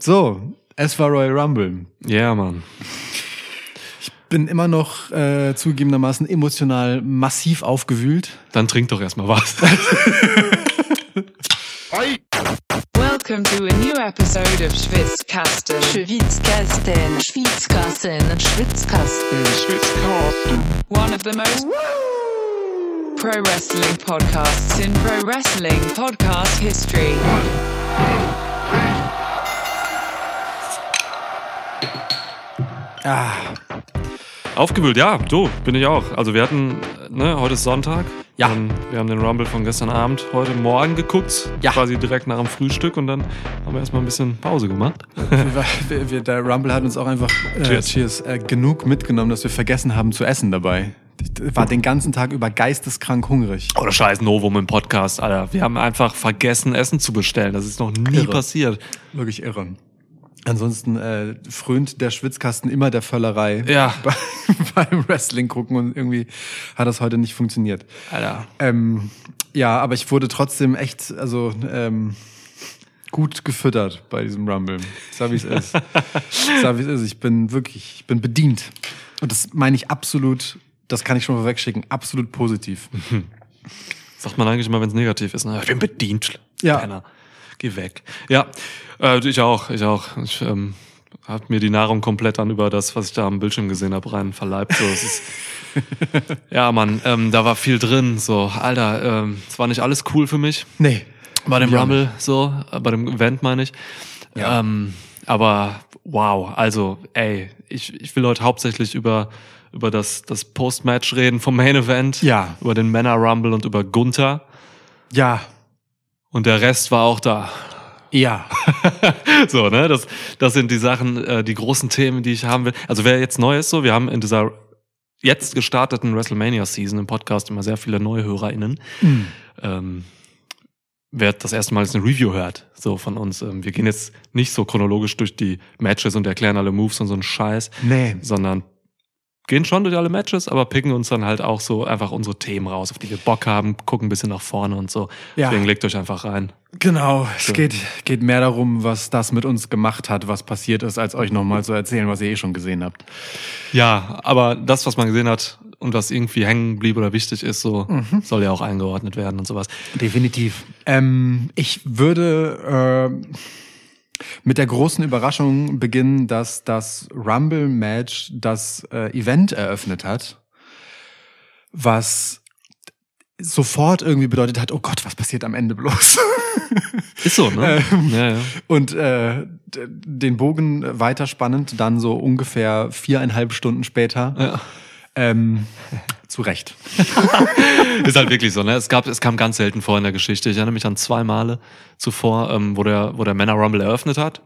So, es war Royal Rumble. Ja, yeah, Mann. Ich bin immer noch äh, zugegebenermaßen emotional massiv aufgewühlt. Dann trink doch erstmal was. Welcome to a new episode of Schwitzkasten. Schwitzkasten, Schwitzkasten, Schwitzkasten, Schwitzkasten. One of the most pro wrestling podcasts in pro wrestling podcast history. Ah, Aufgewühlt, ja, du, bin ich auch. Also wir hatten, ne, heute ist Sonntag. Ja. Ähm, wir haben den Rumble von gestern Abend heute Morgen geguckt. Ja. Quasi direkt nach dem Frühstück und dann haben wir erstmal ein bisschen Pause gemacht. wir, wir, der Rumble hat uns auch einfach äh, Cheers. cheers, äh, genug mitgenommen, dass wir vergessen haben zu essen dabei. Ich war den ganzen Tag über geisteskrank hungrig. Oder scheiß Novum im Podcast, Alter. Wir haben einfach vergessen, Essen zu bestellen. Das ist noch nie Irre. passiert. Wirklich irre. Ansonsten äh, frönt der Schwitzkasten immer der Völlerei Ja. bei, beim Wrestling gucken und irgendwie hat das heute nicht funktioniert. Alter. Ähm, ja, aber ich wurde trotzdem echt, also ähm, gut gefüttert bei diesem Rumble. Sag wie es ist. Sag wie es ist. Ich bin wirklich, ich bin bedient. Und das meine ich absolut, das kann ich schon vorwegschicken, absolut positiv. Sagt man eigentlich immer, wenn es negativ ist. Ne? Ich bin bedient. Ja. Penner. Geh weg. Ja, äh, ich auch. Ich auch. Ich ähm, hab mir die Nahrung komplett dann über das, was ich da am Bildschirm gesehen habe, rein verleibt. So, ist, ja, Mann, ähm, da war viel drin. So, Alter, ähm, es war nicht alles cool für mich Nee. bei dem. Rumble, so, äh, bei dem Event meine ich. Ja. Ähm, aber wow, also, ey, ich, ich will heute hauptsächlich über über das, das Post-Match reden vom Main Event, Ja. über den Männer Rumble und über Gunther. Ja. Und der Rest war auch da. Ja. so, ne? Das, das sind die Sachen, äh, die großen Themen, die ich haben will. Also wer jetzt neu ist, so, wir haben in dieser jetzt gestarteten WrestleMania-Season im Podcast immer sehr viele neue HörerInnen. Hm. Ähm, wer das erste Mal jetzt eine Review hört, so von uns. Ähm, wir gehen jetzt nicht so chronologisch durch die Matches und erklären alle Moves und so einen Scheiß, Nee. sondern gehen schon durch alle Matches, aber picken uns dann halt auch so einfach unsere Themen raus, auf die wir Bock haben, gucken ein bisschen nach vorne und so. Ja. Deswegen legt euch einfach rein. Genau, es So. geht, geht mehr darum, was das mit uns gemacht hat, was passiert ist, als euch nochmal zu erzählen, was ihr eh schon gesehen habt. Ja, aber das, was man gesehen hat und was irgendwie hängen blieb oder wichtig ist, so Mhm. soll ja auch eingeordnet werden und sowas. Definitiv. Ähm, ich würde äh, mit der großen Überraschung beginnen, dass das Rumble-Match das äh, Event eröffnet hat, was sofort irgendwie bedeutet hat, oh Gott, was passiert am Ende bloß? Ist so, ne? Ähm, ja, ja. Und äh, den Bogen weiterspannend, dann so ungefähr viereinhalb Stunden später. ja. Ähm, zu Recht. Ist halt wirklich so, ne? Es gab, es kam ganz selten vor in der Geschichte. Ich erinnere mich an zwei Male zuvor, ähm, wo der, wo der Männer Rumble eröffnet hat.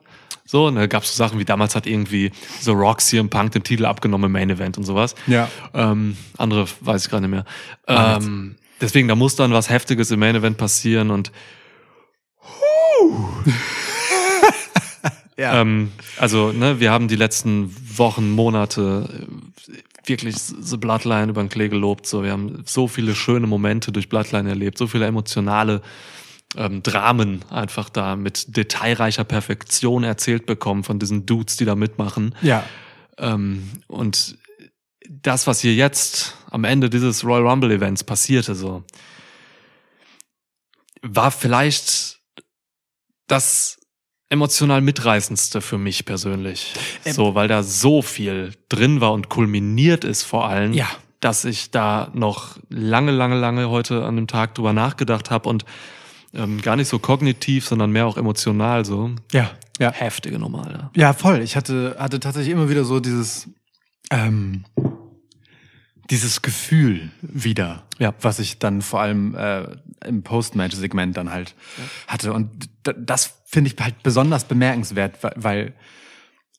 So, und da gab es so Sachen wie damals hat irgendwie so Rock CM Punk den Titel abgenommen im Main Event und sowas. Ja. Ähm, andere weiß ich gerade nicht mehr. Ähm, deswegen, da muss dann was Heftiges im Main Event passieren und Ja. Ähm, also, ne, wir haben die letzten Wochen, Monate wirklich The Bloodline über den Klee gelobt. So, wir haben so viele schöne Momente durch Bloodline erlebt, so viele emotionale ähm, Dramen einfach da mit detailreicher Perfektion erzählt bekommen von diesen Dudes, die da mitmachen. ja. Ähm, und das, was hier jetzt am Ende dieses Royal Rumble Events passierte, so, war vielleicht das emotional mitreißendste für mich persönlich. Ähm, so, weil da so viel drin war und kulminiert ist vor allem, Ja. dass ich da noch lange, lange, lange heute an dem Tag drüber nachgedacht habe und ähm, gar nicht so kognitiv, sondern mehr auch emotional so. Ja. Ja. Heftige Nummer, Alter. Ja, voll. Ich hatte, hatte tatsächlich immer wieder so dieses, ähm, dieses Gefühl wieder, Ja. was ich dann vor allem äh, im Post-Match-Segment dann halt hatte. Und das finde ich halt besonders bemerkenswert, weil,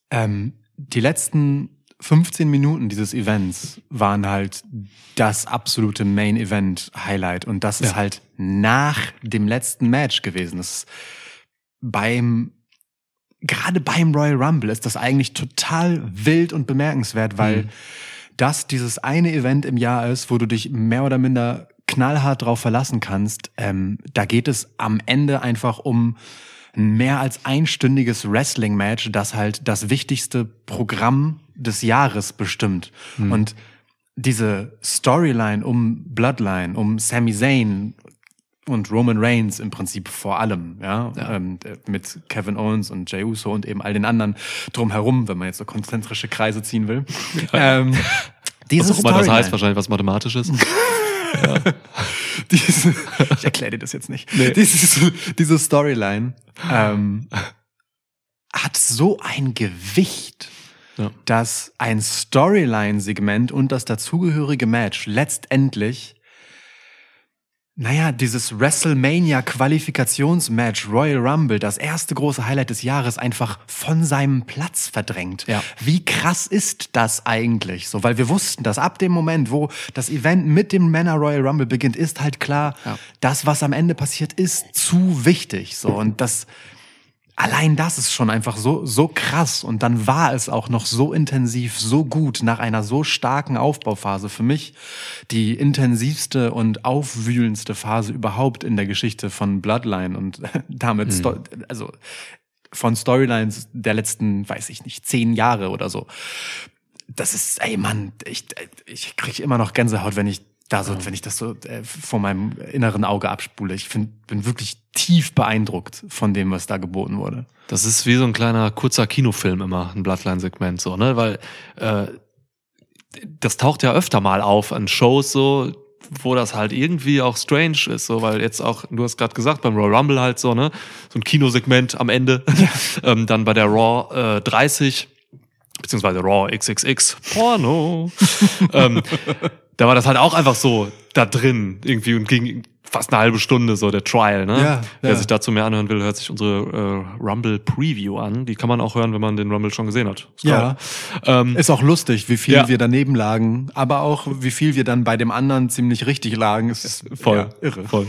ähm, die letzten 15 Minuten dieses Events waren halt das absolute Main-Event-Highlight. Und das ist Ja. halt nach dem letzten Match gewesen. Das ist beim gerade beim Royal Rumble ist das eigentlich total wild und bemerkenswert, weil Mhm. Das dieses eine Event im Jahr ist, wo du dich mehr oder minder knallhart drauf verlassen kannst. Ähm, da geht es am Ende einfach um ein mehr als einstündiges Wrestling-Match, das halt das wichtigste Programm des Jahres bestimmt. Und diese Storyline um Bloodline, um Sami Zayn und Roman Reigns im Prinzip vor allem, ja, Ähm, äh, mit Kevin Owens und Jey Uso und eben all den anderen drumherum, wenn man jetzt so konzentrische Kreise ziehen will. Ähm, diese Was auch immer das heißt, wahrscheinlich was Mathematisches. diese, ich erkläre dir das jetzt nicht. Diese, diese Storyline ähm, hat so ein Gewicht, Ja. dass ein Storyline-Segment und das dazugehörige Match letztendlich, naja, dieses WrestleMania-Qualifikationsmatch Royal Rumble, das erste große Highlight des Jahres, einfach von seinem Platz verdrängt. Ja. Wie krass ist das eigentlich? So, weil wir wussten, dass ab dem Moment, wo das Event mit dem Männer Royal Rumble beginnt, ist halt klar, Ja. das, was am Ende passiert, ist zu wichtig. So, und das, allein das ist schon einfach so, so krass. Und dann war es auch noch so intensiv, so gut nach einer so starken Aufbauphase. Für mich die intensivste und aufwühlendste Phase überhaupt in der Geschichte von Bloodline und damit, Sto also von Storylines der letzten, weiß ich nicht, zehn Jahre oder so. Das ist, ey Mann, ich, ich krieg immer noch Gänsehaut, wenn ich da so, wenn ich das so äh, vor meinem inneren Auge abspule. Ich find, bin wirklich tief beeindruckt von dem, was da geboten wurde. Das ist wie so ein kleiner kurzer Kinofilm immer, ein Bloodline-Segment so, ne? Weil äh, das taucht ja öfter mal auf an Shows so, wo das halt irgendwie auch strange ist, so, weil jetzt auch, du hast gerade gesagt, beim Royal Rumble halt so, ne? So ein Kinosegment am Ende. ähm, dann bei der Raw äh, 30, beziehungsweise Raw XXX Porno. ähm, da war das halt auch einfach so da drin irgendwie und ging fast eine halbe Stunde so der Trial, ne? Ja, Wer ja. sich dazu mehr anhören will, hört sich unsere äh, Rumble Preview an. Die kann man auch hören, wenn man den Rumble schon gesehen hat. Ist Ja. Ähm, Ist auch lustig, wie viel Ja. wir daneben lagen, aber auch wie viel wir dann bei dem anderen ziemlich richtig lagen. Ist voll, irre. Voll.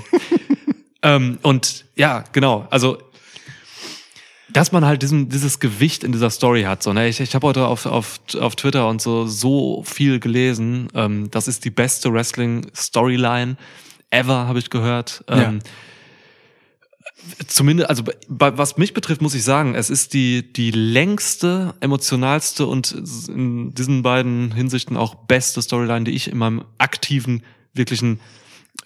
ähm, und ja, genau. Also dass man halt diesen, dieses Gewicht in dieser Story hat. So, ne? Ich, ich habe heute auf, auf, auf Twitter und so so viel gelesen. Ähm, das ist die beste Wrestling-Storyline ever, habe ich gehört. Ähm, Zumindest, also bei, was mich betrifft, muss ich sagen, es ist die, die längste, emotionalste und in diesen beiden Hinsichten auch beste Storyline, die ich in meinem aktiven, wirklichen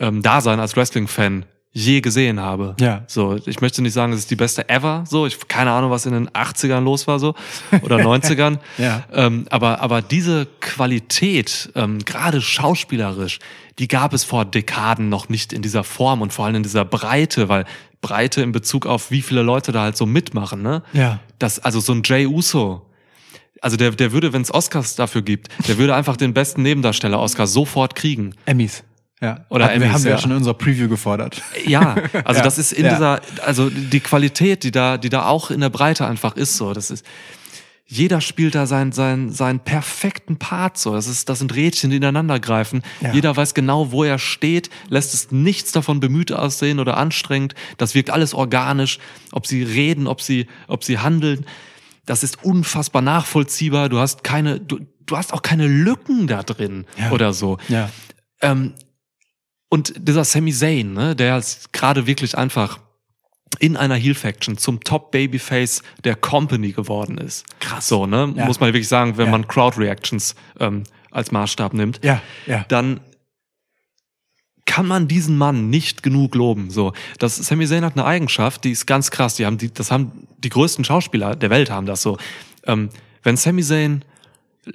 ähm, Dasein als Wrestling-Fan je gesehen habe. Ja. So, ich möchte nicht sagen, es ist die beste ever, so, ich keine Ahnung, was in den 80ern los war, so, oder 90ern. Ja. Ähm, aber, aber diese Qualität, ähm, gerade schauspielerisch, die gab es vor Dekaden noch nicht in dieser Form und vor allem in dieser Breite, weil Breite in Bezug auf wie viele Leute da halt so mitmachen, ne? Ja. Das, also so ein Jay Uso, also der, der würde, wenn es Oscars dafür gibt, der würde einfach den besten Nebendarsteller Oscar sofort kriegen. Emmys. Ja. Oder Hatten wir, haben wir ja ja. schon in unserer Preview gefordert. Ja, also Ja, das ist in ja. dieser, also die Qualität, die da, die da auch in der Breite einfach ist, so, das ist, jeder spielt da seinen, seinen, seinen perfekten Part, so, das ist, das sind Rädchen, die ineinander greifen. Ja. Jeder weiß genau, wo er steht, lässt es nichts davon bemüht aussehen oder anstrengend. Das wirkt alles organisch, ob sie reden, ob sie, ob sie handeln. Das ist unfassbar nachvollziehbar. Du hast keine, du, du hast auch keine Lücken da drin Ja. oder so. Ja. Ähm, und dieser Sami Zayn, ne, der jetzt gerade wirklich einfach in einer Heel Faction zum Top Babyface der Company geworden ist. Krass. So, ne, Ja. muss man wirklich sagen, wenn Ja. man Crowd Reactions ähm, als Maßstab nimmt, Ja. Ja. dann kann man diesen Mann nicht genug loben. So, das Sami Zayn hat eine Eigenschaft, die ist ganz krass. Die haben die, das haben die größten Schauspieler der Welt haben das so. Ähm, wenn Sami Zayn äh,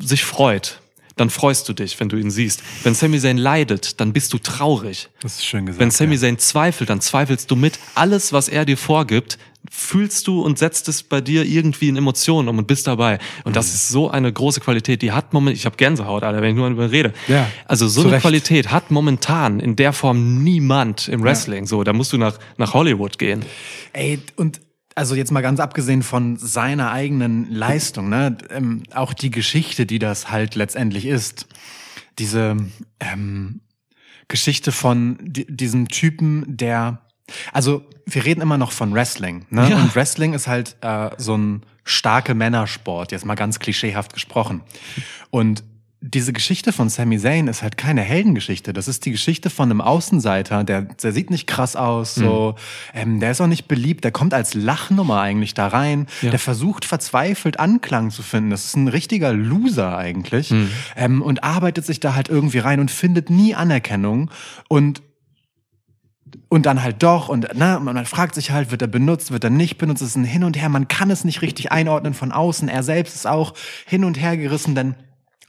sich freut, dann freust du dich, wenn du ihn siehst. Wenn Sami Zayn leidet, dann bist du traurig. Das ist schön gesagt. Wenn Sami ja. Zayn zweifelt, dann zweifelst du mit. Alles, was er dir vorgibt, fühlst du und setzt es bei dir irgendwie in Emotionen um und bist dabei. Und Mhm. das ist so eine große Qualität. Die hat moment, ich habe Gänsehaut, Alter, wenn ich nur darüber rede. Ja, Also so eine Recht. Qualität hat momentan in der Form niemand im Wrestling. So, da musst du nach nach Hollywood gehen. Ey, und also jetzt mal ganz abgesehen von seiner eigenen Leistung, ne, ähm, auch die Geschichte, die das halt letztendlich ist, diese ähm, Geschichte von di diesem Typen, der, also wir reden immer noch von Wrestling, ne? Ja. Und Wrestling ist halt äh, so ein starke Männersport, jetzt mal ganz klischeehaft gesprochen. Und diese Geschichte von Sami Zayn ist halt keine Heldengeschichte. Das ist die Geschichte von einem Außenseiter, der, der sieht nicht krass aus, so, ähm, der ist auch nicht beliebt, der kommt als Lachnummer eigentlich da rein, Ja. der versucht verzweifelt Anklang zu finden. Das ist ein richtiger Loser eigentlich ähm, und arbeitet sich da halt irgendwie rein und findet nie Anerkennung und und dann halt doch und na, man man fragt sich halt, wird er benutzt, wird er nicht benutzt, es ist ein Hin und Her, man kann es nicht richtig einordnen von außen. Er selbst ist auch hin und her gerissen, denn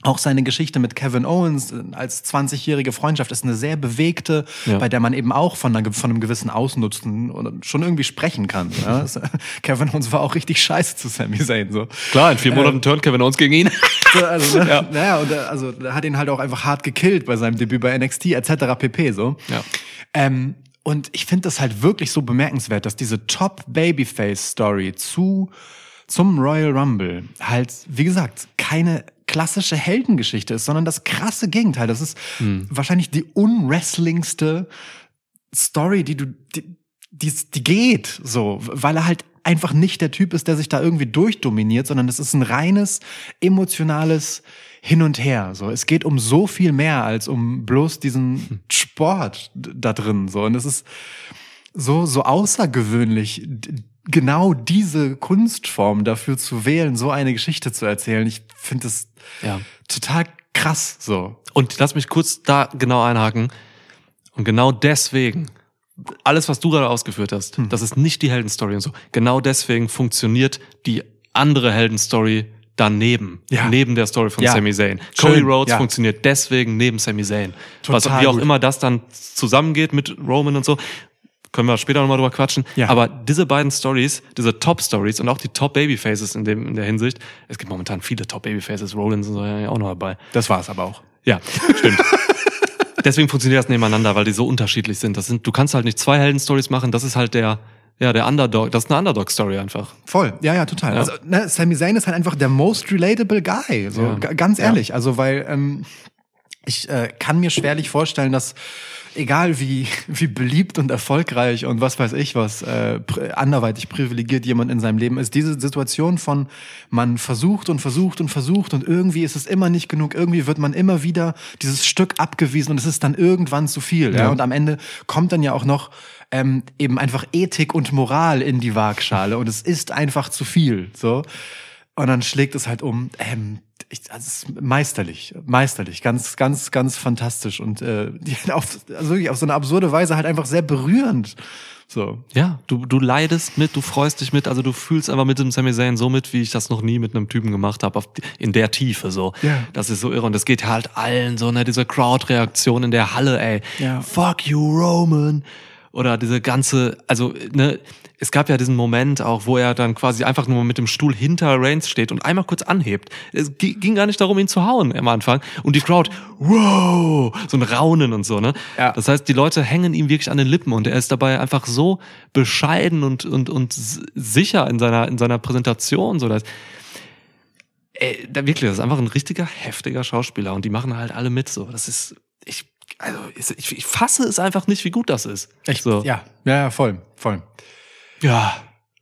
auch seine Geschichte mit Kevin Owens äh, als 20-jährige Freundschaft ist eine sehr bewegte, Ja. bei der man eben auch von, einer, von einem gewissen Ausnutzen und schon irgendwie sprechen kann. Ja? Es- Kevin Owens war auch richtig scheiße zu Sami Zayn. So. Klar, in vier Monaten turnt Kevin Owens gegen ihn. So, also, ne? Ja. Naja, und er- also hat ihn halt auch einfach hart gekillt bei seinem Debüt bei NXT etc. pp. So. Ja. Ähm, und ich finde das halt wirklich so bemerkenswert, dass diese Top Babyface Story zu zum Royal Rumble halt, wie gesagt, keine klassische Heldengeschichte ist, sondern das krasse Gegenteil. Das ist wahrscheinlich die unwrestlingste Story, die du, die, die, die geht, so, weil er halt einfach nicht der Typ ist, der sich da irgendwie durchdominiert, sondern es ist ein reines emotionales Hin und Her. So, es geht um so viel mehr als um bloß diesen Sport d- da drin. So, und es ist so so außergewöhnlich, genau diese Kunstform dafür zu wählen, so eine Geschichte zu erzählen. Ich finde das Ja. total krass. So, Und lass mich kurz da genau einhaken. Und genau deswegen, alles, was du gerade ausgeführt hast, Hm. das ist nicht die Heldenstory und so. Genau deswegen funktioniert die andere Heldenstory daneben. Ja. Neben der Story von Ja. Sami Zayn. Cody Rhodes ja. funktioniert deswegen neben Sami Zayn. Was, Total wie auch gut. immer das dann zusammengeht mit Roman und so. Können wir später nochmal drüber quatschen. Ja. Aber diese beiden Stories, diese Top-Stories und auch die Top-Babyfaces in, dem, in der Hinsicht, es gibt momentan viele Top-Babyfaces, Rollins und so ja auch noch dabei. das war's aber auch. Ja, stimmt. Deswegen funktioniert das nebeneinander, weil die so unterschiedlich sind. Das sind, du kannst halt nicht zwei Helden-Stories machen. Das ist halt der, ja, der Underdog. Das ist eine Underdog-Story einfach. Voll, ja, ja, total. Ja. Also, ne, Sami Zayn ist halt einfach der most relatable guy, so Ja. ganz Ja. ehrlich. Also, weil ähm, ich äh, kann mir schwerlich vorstellen, dass egal wie wie beliebt und erfolgreich und was weiß ich was äh, anderweitig privilegiert jemand in seinem Leben ist, diese Situation von man versucht und versucht und versucht und irgendwie ist es immer nicht genug, irgendwie wird man immer wieder dieses Stück abgewiesen und es ist dann irgendwann zu viel. Ja. Ja. Und am Ende kommt dann ja auch noch ähm, eben einfach Ethik und Moral in die Waagschale und es ist einfach zu viel. So. Und dann schlägt es halt um. Ähm, ich, also es ist meisterlich, meisterlich, ganz, ganz, ganz fantastisch und äh, die, auf, also wirklich auf so eine absurde Weise halt einfach sehr berührend. So. Ja, du, du leidest mit, du freust dich mit, also du fühlst einfach mit dem Sami Zayn so mit, wie ich das noch nie mit einem Typen gemacht habe, in der Tiefe so. Ja. Das ist so irre und das geht halt allen so, ne, diese Crowd-Reaktion in der Halle, ey. Ja. Fuck you, Roman. Oder diese ganze, also, ne, es gab ja diesen Moment auch, wo er dann quasi einfach nur mit dem Stuhl hinter Reigns steht und einmal kurz anhebt. Es gi- ging gar nicht darum, ihn zu hauen am Anfang. Und die Crowd, wow, so ein Raunen und so, ne? Ja. Das heißt, die Leute hängen ihm wirklich an den Lippen und er ist dabei einfach so bescheiden und, und, und sicher in seiner, in seiner Präsentation, so dass, ey, da wirklich, das ist einfach ein richtiger, heftiger Schauspieler und die machen halt alle mit, so. Das ist, ich, also, ich, ich fasse es einfach nicht, wie gut das ist. Echt? so. Ja, ja, ja, voll, voll. Ja.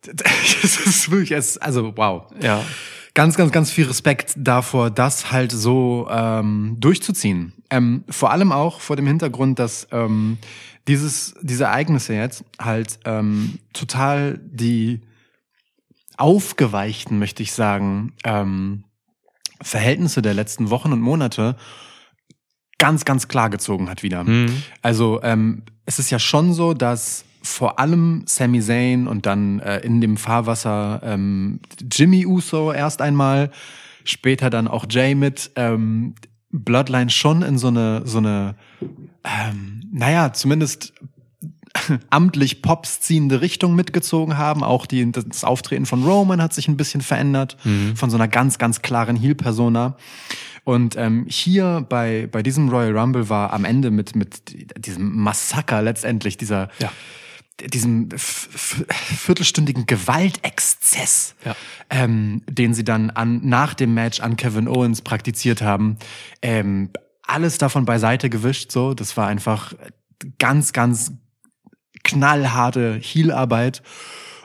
Es ist wirklich, es, also wow. Ja. Ganz, ganz, ganz viel Respekt davor, das halt so ähm, durchzuziehen. Ähm, vor allem auch vor dem Hintergrund, dass ähm, dieses, diese Ereignisse jetzt halt ähm, total die aufgeweichten, möchte ich sagen, ähm, Verhältnisse der letzten Wochen und Monate ganz, ganz klar gezogen hat wieder. Hm. Also ähm, es ist ja schon so, dass vor allem Sami Zayn und dann äh, in dem Fahrwasser ähm, Jimmy Uso erst einmal, später dann auch Jay mit ähm, Bloodline schon in so eine so eine ähm, naja zumindest amtlich Pops ziehende Richtung mitgezogen haben. Auch die, das Auftreten von Roman hat sich ein bisschen verändert, von so einer ganz, ganz klaren Heel-Persona. Und ähm, hier bei, bei diesem Royal Rumble war am Ende mit, mit diesem Massaker letztendlich, dieser, Ja. diesem viertelstündigen Gewaltexzess, Ja. ähm, den sie dann an, nach dem Match an Kevin Owens praktiziert haben, ähm, alles davon beiseite gewischt. So, das war einfach ganz, ganz knallharte Heelarbeit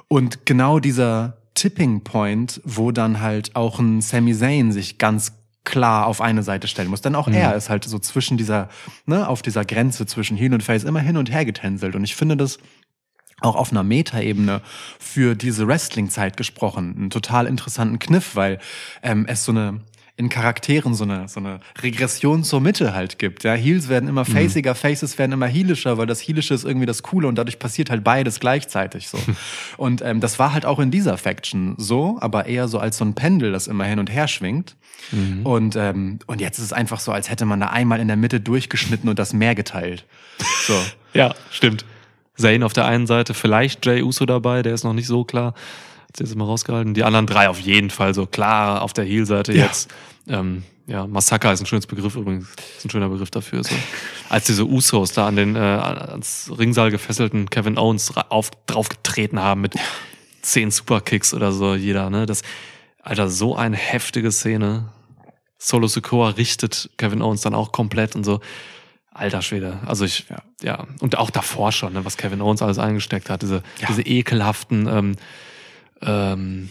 und genau dieser Tipping Point, wo dann halt auch ein Sami Zayn sich ganz klar auf eine Seite stellen muss. Denn auch er ist halt so zwischen dieser, ne, auf dieser Grenze zwischen Heel und Face immer hin und her getänzelt. Und ich finde das auch auf einer Metaebene für diese Wrestling-Zeit gesprochen einen total interessanten Kniff, weil ähm, es so eine in Charakteren so eine, so eine Regression zur Mitte halt gibt. Ja, Heels werden immer faciger, Faces werden immer heelischer, weil das Heelische ist irgendwie das Coole und dadurch passiert halt beides gleichzeitig so. und ähm, das war halt auch in dieser Faction so, aber eher so als so ein Pendel, das immer hin und her schwingt. Und, ähm, und jetzt ist es einfach so, als hätte man da einmal in der Mitte durchgeschnitten und das Meer geteilt. So. Ja, stimmt. Zane auf der einen Seite, vielleicht Jay Uso dabei, der ist noch nicht so klar. Jetzt mal rausgehalten. Die anderen drei auf jeden Fall so klar auf der Heel-Seite Ja. jetzt. Ähm, ja, Massaker ist ein schönes Begriff übrigens. Ist ein schöner Begriff dafür. So. Als diese Usos da an den äh, ans Ringsaal gefesselten Kevin Owens auf, draufgetreten haben mit zehn Superkicks oder so jeder, ne? Das, Alter, so eine heftige Szene. Solo Sikoa richtet Kevin Owens dann auch komplett und so. Alter Schwede. Also ich, ja. Ja. Und auch davor schon, ne, was Kevin Owens alles eingesteckt hat, diese, Ja. diese ekelhaften ähm, ähm,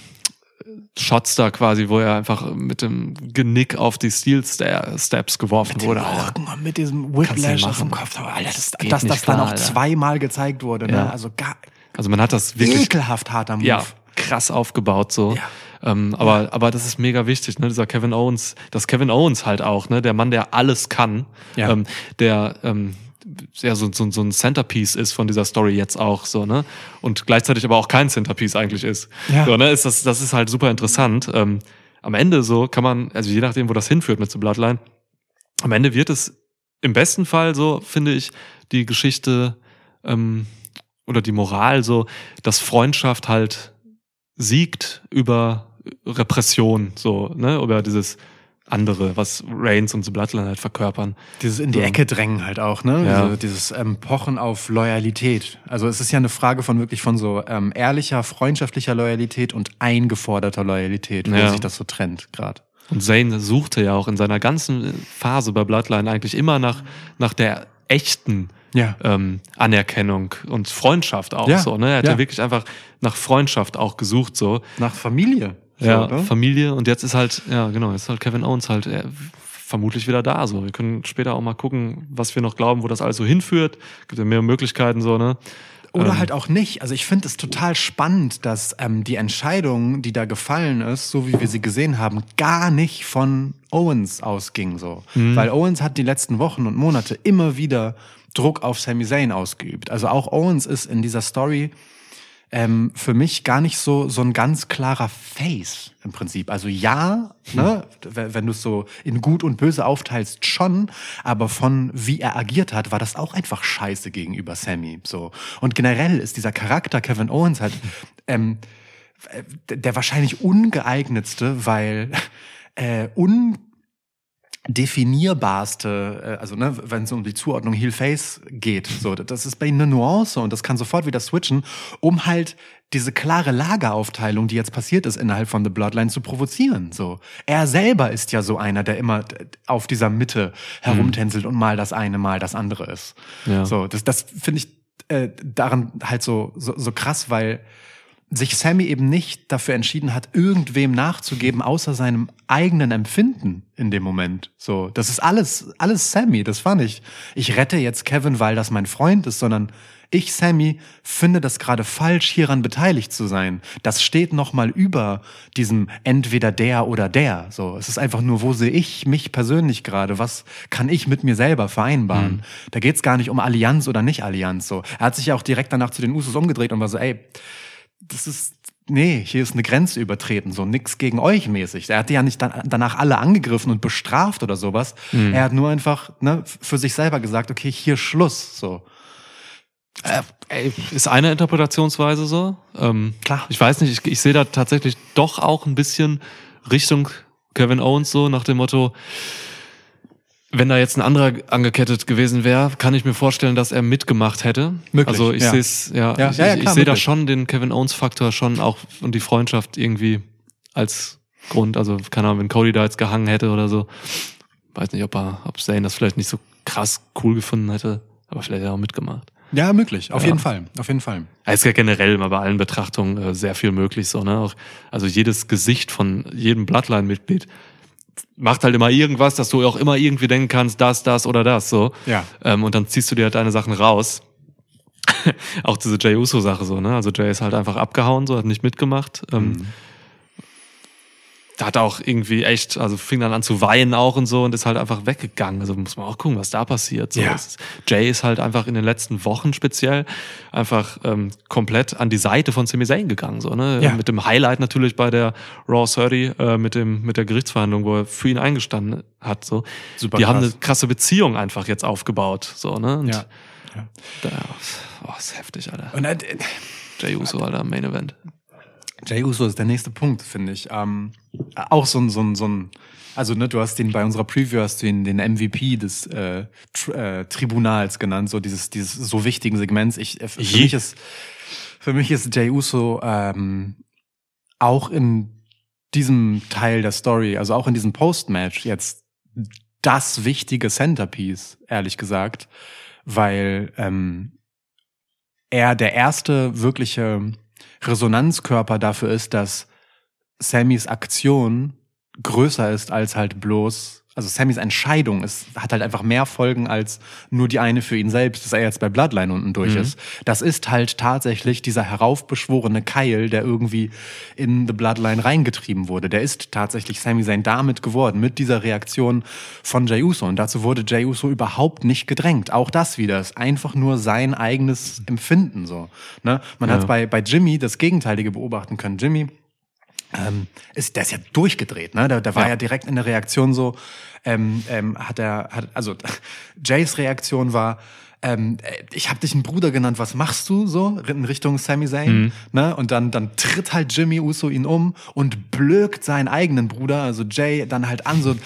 Shots da quasi, wo er einfach mit dem Genick auf die Steel Steps geworfen Mit wurde. dem Alter. Rücken und mit diesem Whiplash auf dem. Kopf. Alter, das, Das dass das nicht dann klar, auch Alter. zweimal gezeigt wurde. Ne? Ja. Also gar Also man hat das wirklich ekelhaft harter Move. ja, krass aufgebaut so. Ja. Ähm, aber, aber das ist mega wichtig, ne? Dieser Kevin Owens, das Kevin Owens halt auch, ne? Der Mann, der alles kann, Ja. ähm, der ähm, ja so, so, so ein Centerpiece ist von dieser Story jetzt auch so, ne? Und gleichzeitig aber auch kein Centerpiece eigentlich ist. Ja. So, ne? Ist das, das ist halt super interessant. Ähm, am Ende so kann man, also je nachdem, wo das hinführt mit so Bloodline, am Ende wird es im besten Fall so, finde ich, die Geschichte ähm, oder die Moral so, dass Freundschaft halt siegt über Repression, so, ne, über dieses andere, was Reigns und The Bloodline halt verkörpern. Dieses in die So. Ecke drängen halt auch, ne? Ja. Diese, dieses ähm, Pochen auf Loyalität. Also es ist ja eine Frage von wirklich von so ähm, ehrlicher, freundschaftlicher Loyalität und eingeforderter Loyalität, wo Ja. sich das so trennt gerade. Und Zayn suchte ja auch in seiner ganzen Phase bei Bloodline eigentlich immer nach, nach der echten Ja. ähm, Anerkennung und Freundschaft auch Ja, so, ne? Er hat ja. ja. wirklich einfach nach Freundschaft auch gesucht, so. Nach Familie. So, ja, ne? Familie und jetzt ist halt, ja genau, jetzt ist halt Kevin Owens halt äh, vermutlich wieder da. So, wir können später auch mal gucken, was wir noch glauben, wo das alles so hinführt. Gibt ja mehr Möglichkeiten so, ne? Oder Ähm, halt auch nicht. Also ich finde es total spannend, dass ähm, die Entscheidung, die da gefallen ist, so wie wir sie gesehen haben, gar nicht von Owens ausging. So, Mhm. weil Owens hat die letzten Wochen und Monate immer wieder Druck auf Sami Zayn ausgeübt. Also auch Owens ist in dieser Story ähm, für mich gar nicht so so ein ganz klarer Face im Prinzip. Also ja, ne, w- wenn du es so in gut und böse aufteilst, schon, aber von wie er agiert hat, war das auch einfach scheiße gegenüber Sammy. So und generell ist dieser Charakter Kevin Owens halt ähm, äh, der wahrscheinlich ungeeignetste, weil äh, un definierbarste, äh, also ne, wenn es um die Zuordnung Heel-Face geht, so, das ist bei ihm eine Nuance und das kann sofort wieder switchen, um halt diese klare Lageraufteilung, die jetzt passiert ist innerhalb von The Bloodline, zu provozieren. So, er selber ist ja so einer, der immer auf dieser Mitte herumtänzelt und mal das eine, mal das andere ist. Ja. So, das, das finde ich äh, daran halt so, so so krass, weil sich Sammy eben nicht dafür entschieden hat, irgendwem nachzugeben, außer seinem eigenen Empfinden in dem Moment. So, das ist alles, alles Sammy. Das war nicht, ich rette jetzt Kevin, weil das mein Freund ist, sondern ich, Sammy, finde das gerade falsch, hieran beteiligt zu sein. Das steht nochmal über diesem entweder der oder der. So, es ist einfach nur, wo sehe ich mich persönlich gerade? Was kann ich mit mir selber vereinbaren? Da geht's gar nicht um Allianz oder nicht Allianz. So, er hat sich ja auch direkt danach zu den Usos umgedreht und war so, ey, das ist, nee, hier ist eine Grenze übertreten, so nix gegen euch mäßig. Er hat ja nicht danach alle angegriffen und bestraft oder sowas. Er hat nur einfach ne, für sich selber gesagt, okay, hier Schluss, so. Äh, ist eine Interpretationsweise so. Ähm, Klar. Ich weiß nicht, ich, ich sehe da tatsächlich doch auch ein bisschen Richtung Kevin Owens so nach dem Motto, wenn da jetzt ein anderer angekettet gewesen wäre, kann ich mir vorstellen, dass er mitgemacht hätte. Möglich, also ich ja. sehe es, ja, Ja, ich, ja, ich, sehe da schon den Kevin Owens Faktor schon auch und die Freundschaft irgendwie als Grund. Also keine Ahnung, wenn Cody da jetzt gehangen hätte oder so, weiß nicht, ob er, ob Zane das vielleicht nicht so krass cool gefunden hätte, aber vielleicht hat er auch mitgemacht. Ja, möglich, auf jeden Fall, auf jeden Fall. Es ist ja generell mal bei allen Betrachtungen äh, sehr viel möglich so, ne? Auch, also jedes Gesicht von jedem Bloodline-Mitglied macht halt immer irgendwas, dass du auch immer irgendwie denken kannst, das, das oder das, so. Ja. Ähm, und dann ziehst du dir halt deine Sachen raus. auch diese Jay Uso-Sache so, ne? Also Jay ist halt einfach abgehauen, so, hat nicht mitgemacht. Ähm, Mhm. Da hat er auch irgendwie echt, also fing dann an zu weinen auch und so und ist halt einfach weggegangen. Also muss man auch gucken, was da passiert. So, Ja. ist, Jay ist halt einfach in den letzten Wochen speziell einfach ähm, komplett an die Seite von Sami Zayn gegangen. So, ne? Ja. Mit dem Highlight natürlich bei der Raw 30, äh, mit, dem, mit der Gerichtsverhandlung, wo er für ihn eingestanden hat. So. Super Die haben krass. eine krasse Beziehung einfach jetzt aufgebaut. So, ne? Und Ja. ja. Da, oh, ist heftig, Alter. Und äh, Jay Uso, Alter, Main Event. Jay Uso ist der nächste Punkt, finde ich. Ähm, auch so ein, so ein, so ein, also ne, du hast den bei unserer Preview hast du ihn den MVP des äh, Tr äh, Tribunals genannt, so dieses, dieses so wichtigen Segments. Ich, äh, für Je. mich ist, für mich ist Jay Uso ähm, auch in diesem Teil der Story, also auch in diesem Post-Match jetzt das wichtige Centerpiece, ehrlich gesagt, weil ähm, er der erste wirkliche Resonanzkörper dafür ist, dass Sammys Aktion größer ist als halt bloß, also Sammys Entscheidung ist, hat halt einfach mehr Folgen als nur die eine für ihn selbst, dass er jetzt bei Bloodline unten durch Mhm. ist. Das ist halt tatsächlich dieser heraufbeschworene Keil, der irgendwie in The Bloodline reingetrieben wurde. Der ist tatsächlich Sami Zayn damit geworden, mit dieser Reaktion von Jey Uso. Und dazu wurde Jey Uso überhaupt nicht gedrängt. Auch das wieder ist einfach nur sein eigenes Empfinden, so. Ne? Man Ja. hat bei, bei Jimmy das Gegenteilige beobachten können. Jimmy, ähm, ist, der ist ja durchgedreht, ne? Da, da war ja. Ja. direkt in der Reaktion so, ähm, ähm, hat er, hat, also Jays Reaktion war, ähm, äh, ich habe dich einen Bruder genannt, was machst du so in Richtung Sami Zayn, ne? Und dann dann tritt halt Jimmy Uso ihn um und blökt seinen eigenen Bruder, also Jay, dann halt an so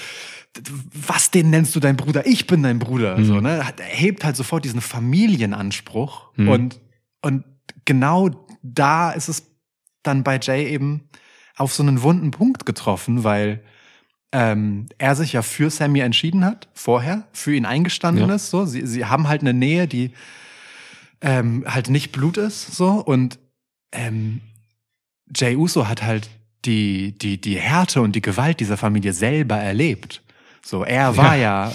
was den nennst du dein Bruder? Ich bin dein Bruder. So, ne? Er hebt halt sofort diesen Familienanspruch. Mhm. Und, und genau da ist es dann bei Jay eben auf so einen wunden Punkt getroffen, weil ähm, er sich ja für Sammy entschieden hat, vorher, für ihn eingestanden Ja. ist. So. Sie, sie haben halt eine Nähe, die ähm, halt nicht Blut ist. So. Und ähm, Jay Uso hat halt die, die, die Härte und die Gewalt dieser Familie selber erlebt. So, er war ja,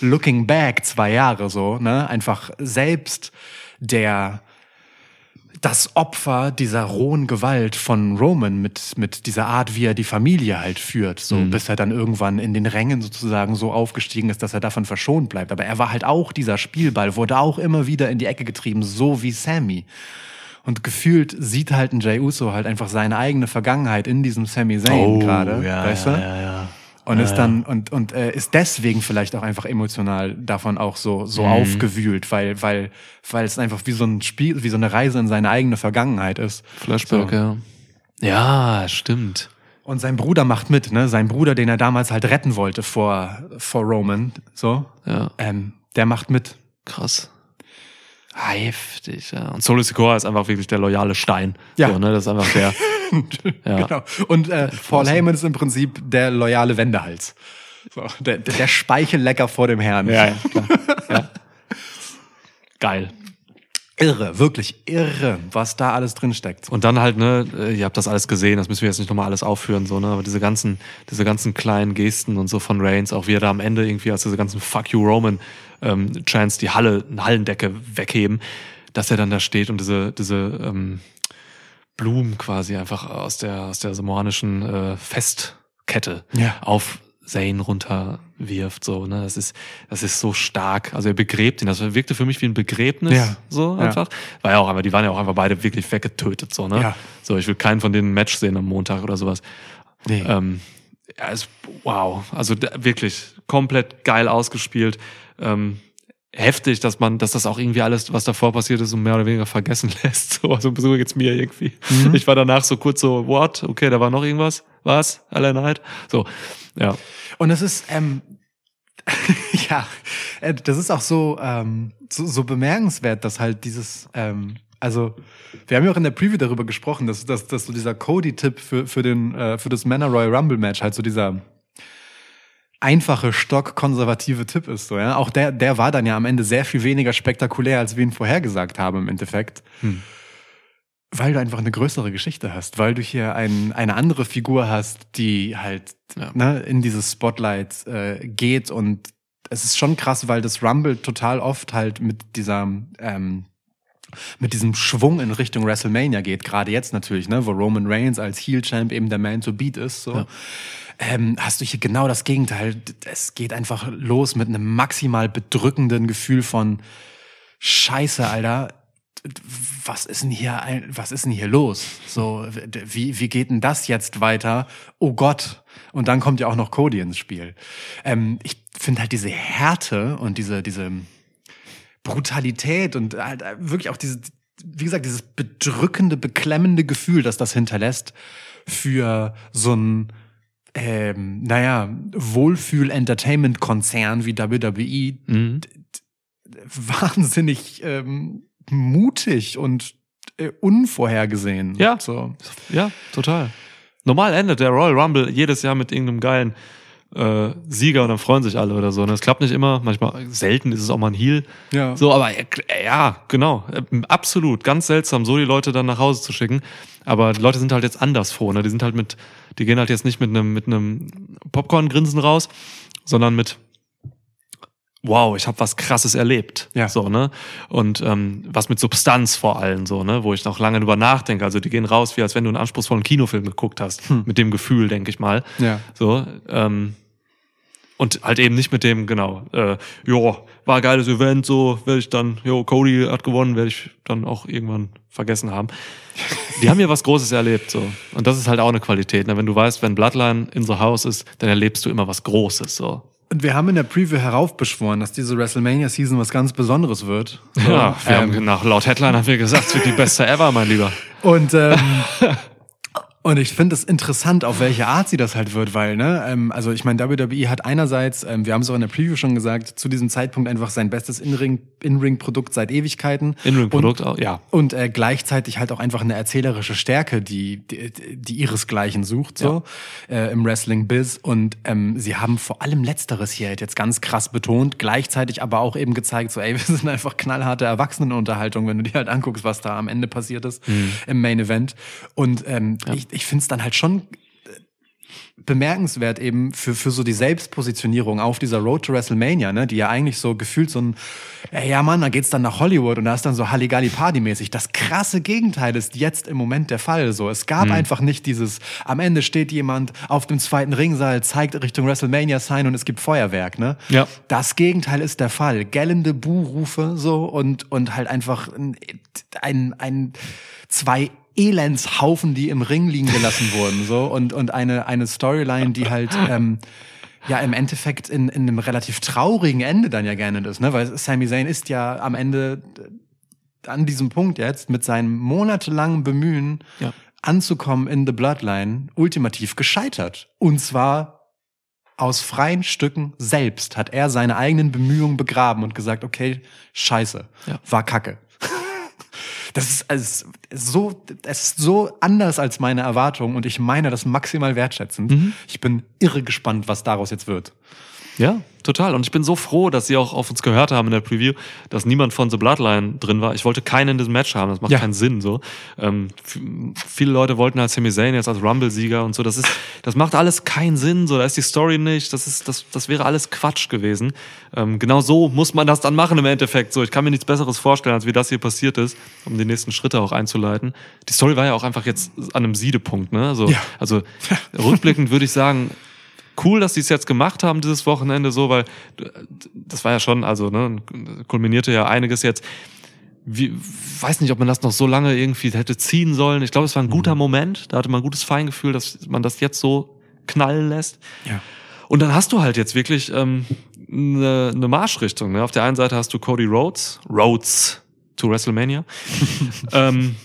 looking back zwei Jahre so, ne, einfach selbst der, das Opfer dieser rohen Gewalt von Roman mit, mit dieser Art, wie er die Familie halt führt, so, bis er dann irgendwann in den Rängen sozusagen so aufgestiegen ist, dass er davon verschont bleibt. Aber er war halt auch dieser Spielball, wurde auch immer wieder in die Ecke getrieben, so wie Sammy. Und gefühlt sieht halt ein Jay Uso halt einfach seine eigene Vergangenheit in diesem Sami Zayn gerade, weißt du? Oh, ja, ja. Und ist dann und und äh, ist deswegen vielleicht auch einfach emotional davon auch so so Mhm. aufgewühlt, weil weil weil es einfach wie so ein Spiel, wie so eine Reise in seine eigene Vergangenheit ist. Flashback, So. ja. Ja, stimmt. Und sein Bruder macht mit, ne? Sein Bruder, den er damals halt retten wollte vor vor Roman, so, Ja, ähm, der macht mit. krass. Heftig, ja. Und Solo Sikoa ist einfach wirklich der loyale Stein. Ja. So, ne? Das ist einfach der. ja. Genau. Und äh, Paul Heyman ist im Prinzip der loyale Wendehals. So, der, der, Speichellecker vor dem Herrn. Ja, ja, klar. ja. Geil. Irre, wirklich irre, was da alles drin steckt. Und dann halt, ne, äh, ihr habt das alles gesehen, das müssen wir jetzt nicht nochmal alles aufführen, so, ne, aber diese ganzen, diese ganzen kleinen Gesten und so von Reigns, auch wie er da am Ende irgendwie als diese ganzen Fuck you Roman ähm, Chants die Halle, eine Hallendecke wegheben, dass er dann da steht und diese, diese ähm, Blumen quasi einfach aus der, aus der samoanischen äh, Festkette Ja. auf Zane runterwirft, so, ne, das ist, das ist so stark. Also er begräbt ihn, das wirkte für mich wie ein Begräbnis, Ja. so Ja. einfach. War ja auch einfach, die waren ja auch einfach beide wirklich weggetötet, so, ne? Ja. So, ich will keinen von denen ein Match sehen am Montag oder sowas. Nee. Ähm, ja, es, wow, also da, wirklich komplett geil ausgespielt. Ähm, heftig, dass man, dass das auch irgendwie alles, was davor passiert ist, so mehr oder weniger vergessen lässt. So, also so geht's mir irgendwie. Mhm. Ich war danach so kurz so, what? Okay, da war noch irgendwas? Was? Alle Night? So, ja. Und es ist, ähm, ja, äh, das ist auch so, ähm, so, so bemerkenswert, dass halt dieses, ähm, also wir haben ja auch in der Preview darüber gesprochen, dass, dass, dass so dieser Cody-Tipp für, für, den, äh, für das Manor Royal Rumble-Match halt so dieser einfache, stockkonservative Tipp ist. So, ja? Auch der, der war dann ja am Ende sehr viel weniger spektakulär, als wir ihn vorhergesagt haben im Endeffekt. Weil du einfach eine größere Geschichte hast, weil du hier ein, eine andere Figur hast, die halt Ja. ne, in dieses Spotlight äh, geht und es ist schon krass, weil das Rumble total oft halt mit dieser ähm, mit diesem Schwung in Richtung WrestleMania geht, gerade jetzt natürlich, ne, wo Roman Reigns als Heel Champ eben der Man to Beat ist, so. Ja. Ähm, hast du hier genau das Gegenteil. Es geht einfach los mit einem maximal bedrückenden Gefühl von Scheiße, Alter. Was ist denn hier, was ist denn hier los? So, wie, wie geht denn das jetzt weiter? Oh Gott. Und dann kommt ja auch noch Cody ins Spiel. Ähm, ich finde halt diese Härte und diese, diese Brutalität und halt wirklich auch diese, wie gesagt, dieses bedrückende, beklemmende Gefühl, das das hinterlässt für so ein, ähm, naja, Wohlfühl-Entertainment-Konzern wie WWE Mhm. wahnsinnig ähm, mutig und äh, unvorhergesehen. Ja. So. Ja, total. Normal endet der Royal Rumble jedes Jahr mit irgendeinem geilen äh, Sieger und dann freuen sich alle oder so. Und es klappt nicht immer, manchmal selten ist es auch mal ein Heal. Ja. So, aber äh, ja, genau, äh, absolut, ganz seltsam, so die Leute dann nach Hause zu schicken. Aber die Leute sind halt jetzt anders froh, ne? Die sind halt mit, die gehen halt jetzt nicht mit einem mit einem Popcorn-Grinsen raus, sondern mit Wow, ich habe was Krasses erlebt, Ja. so ne und ähm, was mit Substanz vor allem so ne, wo ich noch lange drüber nachdenke. Also die gehen raus, wie als wenn du einen anspruchsvollen Kinofilm geguckt hast, mit dem Gefühl, denke ich mal. Ja. So, ähm, und halt eben nicht mit dem, genau, äh, jo, war ein geiles Event, so werde ich dann, jo, Cody hat gewonnen, werde ich dann auch irgendwann vergessen haben. Die haben hier was Großes erlebt, so. Und das ist halt auch eine Qualität. Ne? Wenn du weißt, wenn Bloodline in the house ist, dann erlebst du immer was Großes, so. Und wir haben in der Preview heraufbeschworen, dass diese WrestleMania-Season was ganz Besonderes wird. So, Ja, wir ähm, haben nach laut Headline haben wir gesagt, es wird die beste ever, mein Lieber. Und, ähm, und ich finde es interessant, auf welche Art sie das halt wird, weil, ne, ähm, also ich meine, WWE hat einerseits, ähm, wir haben es auch in der Preview schon gesagt, zu diesem Zeitpunkt einfach sein bestes In-Ring- In-Ring-Produkt seit Ewigkeiten. In-Ring-Produkt auch, ja. Und äh, gleichzeitig halt auch einfach eine erzählerische Stärke, die, die, die ihresgleichen sucht, so äh, im Wrestling-Biz. Und ähm, sie haben vor allem Letzteres hier halt jetzt ganz krass betont, gleichzeitig aber auch eben gezeigt, so, ey, wir sind einfach knallharte Erwachsenenunterhaltung, wenn du dir halt anguckst, was da am Ende passiert ist im Main Event. Und ähm, ich, ich finde es dann halt schon bemerkenswert eben für, für so die Selbstpositionierung auf dieser Road to WrestleMania, ne, die ja eigentlich so gefühlt so ein, ey, ja Mann, da geht's dann nach Hollywood und da ist dann so Halligalli Party mäßig. Das krasse Gegenteil ist jetzt im Moment der Fall. So, es gab einfach nicht dieses, am Ende steht jemand auf dem zweiten Ringsaal, zeigt Richtung WrestleMania Sign und es gibt Feuerwerk, ne? Ja. Das Gegenteil ist der Fall. Gellende Buhrufe so und, und halt einfach ein, ein, ein zwei Elendshaufen, die im Ring liegen gelassen wurden, so und und eine eine Storyline, die halt ähm, ja im Endeffekt in, in einem relativ traurigen Ende dann ja gerne ist, ne? Weil Sami Zayn ist ja am Ende äh, an diesem Punkt jetzt mit seinem monatelangen Bemühen Ja. anzukommen in The Bloodline ultimativ gescheitert und zwar aus freien Stücken selbst hat er seine eigenen Bemühungen begraben und gesagt, okay, scheiße, Ja. war Kacke. Das ist, ist so, es ist so anders als meine Erwartungen und ich meine das maximal wertschätzend. Ich bin irre gespannt, was daraus jetzt wird. Ja, total. Und ich bin so froh, dass sie auch auf uns gehört haben in der Preview, dass niemand von The Bloodline drin war. Ich wollte keinen in diesem Match haben, das macht Ja. keinen Sinn so. Ähm, viele Leute wollten halt Sami Zayn jetzt als Rumble-Sieger und so. Das ist, das macht alles keinen Sinn. So, da ist die Story nicht. Das ist, das, das wäre alles Quatsch gewesen. Ähm, genau so muss man das dann machen im Endeffekt. So, ich kann mir nichts Besseres vorstellen, als wie das hier passiert ist, um die nächsten Schritte auch einzuleiten. Die Story war ja auch einfach jetzt an einem Siedepunkt. Ne? Also, Ja. also rückblickend würde ich sagen, cool, dass sie es jetzt gemacht haben dieses Wochenende so, weil das war ja schon, also ne, kulminierte ja einiges jetzt. Wie, weiß nicht, ob man das noch so lange irgendwie hätte ziehen sollen. Ich glaube, es war ein guter Moment. Da hatte man ein gutes Feingefühl, dass man das jetzt so knallen lässt. Ja. Und dann hast du halt jetzt wirklich ähm, eine, eine Marschrichtung. Ne? Auf der einen Seite hast du Cody Rhodes, Rhodes to WrestleMania. ähm,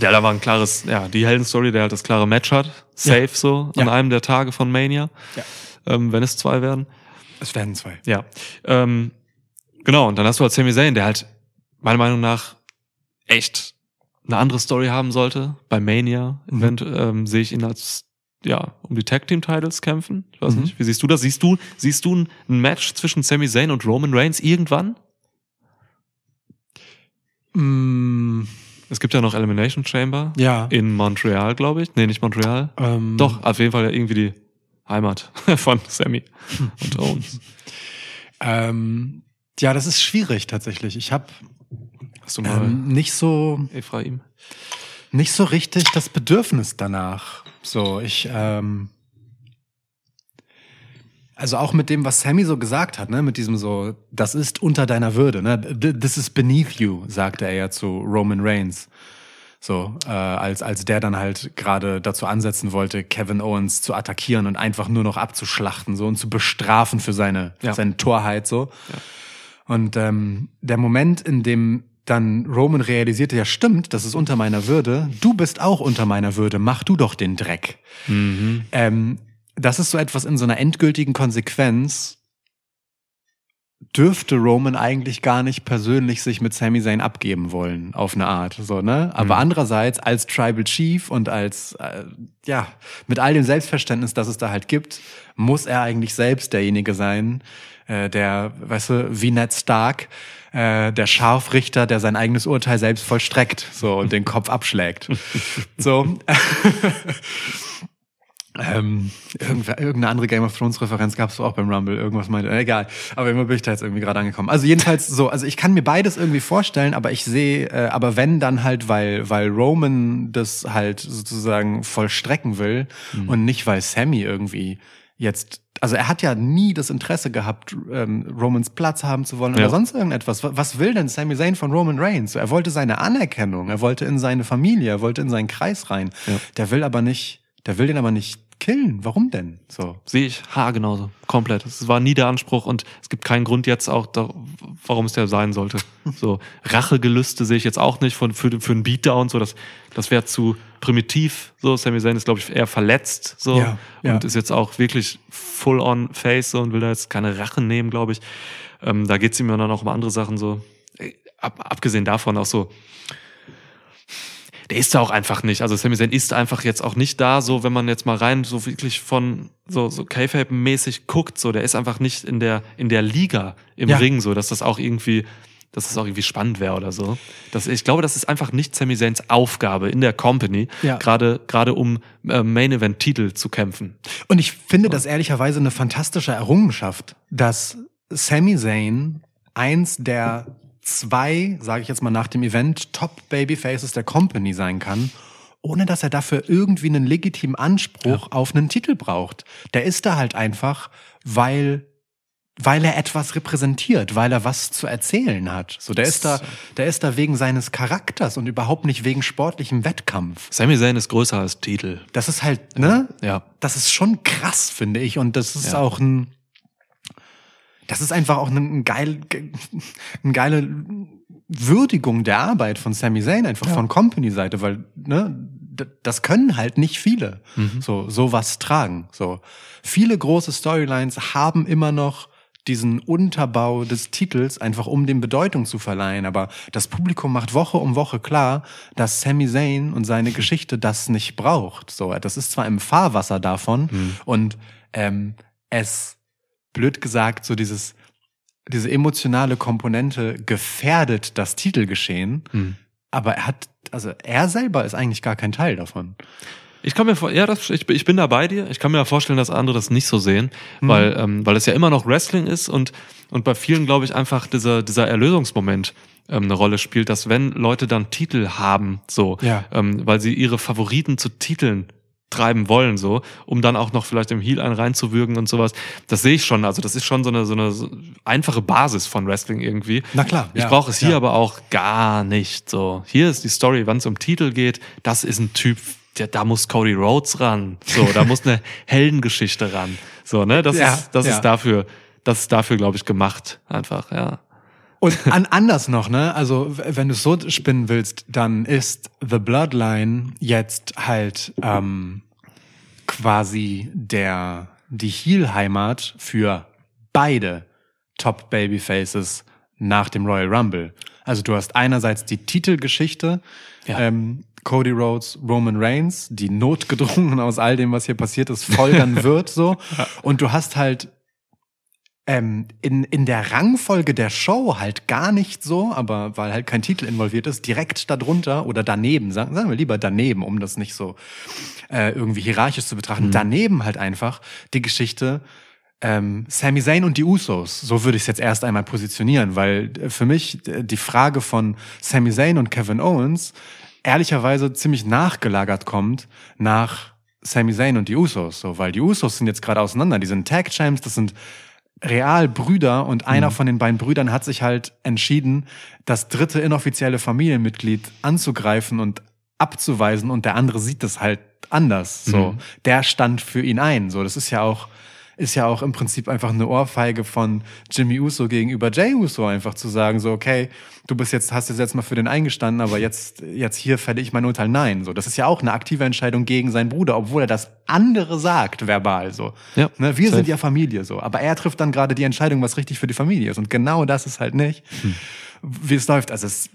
der da war ein klares, ja, die Heldenstory, der halt das klare Match hat. Safe so an Ja. einem der Tage von Mania. Ja. Ähm, wenn es zwei werden. Es werden zwei. Ja. Ähm, genau, und dann hast du halt Sami Zayn, der halt meiner Meinung nach echt eine andere Story haben sollte. Bei Mania Event ähm, sehe ich ihn als ja, um die Tag Team Titles kämpfen. Ich weiß Mhm. nicht, wie siehst du das? Siehst du siehst du ein Match zwischen Sami Zayn und Roman Reigns irgendwann? Mm, Es gibt ja noch Elimination Chamber Ja. in Montreal, glaube ich. Nee, nicht Montreal. Ähm, Doch, auf jeden Fall ja irgendwie die Heimat von Sammy und Owens. Ähm, ja, das ist schwierig tatsächlich. Ich habe ähm, nicht so Ephraim? nicht so richtig das Bedürfnis danach. So, ich ähm, also auch mit dem, was Sammy so gesagt hat, ne, mit diesem so, das ist unter deiner Würde, ne, this is beneath you, sagte er ja zu Roman Reigns. So, äh, als, als der dann halt gerade dazu ansetzen wollte, Kevin Owens zu attackieren und einfach nur noch abzuschlachten, so und zu bestrafen für seine, Ja. seine Torheit, so. Und ähm, der Moment, in dem dann Roman realisierte, ja stimmt, das ist unter meiner Würde, du bist auch unter meiner Würde, mach du doch den Dreck. Ähm, das ist so etwas in so einer endgültigen Konsequenz, dürfte Roman eigentlich gar nicht persönlich sich mit Sami Zayn abgeben wollen, auf eine Art, so, ne? Aber andererseits als Tribal Chief und als, äh, ja, mit all dem Selbstverständnis, das es da halt gibt, muss er eigentlich selbst derjenige sein, äh, der, weißt du, wie Ned Stark, äh, der Scharfrichter, der sein eigenes Urteil selbst vollstreckt, so, und den Kopf abschlägt. so. Ähm, irgendeine andere Game of Thrones Referenz gab es auch beim Rumble, irgendwas meinte, äh, egal. Aber immer bin ich da jetzt irgendwie gerade angekommen. Also jedenfalls so, also ich kann mir beides irgendwie vorstellen, aber ich sehe, äh, aber wenn dann halt, weil weil Roman das halt sozusagen vollstrecken will und nicht weil Sammy irgendwie jetzt, also er hat ja nie das Interesse gehabt, ähm, Romans Platz haben zu wollen oder Ja. sonst irgendetwas. Was, was will denn Sami Zayn von Roman Reigns? Er wollte seine Anerkennung, er wollte in seine Familie, er wollte in seinen Kreis rein. Ja. Der will aber nicht, der will den aber nicht killen. Warum denn? So. Sehe ich haargenauso. Komplett. Es war nie der Anspruch und es gibt keinen Grund jetzt auch, da, warum es der sein sollte. So, Rachegelüste sehe ich jetzt auch nicht von, für, für einen Beatdown, so, das, das wäre zu primitiv. So, Sami Zayn ist, glaube ich, eher verletzt, so, Ja, ja. und ist jetzt auch wirklich full on face so, und will da jetzt keine Rache nehmen, glaube ich. Ähm, da geht's ihm ja dann auch um andere Sachen, so. Ab, abgesehen davon auch so, der ist da auch einfach nicht. Also Sami Zayn ist einfach jetzt auch nicht da, so wenn man jetzt mal rein so wirklich von so so K-Fape-mäßig guckt, so der ist einfach nicht in der in der Liga im Ja. Ring, so dass das auch irgendwie dass das auch irgendwie spannend wäre oder so. Das, ich glaube, das ist einfach nicht Sami Zayns Aufgabe in der Company, Ja. gerade gerade um äh, Main Event Titel zu kämpfen. Und ich finde das ehrlicherweise eine fantastische Errungenschaft, dass Sami Zayn eins der zwei, sage ich jetzt mal nach dem Event, Top Babyfaces der Company sein kann, ohne dass er dafür irgendwie einen legitimen Anspruch auf einen Titel braucht. Der ist da halt einfach, weil weil er etwas repräsentiert, weil er was zu erzählen hat. So, der ist da, der ist da wegen seines Charakters und überhaupt nicht wegen sportlichem Wettkampf. Sami Zayn ist größer als Titel. Das ist halt, ne? Ja. Das ist schon krass, finde ich. Und das ist Ja. auch ein, das ist einfach auch ein, ein geil, eine geile Würdigung der Arbeit von Sami Zayn, einfach von Company-Seite, weil, ne, das können halt nicht viele, so, sowas tragen, so. Viele große Storylines haben immer noch diesen Unterbau des Titels, einfach um dem Bedeutung zu verleihen. Aber das Publikum macht Woche um Woche klar, dass Sami Zayn und seine Geschichte das nicht braucht. So, das ist zwar im Fahrwasser davon und ähm, es, blöd gesagt, so dieses, diese emotionale Komponente gefährdet das Titelgeschehen, aber er hat, also er selber ist eigentlich gar kein Teil davon. Ich kann mir vor, ja, das, ich, bin- ich bin da bei dir. Ich kann mir ja vorstellen, dass andere das nicht so sehen, weil, ähm, weil es ja immer noch Wrestling ist und, und bei vielen, glaube ich, einfach dieser, dieser Erlösungsmoment ähm, eine Rolle spielt, dass wenn Leute dann Titel haben, so, Ja. ähm, weil sie ihre Favoriten zu Titeln treiben wollen, so, um dann auch noch vielleicht im Heel einen reinzuwürgen und sowas. Das sehe ich schon. Also, das ist schon so eine, so eine einfache Basis von Wrestling irgendwie. Na klar, Ich ja, brauche es hier ja. aber auch gar nicht. So, hier ist die Story, wenn es um Titel geht. Das ist ein Typ, der, da muss Cody Rhodes ran. So, da muss eine Heldengeschichte ran. So, ne, das Ja, ist, das ist dafür, das ist dafür, glaube ich, gemacht. Einfach, ja. Und an, anders noch, ne? Also, wenn du es so spinnen willst, dann ist The Bloodline jetzt halt ähm, quasi der die Heel-Heimat für beide Top Babyfaces nach dem Royal Rumble. Also du hast einerseits die Titelgeschichte, Ja. ähm, Cody Rhodes, Roman Reigns, die notgedrungen aus all dem, was hier passiert ist, folgern wird so. Und du hast halt ähm, in, in der Rangfolge der Show halt gar nicht so, aber weil halt kein Titel involviert ist, direkt darunter oder daneben, sagen, sagen wir lieber daneben, um das nicht so äh, irgendwie hierarchisch zu betrachten, daneben halt einfach die Geschichte ähm, Sami Zayn und die Usos. So würde ich es jetzt erst einmal positionieren, weil äh, für mich die Frage von Sami Zayn und Kevin Owens ehrlicherweise ziemlich nachgelagert kommt nach Sami Zayn und die Usos, so, weil die Usos sind jetzt gerade auseinander, die sind Tag Champs, das sind real Brüder und einer von den beiden Brüdern hat sich halt entschieden, das dritte inoffizielle Familienmitglied anzugreifen und abzuweisen und der andere sieht das halt anders, so. Der stand für ihn ein, so. Das ist ja auch ist ja auch im Prinzip einfach eine Ohrfeige von Jimmy Uso gegenüber Jay Uso einfach zu sagen so okay du bist jetzt hast jetzt mal für den eingestanden aber jetzt jetzt hier fälle ich mein Urteil. Nein so das ist ja auch eine aktive Entscheidung gegen seinen Bruder obwohl er das andere sagt verbal so. Ja, ne, wir safe. sind ja Familie so. Aber er trifft dann gerade die Entscheidung was richtig für die Familie ist. Und genau das ist halt nicht wie es läuft. Also es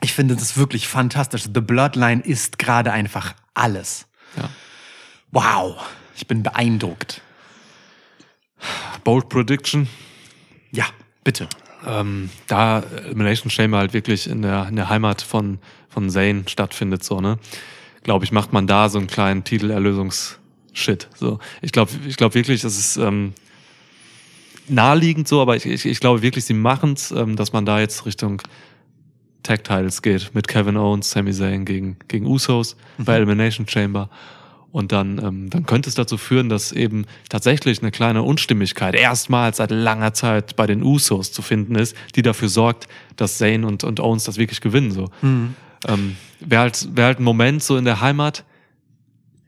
ich finde das wirklich fantastisch. The Bloodline ist gerade einfach alles. Ja. wow. Ich bin beeindruckt Bold Prediction. ja bitte ähm, da Elimination Chamber halt wirklich in der, in der Heimat von, von Zane stattfindet, so, ne? Glaube ich, macht man da so einen kleinen Titelerlösungs-Shit. So. Ich glaube ich glaub wirklich, das ist ähm, naheliegend so, aber ich, ich, ich glaube wirklich, sie machen's, ähm, dass man da jetzt Richtung Tag Titles geht mit Kevin Owens, Sami Zayn gegen, gegen Usos bei Elimination Chamber. Und dann, ähm, dann könnte es dazu führen, dass eben tatsächlich eine kleine Unstimmigkeit erstmals seit langer Zeit bei den Usos zu finden ist, die dafür sorgt, dass Zayn und, und Owens das wirklich gewinnen. So. Ähm, Wäre halt, wär halt ein Moment so in der Heimat.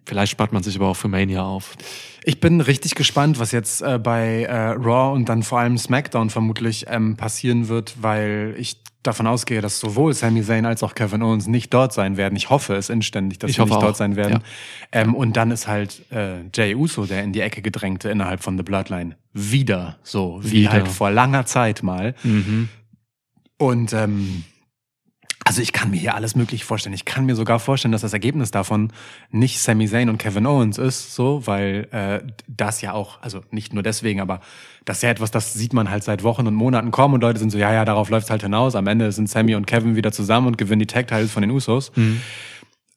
Vielleicht spart man sich aber auch für Mania auf. Ich bin richtig gespannt, was jetzt äh, bei äh, Raw und dann vor allem SmackDown vermutlich ähm, passieren wird, weil ich davon ausgehe, dass sowohl Sami Zayn als auch Kevin Owens nicht dort sein werden. Ich hoffe es inständig, dass Ich sie nicht auch. dort sein werden. Ja. Ähm, und dann ist halt äh, Jay Uso, der in die Ecke gedrängte innerhalb von The Bloodline, wieder so, wie Wieder. halt vor langer Zeit mal. Und ähm, also ich kann mir hier alles möglich vorstellen. Ich kann mir sogar vorstellen, dass das Ergebnis davon nicht Sami Zayn und Kevin Owens ist, so, weil äh, das ja auch, also nicht nur deswegen, aber das ist ja etwas, das sieht man halt seit Wochen und Monaten kommen und Leute sind so, ja, ja, darauf läuft's halt hinaus. Am Ende sind Sammy und Kevin wieder zusammen und gewinnen die Tag Titles von den Usos.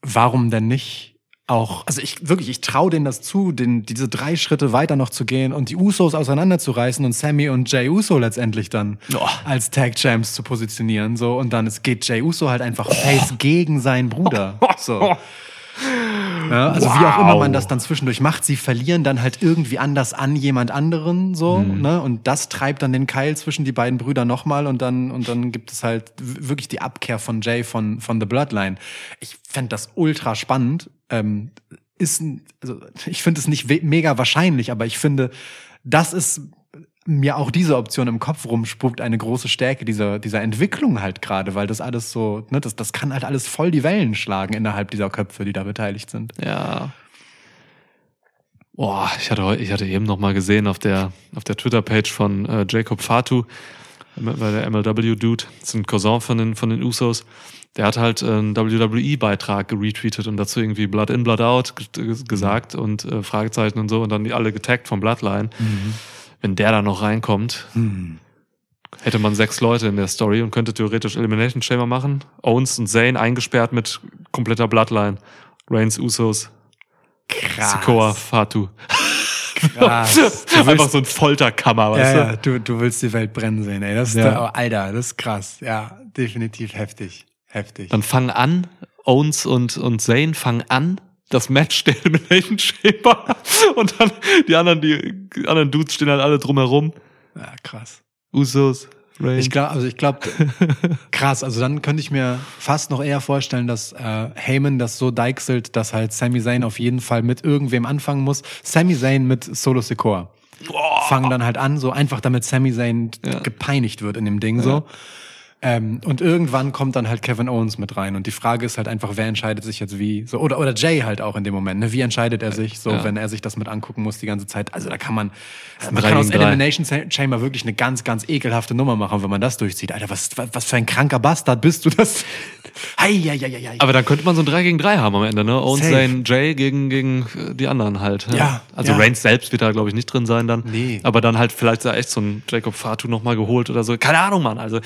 Warum denn nicht auch, also ich wirklich, ich traue denen das zu, den, diese drei Schritte weiter noch zu gehen und die Usos auseinanderzureißen und Sammy und Jay Uso letztendlich dann Oh. als Tag Champs zu positionieren, so und dann es geht Jay Uso halt einfach face gegen seinen Bruder, so. Ja, also wie auch immer man das dann zwischendurch macht, sie verlieren dann halt irgendwie anders an jemand anderen so, ne? Und das treibt dann den Keil zwischen die beiden Brüder nochmal und dann und dann gibt es halt wirklich die Abkehr von Jay von von The Bloodline. Ich fände das ultra spannend. Ähm, ist also ich finde es nicht mega wahrscheinlich, aber ich finde, das ist mir auch diese Option im Kopf rumspuckt, eine große Stärke dieser, dieser Entwicklung halt gerade, weil das alles so, ne, das, das kann halt alles voll die Wellen schlagen innerhalb dieser Köpfe, die da beteiligt sind. Ja. Boah, ich hatte, ich hatte eben noch mal gesehen auf der, auf der Twitter-Page von äh, Jacob Fatu, weil der MLW-Dude, das ist ein Cousin von den, von den Usos, der hat halt äh, einen WWE-Beitrag geretweetet und dazu irgendwie Blood in, Blood out gesagt und äh, Fragezeichen und so und dann die alle getaggt vom Bloodline. Wenn der da noch reinkommt, hätte man sechs Leute in der Story und könnte theoretisch Elimination Chamber machen. Owens und Zayn eingesperrt mit kompletter Bloodline. Reigns, Usos, Sikoa, Fatu. Krass. Du Einfach so ein Folterkammer, ja, weißt ja, du, du willst die Welt brennen sehen, ey. Das ist Ja. da, oh, Alter, das ist krass. Ja, definitiv heftig. Heftig. Dann fangen an, Owens und, und Zayn fangen an, das Match der Elimination Chamber und dann die anderen, die, die anderen Dudes stehen halt alle drumherum. ja, krass. Usos, Reigns. Ich glaube, also ich glaube, krass. Also dann könnte ich mir fast noch eher vorstellen, dass äh, Heyman das so deichselt, dass halt Sami Zayn auf jeden Fall mit irgendwem anfangen muss. Sami Zayn mit Solo Sikoa. Fangen dann halt an, so einfach damit Sami Zayn Ja. gepeinigt wird in dem Ding so. Ähm, und irgendwann kommt dann halt Kevin Owens mit rein. Und die Frage ist halt einfach, wer entscheidet sich jetzt wie? So, oder, oder Jay halt auch in dem Moment. Ne? Wie entscheidet er sich, so, Ja. wenn er sich das mit angucken muss die ganze Zeit? Also da kann man, man kann aus. Elimination Chamber wirklich eine ganz, ganz ekelhafte Nummer machen, wenn man das durchzieht. Alter, was, was, für ein kranker Bastard bist du das? Hei, hei, hei, hei. Aber dann könnte man so ein 3 gegen 3 haben am Ende, ne? Owens, Safe. Zane, Jay gegen, gegen äh, die anderen halt. Ja, Also ja. Reigns selbst wird da, glaube ich, nicht drin sein dann. Nee. Aber dann halt vielleicht da echt so ein Jacob Fatu nochmal geholt oder so. Keine Ahnung, Mann. Also,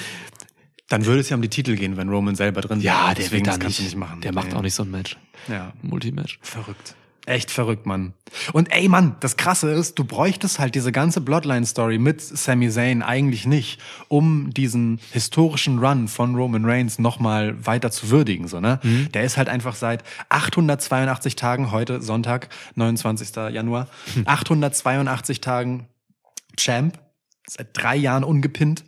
Dann würde es ja um die Titel gehen, wenn Roman selber drin wäre. Deswegen, das kannst du nicht machen. Der macht Nee. auch nicht so ein Match. Ja. Multimatch. Verrückt. Echt verrückt, Mann. Und ey, Mann, das Krasse ist, du bräuchtest halt diese ganze Bloodline-Story mit Sami Zayn eigentlich nicht, um diesen historischen Run von Roman Reigns nochmal weiter zu würdigen, so, ne? Der ist halt einfach seit 882 Tagen, heute Sonntag, 29. Januar, 882 Tagen Champ, seit drei Jahren ungepinnt.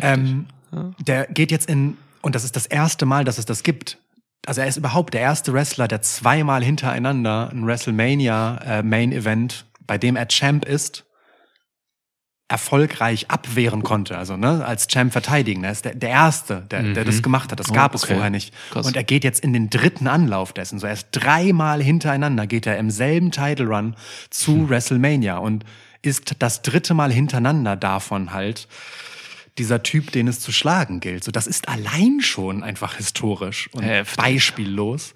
Ähm, Der geht jetzt in, und das ist das erste Mal, dass es das gibt. Also er ist überhaupt der erste Wrestler, der zweimal hintereinander ein WrestleMania äh, Main Event, bei dem er Champ ist, erfolgreich abwehren konnte. Also ne, als Champ verteidigen. Er ist der, der erste, der, der das gemacht hat. Das Oh, gab es okay. vorher nicht. Krass. Und er geht jetzt in den dritten Anlauf dessen. So erst dreimal hintereinander geht er im selben Title Run zu Hm. WrestleMania und ist das dritte Mal hintereinander davon halt dieser Typ, den es zu schlagen gilt. So, das ist allein schon einfach historisch und Heftig. beispiellos.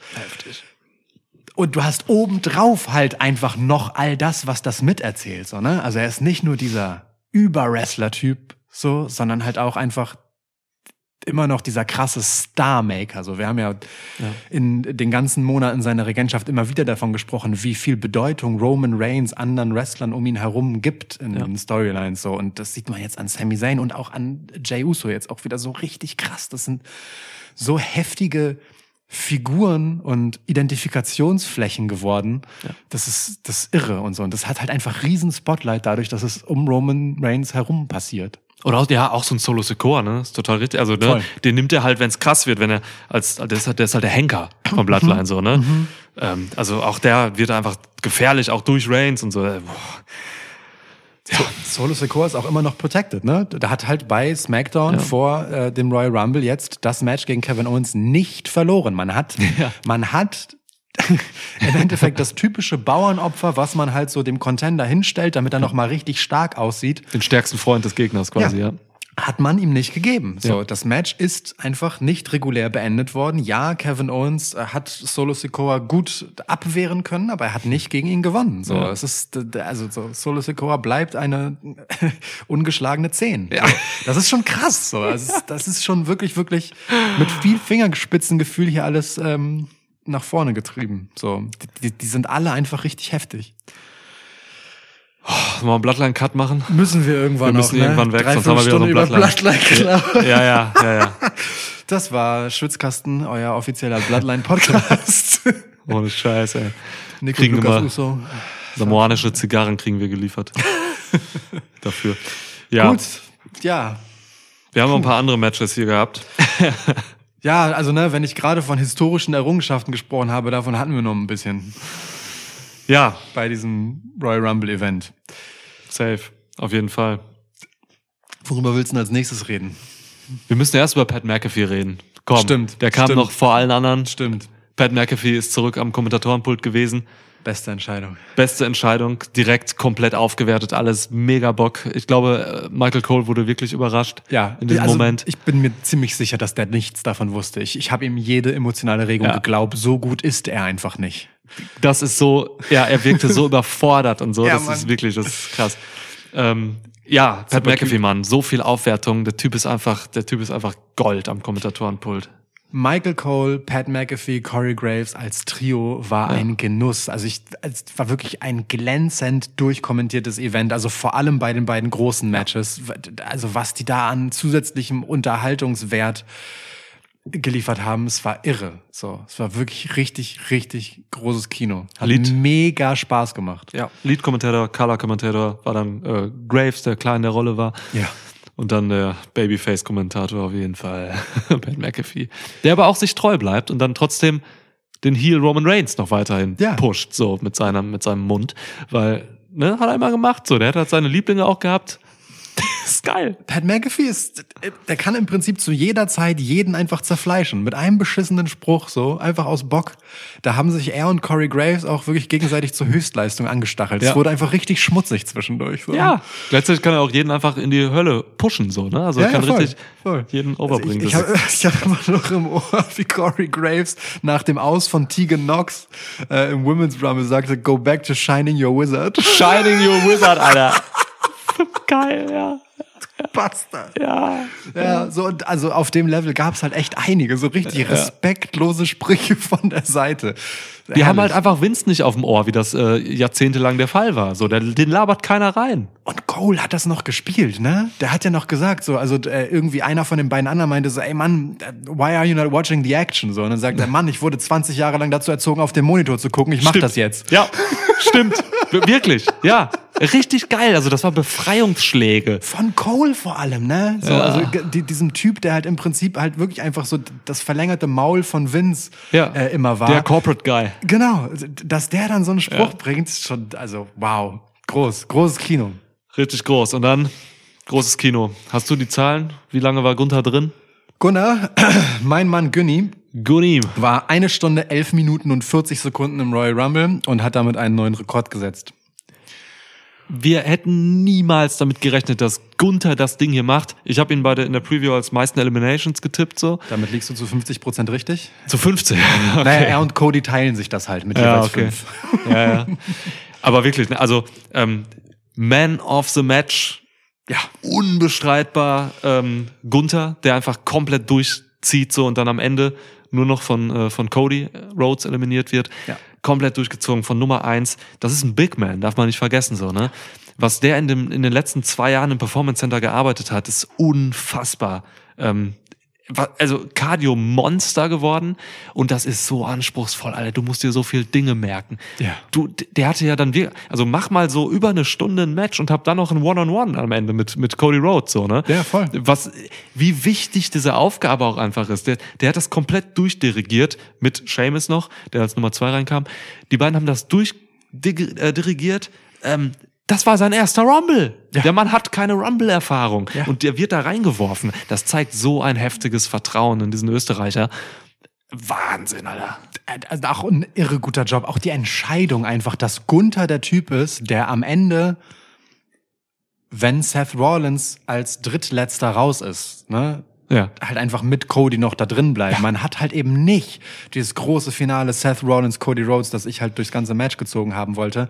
Und du hast obendrauf halt einfach noch all das, was das miterzählt. So, ne? Also er ist nicht nur dieser Über-Wrestler-Typ, so, sondern halt auch einfach immer noch dieser krasse Star-Maker. So, wir haben ja, in den ganzen Monaten seiner Regentschaft immer wieder davon gesprochen, wie viel Bedeutung Roman Reigns anderen Wrestlern um ihn herum gibt in den Storylines. So, und das sieht man jetzt an Sami Zayn und auch an Jey Uso jetzt auch wieder so richtig krass. Das sind so heftige Figuren und Identifikationsflächen geworden. Das ist das ist irre und so. Und das hat halt einfach riesen Spotlight dadurch, dass es um Roman Reigns herum passiert. Oder auch, ja, auch so ein Solo Secor, ne? Ist total richtig. Also, ne, Voll. den nimmt er halt, wenn es krass wird, wenn er als, der ist halt, der ist halt der Henker vom Mhm. Bloodline, so, ne? Ähm, also auch der wird einfach gefährlich, auch durch Reigns und so. Äh, Boah. So, Solo Secor ist auch immer noch protected, ne? Da hat halt bei SmackDown vor äh, dem Royal Rumble jetzt das Match gegen Kevin Owens nicht verloren. Man hat, Ja. man hat im Endeffekt das typische Bauernopfer, was man halt so dem Contender hinstellt, damit er noch mal richtig stark aussieht, Den stärksten Freund des Gegners quasi, ja. hat man ihm nicht gegeben. So, Ja. das Match ist einfach nicht regulär beendet worden. Ja, Kevin Owens äh, hat Solo Sikoa gut abwehren können, aber er hat nicht gegen ihn gewonnen. So, Ja. es ist also so, Solo Sikoa bleibt eine ungeschlagene Zehn. Ja. Das ist schon krass. So, das ist, das ist schon wirklich wirklich mit viel Fingerspitzengefühl hier alles ähm, nach vorne getrieben. So, die, die sind alle einfach richtig heftig. Sollen wir mal einen Bloodline-Cut machen? Müssen wir irgendwann Wir müssen noch, irgendwann weg, Drei, sonst haben wir wieder so einen Bloodline. Bloodline gelabert. Ja, ja, ja, ja. Das war Schwitzkasten, euer offizieller Bloodline-Podcast. Ohne Scheiß, ey. Nico Kriegen Lukas immer- Uso. Samoanische Zigarren kriegen wir geliefert. Dafür. Ja, Gut, ja. wir haben noch ein paar andere Matches hier gehabt. Ja, also ne, wenn ich gerade von historischen Errungenschaften gesprochen habe, davon hatten wir noch ein bisschen Ja, bei diesem Royal Rumble Event. safe. Auf jeden Fall. Worüber willst du denn als nächstes reden? Wir müssen erst über Pat McAfee reden. Komm, Stimmt, Der kam stimmt. noch vor allen anderen. Stimmt. Pat McAfee ist zurück am Kommentatorenpult gewesen. Beste Entscheidung. Beste Entscheidung, direkt komplett aufgewertet, alles mega Bock. Ich glaube, äh, Michael Cole wurde wirklich überrascht Ja, in diesem also Moment. Ich bin mir ziemlich sicher, dass der nichts davon wusste. Ich, ich habe ihm jede emotionale Regung Ja. geglaubt. So gut ist er einfach nicht. Das ist so, ja, er wirkte so überfordert und so. Ja, das Mann. ist wirklich, das ist krass. Ähm, ja, Pat McAfee. Mann, so viel Aufwertung. Der Typ ist einfach, der Typ ist einfach Gold am Kommentatorenpult. Michael Cole, Pat McAfee, Corey Graves als Trio war ein Genuss. Also ich, es war wirklich ein glänzend durchkommentiertes Event. Also vor allem bei den beiden großen Matches. Also was die da an zusätzlichem Unterhaltungswert geliefert haben, es war irre. So, es war wirklich richtig, richtig großes Kino. Hat Lied. mega Spaß gemacht. Ja, Lead-Kommentator, Color-Kommentator war dann äh, Graves, der klar in der Rolle war. Ja. Und dann der Babyface-Kommentator auf jeden Fall, Pat McAfee. Der aber auch sich treu bleibt und dann trotzdem den Heel Roman Reigns noch weiterhin Ja. pusht, so mit seinem, mit seinem Mund. Weil, ne, hat er immer gemacht, so. Der hat halt seine Lieblinge auch gehabt. Ist geil. Pat McAfee ist, der kann im Prinzip zu jeder Zeit jeden einfach zerfleischen. Mit einem beschissenen Spruch, so, einfach aus Bock. Da haben sich er und Corey Graves auch wirklich gegenseitig zur Höchstleistung angestachelt. Es Ja. wurde einfach richtig schmutzig zwischendurch. So. Ja. Gleichzeitig kann er auch jeden einfach in die Hölle pushen, so, ne? Also Ja, er kann ja, voll, richtig voll. jeden Also overbringen. ich ich Das habe ich hab immer noch im Ohr, wie Corey Graves nach dem Aus von Tegan Knox äh, im Women's Rumble sagte, go back to shining your wizard. Shining Your Wizard, Alter. geil, ja. Bastard. Ja. Ja, so und also auf dem Level gab's halt echt einige, so richtig respektlose Sprüche von der Seite. Die haben halt einfach Vince nicht auf dem Ohr, wie das äh, jahrzehntelang der Fall war. So, der, den labert keiner rein. Und Cole hat das noch gespielt, ne? Der hat ja noch gesagt, so, also äh, irgendwie einer von den beiden anderen meinte so, ey Mann, why are you not watching the action? So, und dann sagt er, Mann, ich wurde 20 Jahre lang dazu erzogen, auf dem Monitor zu gucken, ich mach Stimmt. das jetzt. Ja, stimmt. Wir- Wirklich, ja. Richtig geil. Also das war Befreiungsschläge. Von Cole vor allem, ne? So, Also g- die, diesem Typ, der halt im Prinzip halt wirklich einfach so das verlängerte Maul von Vince Ja. äh, immer war. Der Corporate Guy. Genau, dass der dann so einen Spruch bringt, ist schon, also wow, groß, großes Kino. Richtig groß. Und dann großes Kino. Hast du die Zahlen? Wie lange war Gunther drin? Gunnar, mein Mann Günni, Gunny. war eine Stunde, elf Minuten und 40 Sekunden im Royal Rumble und hat damit einen neuen Rekord gesetzt. Wir hätten niemals damit gerechnet, dass Gunther das Ding hier macht. Ich habe ihn bei der, in der Preview als meisten Eliminations getippt, so. Damit liegst du zu 50 Prozent richtig? Zu 15. Naja, er und Cody teilen sich das halt mit Ja, jeweils okay. fünf. Ja, ja. Aber wirklich, ne, also ähm, Man of the Match, Ja. unbestreitbar ähm, Gunther, der einfach komplett durchzieht so und dann am Ende nur noch von, äh, von Cody Rhodes eliminiert wird. Ja. Komplett durchgezogen von Nummer eins. Das ist ein Big Man, darf man nicht vergessen so, ne? Was der in, dem, in den letzten zwei Jahren im Performance Center gearbeitet hat, ist unfassbar. Ähm, also Cardio-Monster geworden und das ist so anspruchsvoll, Alter. Du musst dir so viel Dinge merken. Ja. Du, der hatte ja dann wir, also mach mal so über eine Stunde ein Match und hab dann noch ein One-on-One am Ende mit, mit Cody Rhodes, so, ne? Ja, voll. Was, wie wichtig diese Aufgabe auch einfach ist. Der, der hat das komplett durchdirigiert mit Seamus noch, der als Nummer zwei reinkam. Die beiden haben das durchdirigiert. Ähm, das war sein erster Rumble. Ja. Der Mann hat keine Rumble-Erfahrung. Ja. Und der wird da reingeworfen. Das zeigt so ein heftiges Vertrauen in diesen Österreicher. Wahnsinn, Alter. Also auch ein irre guter Job. Auch die Entscheidung einfach, dass Gunther der Typ ist, der am Ende, wenn Seth Rollins als drittletzter raus ist, ne, Ja. halt einfach mit Cody noch da drin bleibt. Man hat halt eben nicht dieses große Finale Seth Rollins, Cody Rhodes, das ich halt durchs ganze Match gezogen haben wollte.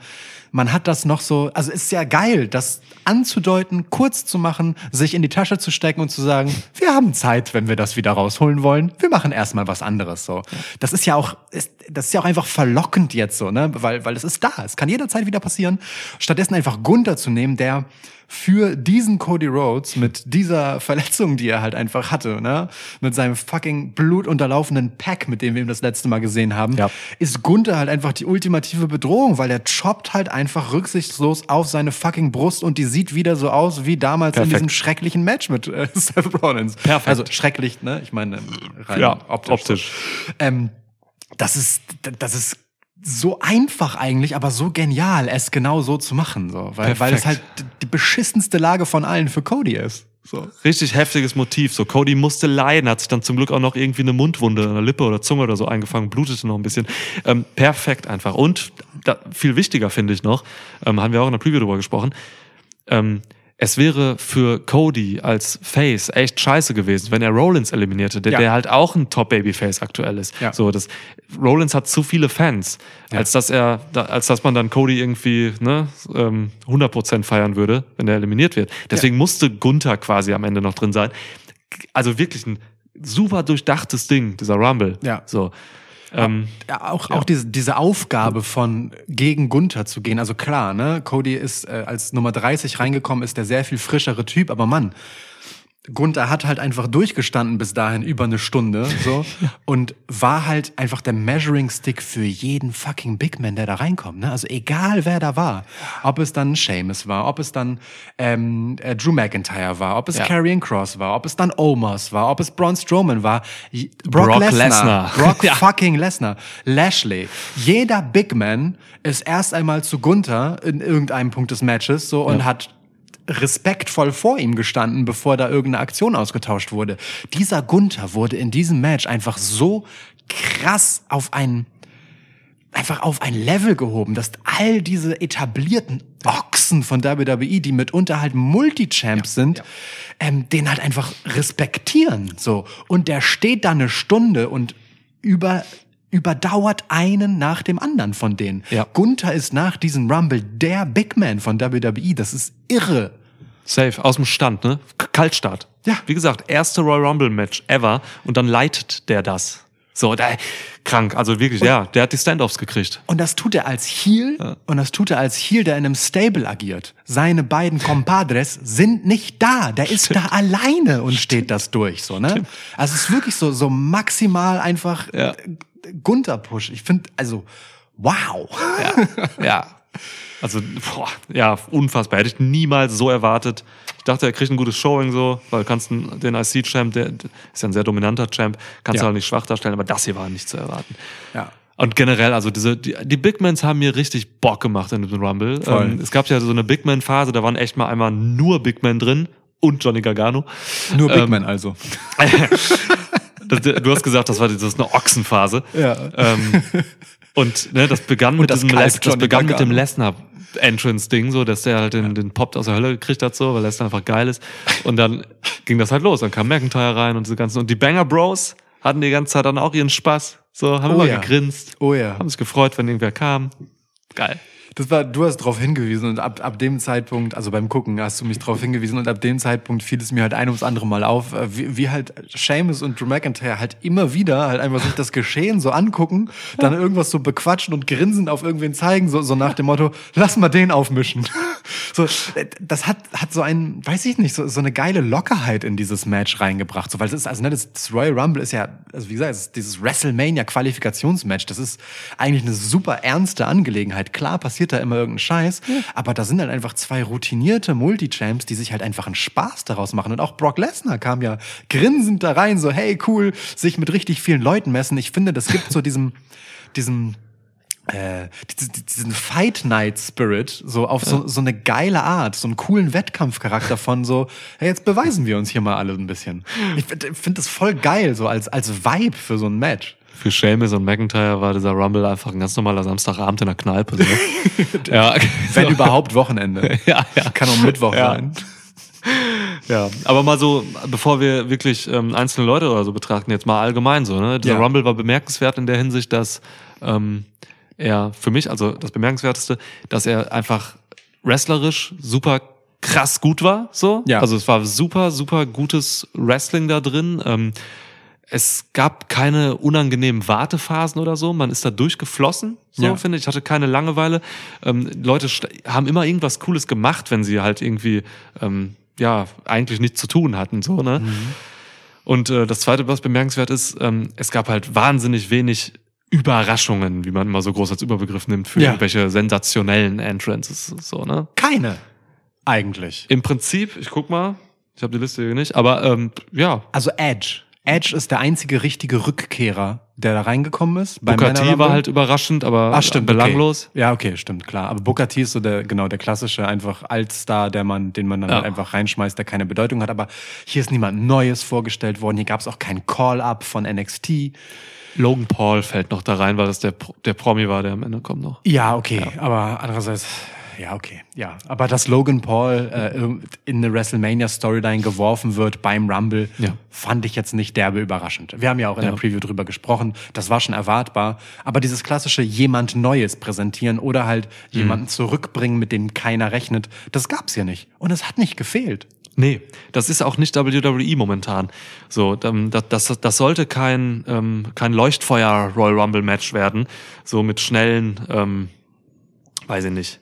Man hat das noch so, also ist ja geil, das anzudeuten, kurz zu machen, sich in die Tasche zu stecken und zu sagen, wir haben Zeit, wenn wir das wieder rausholen wollen. Wir machen erstmal was anderes so. Das ist ja auch, ist, das ist ja auch einfach verlockend jetzt so, ne, weil, weil es ist da. Es kann jederzeit wieder passieren. Stattdessen einfach Gunther zu nehmen, der für diesen Cody Rhodes mit dieser Verletzung, die er halt einfach hatte, ne, mit seinem fucking blutunterlaufenden Pack, mit dem wir ihn das letzte Mal gesehen haben, Ja. ist Gunther halt einfach die ultimative Bedrohung, weil er choppt halt einfach rücksichtslos auf seine fucking Brust und die sieht wieder so aus wie damals in Perfekt. diesem schrecklichen Match mit äh, Seth Rollins. Perfekt. Also schrecklich, ne? Ich meine rein Ja, optisch. optisch. Ähm, das ist das ist so einfach eigentlich, aber so genial, es genau so zu machen, so, weil, weil es halt Perfekt. die beschissenste Lage von allen für Cody ist. So. Richtig heftiges Motiv. So, Cody musste leiden, hat sich dann zum Glück auch noch irgendwie eine Mundwunde, eine Lippe oder Zunge oder so eingefangen, blutete noch ein bisschen. Ähm, perfekt einfach. Und da, viel wichtiger finde ich noch, ähm, haben wir auch in der Preview drüber gesprochen, ähm, es wäre für Cody als Face echt scheiße gewesen, wenn er Rollins eliminierte, der, Ja. der halt auch ein Top-Baby-Face aktuell ist. Ja. So, das, Rollins hat zu viele Fans, als dass er, als dass man dann Cody irgendwie ne, ähm, 100% feiern würde, wenn er eliminiert wird. Deswegen musste Gunther quasi am Ende noch drin sein. Also wirklich ein super durchdachtes Ding, dieser Rumble. Ja. So. Ähm, Ja, auch, auch diese, diese Aufgabe von gegen Gunther zu gehen. Also klar, ne, Cody ist äh, als Nummer 30 reingekommen, ist der sehr viel frischere Typ, aber Mann, Gunther hat halt einfach durchgestanden bis dahin über eine Stunde so und war halt einfach der Measuring Stick für jeden fucking Big Man, der da reinkommt. Ne? Also egal wer da war, ob es dann Seamus war, ob es dann ähm, äh, Drew McIntyre war, ob es Ja. Karrion Cross war, ob es dann Omos war, ob es Braun Strowman war, Brock, Brock Lesnar. Brock Ja. fucking Lesnar, Lashley. Jeder Big Man ist erst einmal zu Gunther in irgendeinem Punkt des Matches so und hat respektvoll vor ihm gestanden, bevor da irgendeine Aktion ausgetauscht wurde. Dieser Gunther wurde in diesem Match einfach so krass auf ein einfach auf ein Level gehoben, dass all diese etablierten Ochsen von WWE, die mitunter halt Multichamps sind, Ähm, den halt einfach respektieren. So. Und der steht da eine Stunde und über, überdauert einen nach dem anderen von denen. Ja. Gunther ist nach diesem Rumble der Big Man von WWE. Das ist irre. Safe, aus dem Stand, ne? Kaltstart. Ja. Wie gesagt, erste Royal Rumble Match ever und dann leitet der das. So, da, krank, also wirklich, ja, der hat die Standoffs gekriegt. Und das tut er als Heel und das tut er als Heel, der in einem Stable agiert. Seine beiden Compadres sind nicht da. Der ist da alleine und steht das durch, so, ne? Also es ist wirklich so, so maximal einfach Ja. Äh, Gunther-Push. Ich finde, also, wow. Ja, ja. Also, boah, ja, unfassbar. Hätte ich niemals so erwartet. Ich dachte, er kriegt ein gutes Showing so, weil du kannst den IC-Champ, der der ist ja ein sehr dominanter Champ, kannst Ja. du halt nicht schwach darstellen, aber das hier war nicht zu erwarten. Ja. Und generell, also diese, die, die Big Mans haben mir richtig Bock gemacht in dem Rumble. Ähm, es gab ja so eine Big Man-Phase, da waren echt mal einmal nur Big Men drin und Johnny Gargano. Nur Big Ähm, Man also. Das, du hast gesagt, das war das ist eine Ochsenphase. Ja. Ähm, und ne, das begann mit das diesem Les, das begann mit dem. Lesnar Entrance Ding so, dass der halt den, den Pop aus der Hölle gekriegt hat so, weil Lesnar einfach geil ist. Und dann ging das halt los. Dann kam McIntyre rein und diese ganzen und die Banger Bros hatten die ganze Zeit dann auch ihren Spaß. So haben Oh immer ja. gegrinst, Oh ja. haben sich gefreut, wenn irgendwer kam. Geil. Das war, du hast darauf hingewiesen und ab, ab dem Zeitpunkt, also beim Gucken hast du mich darauf hingewiesen und ab dem Zeitpunkt fiel es mir halt ein ums andere Mal auf, äh, wie, wie halt Seamus und Drew McIntyre halt immer wieder halt einfach sich das Geschehen so angucken, dann irgendwas so bequatschen und grinsend auf irgendwen zeigen, so, so nach dem Motto, lass mal den aufmischen. So, äh, das hat, hat so ein, weiß ich nicht, so, so eine geile Lockerheit in dieses Match reingebracht, so, weil das ist, also ne, das, das Royal Rumble ist ja, also wie gesagt, es dieses WrestleMania-Qualifikationsmatch, das ist eigentlich eine super ernste Angelegenheit. Klar passiert da immer irgendein Scheiß, aber da sind halt einfach zwei routinierte Multichamps, die sich halt einfach einen Spaß daraus machen. Und auch Brock Lesnar kam ja grinsend da rein, so, hey, cool, sich mit richtig vielen Leuten messen. Ich finde, das gibt so diesem, diesem, äh, diesen, diesen Fight Night Spirit, so auf so, so eine geile Art, so einen coolen Wettkampfcharakter von so, hey, jetzt beweisen wir uns hier mal alle ein bisschen. Ich finde find das voll geil, so als, als Vibe für so ein Match. Für Seamus und McIntyre war dieser Rumble einfach ein ganz normaler Samstagabend in der Kneipe. So. ja, Wenn überhaupt Wochenende. Ja, ja. Kann auch Mittwoch Ja. sein. Ja, aber mal so, bevor wir wirklich ähm, einzelne Leute oder so betrachten, jetzt mal allgemein so, ne? Dieser Ja. Rumble war bemerkenswert in der Hinsicht, dass ähm, er für mich, also das Bemerkenswerteste, dass er einfach wrestlerisch super krass gut war, so. Ja. Also es war super, super gutes Wrestling da drin. Ähm, es gab keine unangenehmen Wartephasen oder so. Man ist da durchgeflossen, so Ja. finde ich. Ich hatte keine Langeweile. Ähm, Leute haben immer irgendwas Cooles gemacht, wenn sie halt irgendwie ähm, ja eigentlich nichts zu tun hatten, so ne. Und äh, das Zweite, was bemerkenswert ist, ähm, es gab halt wahnsinnig wenig Überraschungen, wie man immer so groß als Überbegriff nimmt für Ja. irgendwelche sensationellen Entrances, so ne. Keine. Eigentlich. Im Prinzip, ich guck mal, ich habe die Liste hier nicht, aber ähm, ja, Also Edge. Edge ist der einzige richtige Rückkehrer, der da reingekommen ist. Booker T war halt überraschend, aber Ach, stimmt, belanglos. Okay. Ja, okay, stimmt, klar. Aber Booker T ist so der, genau, der klassische einfach Altstar, der man, den man dann Ja. halt einfach reinschmeißt, der keine Bedeutung hat. Aber hier ist niemand Neues vorgestellt worden. Hier gab es auch kein Call-Up von NXT. Logan Paul fällt noch da rein, weil das der, der Promi war, der am Ende kommt noch. Ja, okay. Aber andererseits, ja, okay. Ja. Aber dass Logan Paul äh, in eine WrestleMania-Storyline geworfen wird beim Rumble, Ja. fand ich jetzt nicht derbe überraschend. Wir haben ja auch in Ja. der Preview drüber gesprochen. Das war schon erwartbar. Aber dieses klassische jemand Neues präsentieren oder halt Mhm. jemanden zurückbringen, mit dem keiner rechnet, das gab's hier nicht. Und es hat nicht gefehlt. Nee, das ist auch nicht WWE momentan. So, das, das, das sollte kein, ähm, kein Leuchtfeuer Royal Rumble Match werden. So mit schnellen, ähm, weiß ich nicht,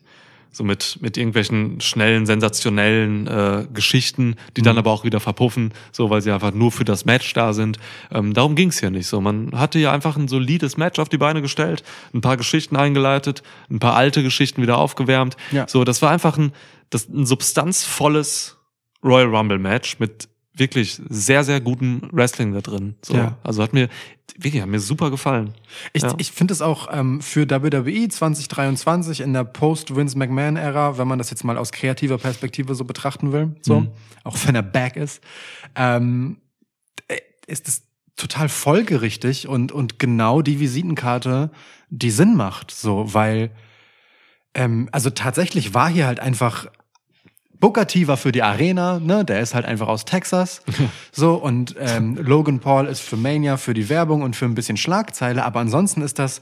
so mit, mit irgendwelchen schnellen, sensationellen äh, Geschichten, die dann aber auch wieder verpuffen, so weil sie einfach nur für das Match da sind. Ähm, darum ging's hier nicht so. Man hatte ja einfach ein solides Match auf die Beine gestellt, ein paar Geschichten eingeleitet, ein paar alte Geschichten wieder aufgewärmt. Ja. So, das war einfach ein, das, ein substanzvolles Royal Rumble Match mit wirklich sehr, sehr guten Wrestling da drin. So. Ja. Also hat mir, wirklich, hat mir super gefallen. Ich, Ja. ich finde es auch ähm, für WWE 2023 in der Post-Vince McMahon-Ära, wenn man das jetzt mal aus kreativer Perspektive so betrachten will, so, Mhm. auch wenn er back ist, ähm, äh, ist es total folgerichtig und, und genau die Visitenkarte, die Sinn macht, so, weil, ähm, also tatsächlich war hier halt einfach Booker T war für die Arena, ne? Der ist halt einfach aus Texas. so, und ähm, Logan Paul ist für Mania, für die Werbung und für ein bisschen Schlagzeile, aber ansonsten ist das.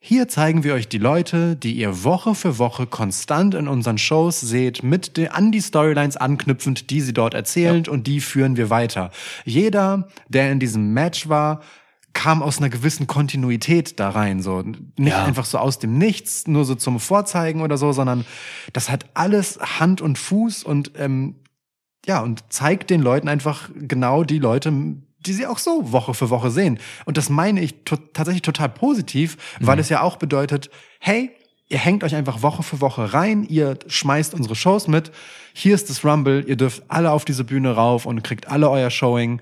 Hier zeigen wir euch die Leute, die ihr Woche für Woche konstant in unseren Shows seht, mit de, an die Storylines anknüpfend, die sie dort erzählen und die führen wir weiter. Jeder, der in diesem Match war, kam aus einer gewissen Kontinuität da rein, so nicht Ja. einfach so aus dem Nichts, nur so zum Vorzeigen oder so, sondern das hat alles Hand und Fuß und ähm, ja und zeigt den Leuten einfach genau die Leute, die sie auch so Woche für Woche sehen. Und das meine ich to tatsächlich total positiv, weil es ja auch bedeutet, hey, ihr hängt euch einfach Woche für Woche rein, ihr schmeißt unsere Shows mit. Hier ist das Rumble, ihr dürft alle auf diese Bühne rauf und kriegt alle euer Showing.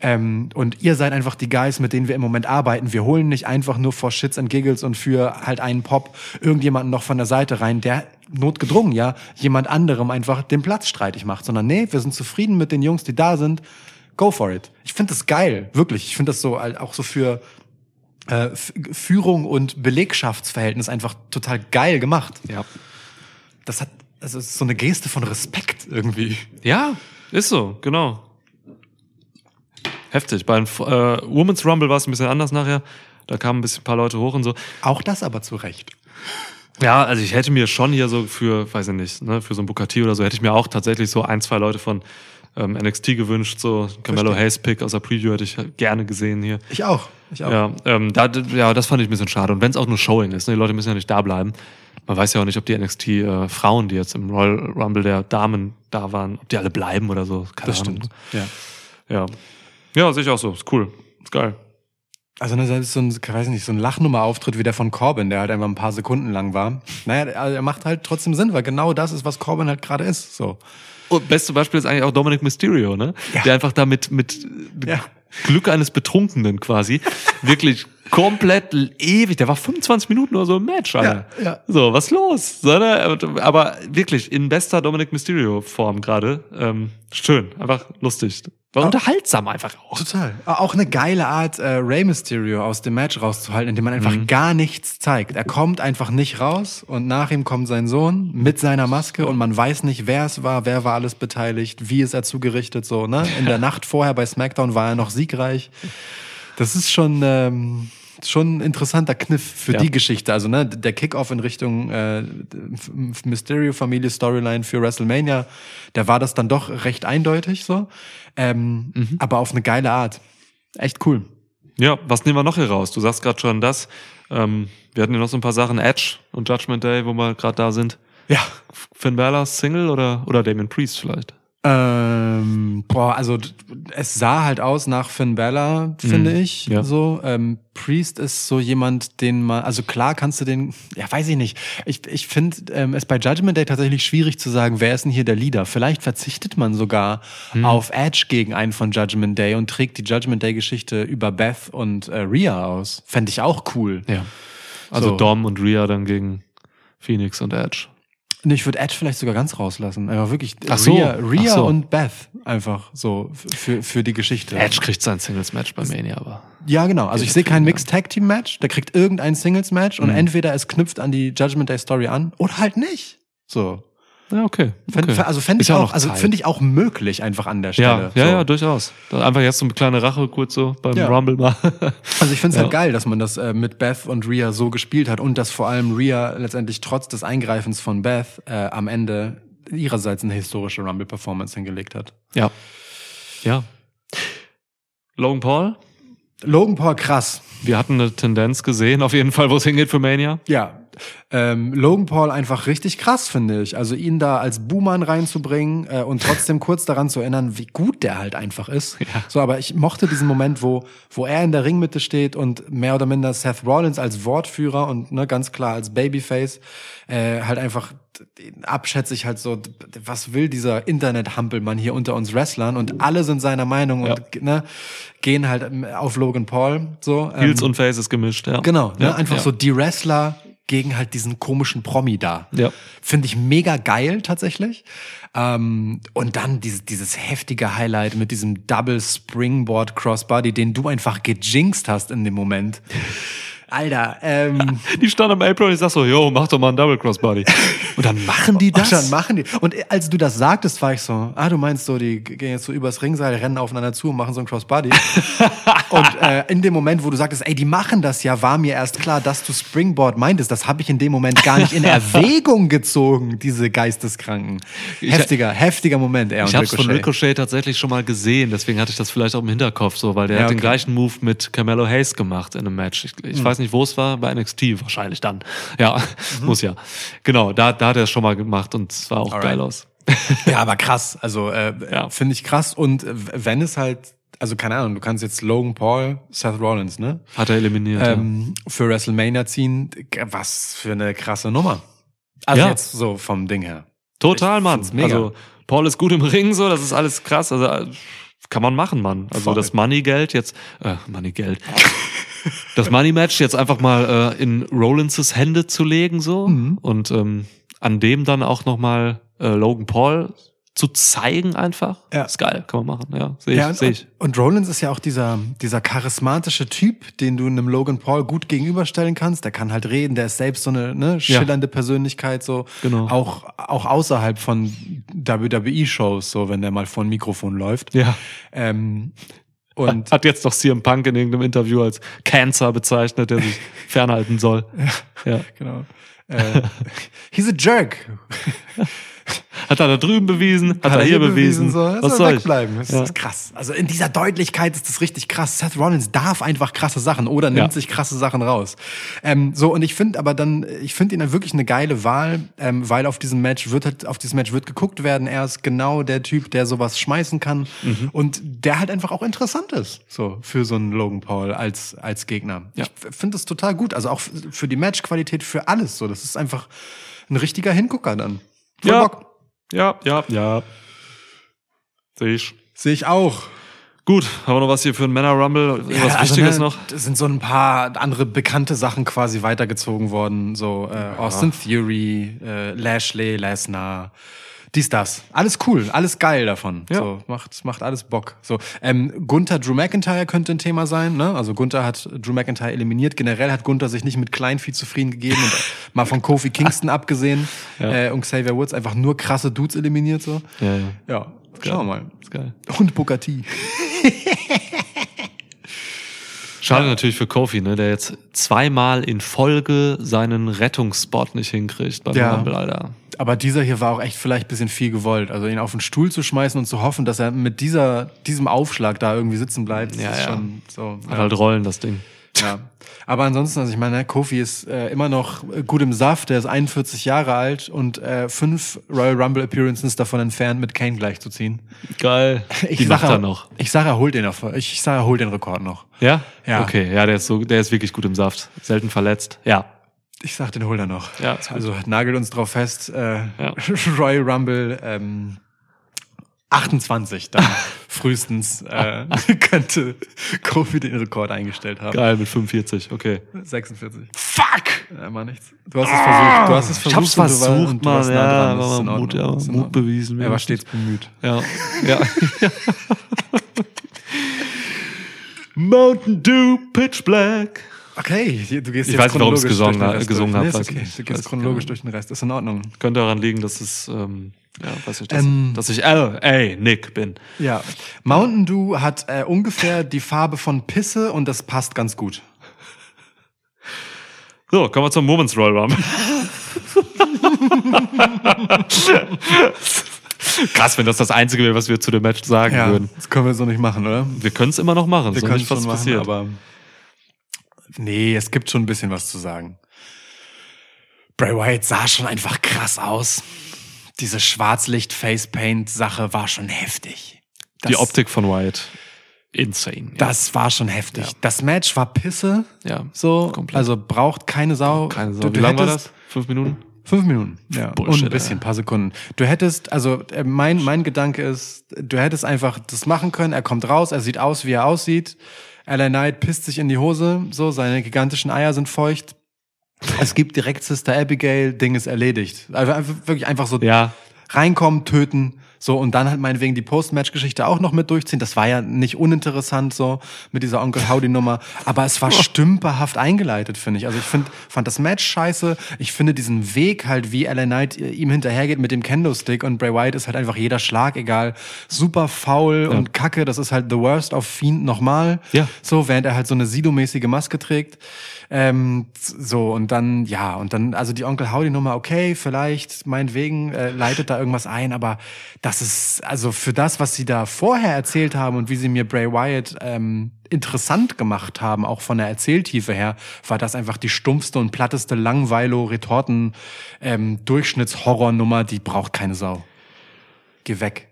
Ähm, und ihr seid einfach die Guys, mit denen wir im Moment arbeiten. Wir holen nicht einfach nur vor Shits and Giggles und für halt einen Pop irgendjemanden noch von der Seite rein, der notgedrungen, ja, jemand anderem einfach den Platz streitig macht, sondern nee, wir sind zufrieden mit den Jungs, die da sind. Go for it. Ich finde das geil, wirklich. Ich finde das so auch so für äh, Führung und Belegschaftsverhältnis einfach total geil gemacht. Ja. Das hat, also so eine Geste von Respekt irgendwie. Ja, ist so, genau. Heftig. Beim äh, Women's Rumble war es ein bisschen anders nachher. Da kamen ein bisschen ein paar Leute hoch und so. Auch das aber zu Recht. Ja, also ich hätte mir schon hier so für, weiß ich nicht, ne, für so ein Bukati oder so, hätte ich mir auch tatsächlich so ein, zwei Leute von ähm, NXT gewünscht. So Verstehe. Hayes Pick aus der Preview hätte ich gerne gesehen hier. Ich auch. Ich auch. Ja, ähm, da, ja, das fand ich ein bisschen schade. Und wenn es auch nur Showing ist, ne, die Leute müssen ja nicht da bleiben. Man weiß ja auch nicht, ob die NXT-Frauen, die jetzt im Royal Rumble der Damen da waren, ob die alle bleiben oder so. Keine das Ahnung. stimmt. Ja. Ja. Ja, sehe ich auch so. Ist cool. Ist geil. Also ne, selbst so ein, ich weiß nicht, so ein Lachnummer-Auftritt wie der von Corbin, der halt einfach ein paar Sekunden lang war. Naja, er er macht halt trotzdem Sinn, weil genau das ist, was Corbin halt gerade ist. So. Und beste Beispiel ist eigentlich auch Dominic Mysterio, ne? Ja. Der einfach da mit, mit Ja. Glück eines Betrunkenen quasi wirklich komplett ewig, der war 25 Minuten oder so im Match, Alter. Ja, ja. So, was los? Ne? Aber wirklich in bester Dominic Mysterio Form gerade. Ähm, schön, einfach lustig. War unterhaltsam einfach auch. Total. Auch eine geile Art, äh, Rey Mysterio aus dem Match rauszuhalten, indem man einfach gar nichts zeigt. Er kommt einfach nicht raus und nach ihm kommt sein Sohn mit seiner Maske und man weiß nicht, wer es war, wer war alles beteiligt, wie ist er zugerichtet, so, ne? In der Nacht vorher bei SmackDown war er noch siegreich. Das ist schon, ähm, schon ein interessanter Kniff für Ja. die Geschichte. Also, ne, der Kickoff in Richtung äh, Mysterio-Familie Storyline für WrestleMania, der war das dann doch recht eindeutig so. Ähm, Aber auf eine geile Art. Echt cool. Ja, was nehmen wir noch hier raus? Du sagst gerade schon das. Ähm, wir hatten ja noch so ein paar Sachen, Edge und Judgment Day, wo wir gerade da sind. Ja. Finn Balor Single oder, oder Damien Priest vielleicht? Ähm, boah, also es sah halt aus nach Finn Balor, finde Mhm, ich. ja. So ähm, Priest ist so jemand, den man, also klar kannst du den, ja, weiß ich nicht. Ich, ich finde ähm, es bei Judgment Day tatsächlich schwierig zu sagen, wer ist denn hier der Leader. Vielleicht verzichtet man sogar Mhm. auf Edge gegen einen von Judgment Day und trägt die Judgment Day Geschichte über Beth und äh, Rhea aus. Fände ich auch cool. Ja. Also So. Dom und Rhea dann gegen Phoenix und Edge. Nee, ich würde Edge vielleicht sogar ganz rauslassen. Einfach wirklich Ach so. Rhea, Rhea so. und Beth einfach so für, für die Geschichte. Edge kriegt sein Singles-Match bei Mania, aber. Ja, genau. Also ich sehe kein Mixed Tag Team Match. Der kriegt irgendein Singles Match Mhm. und entweder es knüpft an die Judgment Day Story an oder halt nicht. So. Ja, okay. Fänd, okay. Also fände Ist ich ja auch, noch also finde ich auch möglich einfach an der Ja, Stelle. ja, so. ja, durchaus. Einfach jetzt so eine kleine Rache kurz so beim Ja. Rumble mal. Also ich finde es Ja. halt geil, dass man das äh, mit Beth und Rhea so gespielt hat und dass vor allem Rhea letztendlich trotz des Eingreifens von Beth äh, am Ende ihrerseits eine historische Rumble-Performance hingelegt hat. ja. Ja. Logan Paul, Logan Paul krass. wir hatten eine Tendenz gesehen, auf jeden Fall, wo es hingeht für Mania. Ja, Ähm, Logan Paul einfach richtig krass, finde ich. Also ihn da als Buhmann reinzubringen äh, und trotzdem kurz daran zu erinnern, wie gut der halt einfach ist. Ja. So, aber ich mochte diesen Moment, wo, wo er in der Ringmitte steht und mehr oder minder Seth Rollins als Wortführer und ne, ganz klar als Babyface äh, halt einfach abschätzig halt so, was will dieser Internet-Hampelmann hier unter uns Wrestlern und alle sind seiner Meinung und ne, gehen halt ähm, auf Logan Paul so. ähm, Heels und Faces gemischt, ja. Genau, ne? Ja, einfach ja. so die Wrestler gegen halt diesen komischen Promi da. Ja. Finde ich mega geil tatsächlich. Ähm, und dann dieses, dieses heftige Highlight mit diesem Double Springboard Crossbody, den du einfach gejinxt hast in dem Moment. Alter, ähm, Die stand am Apron und ich sag so, yo, mach doch mal einen Double Crossbody. Und dann machen die das? Und dann machen die. Und als du das sagtest, war ich so, ah, du meinst so, die gehen jetzt so übers Ringseil, rennen aufeinander zu und machen so ein Crossbody. und äh, in dem Moment, wo du sagtest, ey, die machen das ja, war mir erst klar, dass du Springboard meintest. Das habe ich in dem Moment gar nicht in Erwägung gezogen, diese Geisteskranken. Heftiger, heftiger Moment, er Ich habe von Ricochet. Tatsächlich schon mal gesehen, deswegen hatte ich das vielleicht auch im Hinterkopf so, weil der Ja, hat den gleichen Move mit Carmelo Hayes gemacht in einem Match. Ich, ich weiß nicht, wo es war, bei NXT wahrscheinlich dann. Ja, muss ja. Genau, da, da hat er es schon mal gemacht und es sah auch Alright. geil aus. Ja, aber krass. Also äh, Ja. finde ich krass. Und wenn es halt, also keine Ahnung, du kannst jetzt Logan Paul, Seth Rollins, ne? Hat er eliminiert. ähm, für WrestleMania ziehen. Was für eine krasse Nummer. Also Ja. jetzt so vom Ding her. ja. Total, ich Mann. mega. Also Paul ist gut im Ring, so, das ist alles krass. Also äh, kann man machen, Mann. Also Voll. das Money-Geld jetzt, äh, Money-Geld. das Money-Match jetzt einfach mal äh, in Rollins' Hände zu legen, so. Mhm. Und ähm, an dem dann auch nochmal äh, Logan Paul zu zeigen einfach. Ja. Ist geil, kann man machen, ja. Sehe ich, Ja, und, sehe ich. und Rollins ist ja auch dieser, dieser charismatische Typ, den du einem Logan Paul gut gegenüberstellen kannst. Der kann halt reden, der ist selbst so eine ne, schillernde Persönlichkeit, so Genau. auch, auch außerhalb von WWE-Shows, so wenn der mal vor ein Mikrofon läuft. Ja. Ähm, und Hat jetzt doch CM Punk in irgendeinem Interview als Cancer bezeichnet, der sich fernhalten soll. Ja. genau. Äh, he's a jerk. Hat er da drüben bewiesen, hat, er hier bewiesen. So, Was soll wegbleiben. Das Ja. ist krass. Also in dieser Deutlichkeit ist das richtig krass. Seth Rollins darf einfach krasse Sachen oder nimmt Ja. sich krasse Sachen raus. Ähm, so und ich finde aber dann, ich finde ihn dann wirklich eine geile Wahl, ähm, weil auf diesem Match wird halt, auf dieses Match wird geguckt werden. Er ist genau der Typ, der sowas schmeißen kann Mhm. und der halt einfach auch interessant ist, so für so einen Logan Paul als als Gegner. Ja. Ich finde das total gut. Also auch für die Matchqualität, für alles. So, das ist einfach ein richtiger Hingucker dann. Voll Ja. Bock. Ja, ja, ja. Sehe ich. Sehe ich auch. Gut, haben wir noch was hier für einen Männer Rumble? Irgendwas also, Wichtiges ne, noch? Es sind so ein paar andere bekannte Sachen quasi weitergezogen worden. So äh, Austin Theory, äh, Lashley, Lesnar, dies, das. Alles cool, alles geil davon. Ja. So, macht, macht alles Bock. So, ähm, Gunther, Drew McIntyre könnte ein Thema sein. Ne? Also Gunther hat Drew McIntyre eliminiert. Generell hat Gunther sich nicht mit Kleinvieh zufrieden gegeben und mal von Kofi Kingston abgesehen Ja. äh, und Xavier Woods einfach nur krasse Dudes eliminiert. So. Ja, ja. Ja, schauen wir mal. Ist geil. Und Booker T. Schade natürlich für Kofi, ne, der jetzt zweimal in Folge seinen Rettungsspot nicht hinkriegt beim Ja. Rumble, Alter. Aber dieser hier war auch echt vielleicht ein bisschen viel gewollt. Also ihn auf den Stuhl zu schmeißen und zu hoffen, dass er mit dieser, diesem Aufschlag da irgendwie sitzen bleibt, Ja, ist ja. schon so. Hat halt Rollen, das Ding. Ja. Aber ansonsten, also ich meine, Kofi ist äh, immer noch gut im Saft, der ist 41 Jahre alt und äh, fünf Royal Rumble Appearances davon entfernt, mit Kane gleichzuziehen. Geil. Ich Die sag, macht er noch. Ich sage, er holt den noch. Ich, sage, er holt den Rekord noch. Ja? Ja. Okay, ja, der ist so, der ist wirklich gut im Saft. Selten verletzt. Ja. Ich sag, den holt er noch. Ja, also nagelt uns drauf fest. Äh, Ja. Royal Rumble ähm, 28 dann frühestens äh, könnte Kofi den Rekord eingestellt haben. Geil, mit 45, okay. 46. Fuck! Ja, mal nichts. Du hast es versucht. Du hast es Ich hab's versucht. und du war- versucht, warst Mann, nah ja, dran. Mut, ja, Mut bewiesen, Er war stets bemüht. Ja. ja. Mountain Dew, Pitch Black. Okay, du gehst Ich jetzt weiß nicht, warum es gesungen gesungen durch. hab, Nee, okay. Du gehst chronologisch durch den Rest. Ist in Ordnung. Könnte daran liegen, dass es, ähm, ja, weiß nicht, dass, Ähm. dass ich L.A. Nick bin. Ja. Mountain Dew hat äh, ungefähr die Farbe von Pisse und das passt ganz gut. So, kommen wir zum Women's Royal Rumble. Krass, wenn das das Einzige wäre, was wir zu dem Match sagen würden. das können wir so nicht machen, oder? Wir können es immer noch machen. Wir noch können es was schon machen, passiert. aber nee, es gibt schon ein bisschen was zu sagen. Bray Wyatt sah schon einfach krass aus. Diese Schwarzlicht-Facepaint-Sache war schon heftig. Das, Die Optik von Wyatt. Insane. Das war schon heftig. Ja. Das Match war Pisse. ja. So, Komplett. also braucht keine Sau. Keine Sau. Du, Wie du lang war das? Fünf Minuten? Fünf Minuten, ja. Bullshit, und ein bisschen, ein paar Sekunden. Du hättest, also äh, mein, mein Gedanke ist, du hättest einfach das machen können. Er kommt raus, er sieht aus, wie er aussieht. LA Knight pisst sich in die Hose, so, seine gigantischen Eier sind feucht. Es gibt direkt Sister Abigail, Ding ist erledigt. Also wirklich einfach so Ja. reinkommen, töten, so und dann halt meinetwegen die Post-Match-Geschichte auch noch mit durchziehen. Das war ja nicht uninteressant so mit dieser Onkel Howdy-Nummer, aber es war stümperhaft eingeleitet, finde ich. Also ich finde, fand das Match scheiße. Ich finde diesen Weg halt, wie LA Knight äh, ihm hinterhergeht mit dem Kendo-Stick und Bray Wyatt ist halt einfach jeder Schlag egal. Super faul und kacke. Das ist halt the worst of Fiend nochmal. Ja. So, während er halt so eine Sido-mäßige Maske trägt. Ähm, so, und dann, ja, und dann, also die Onkel Howdy-Nummer, okay, vielleicht, meinetwegen, äh, leitet da irgendwas ein, aber das ist, also für das, was sie da vorher erzählt haben und wie sie mir Bray Wyatt ähm, interessant gemacht haben, auch von der Erzähltiefe her, war das einfach die stumpfste und platteste Langweilo-Retorten ähm, die braucht keine Sau. Geh weg.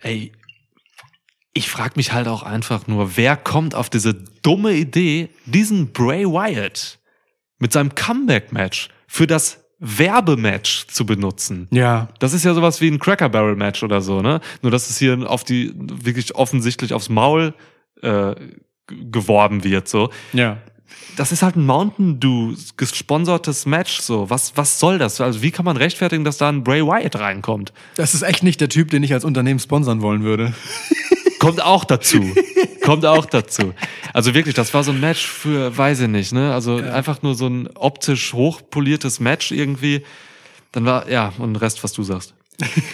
Ey, ich frage mich halt auch einfach nur, wer kommt auf diese dumme Idee, diesen Bray Wyatt mit seinem Comeback-Match für das Werbematch zu benutzen? Ja. Das ist ja sowas wie ein Cracker Barrel Match oder so, ne? Nur dass es hier auf die wirklich offensichtlich aufs Maul äh, geworben wird, so. Ja. Das ist halt ein Mountain Dew gesponsertes Match, so. Was was soll das? Also wie kann man rechtfertigen, dass da ein Bray Wyatt reinkommt? Das ist echt nicht der Typ, den ich als Unternehmen sponsern wollen würde. Kommt auch dazu. Kommt auch dazu. Also wirklich, das war so ein Match für, weiß ich nicht, ne? Also einfach nur so ein optisch hochpoliertes Match irgendwie. Dann war, ja, und Rest, was du sagst.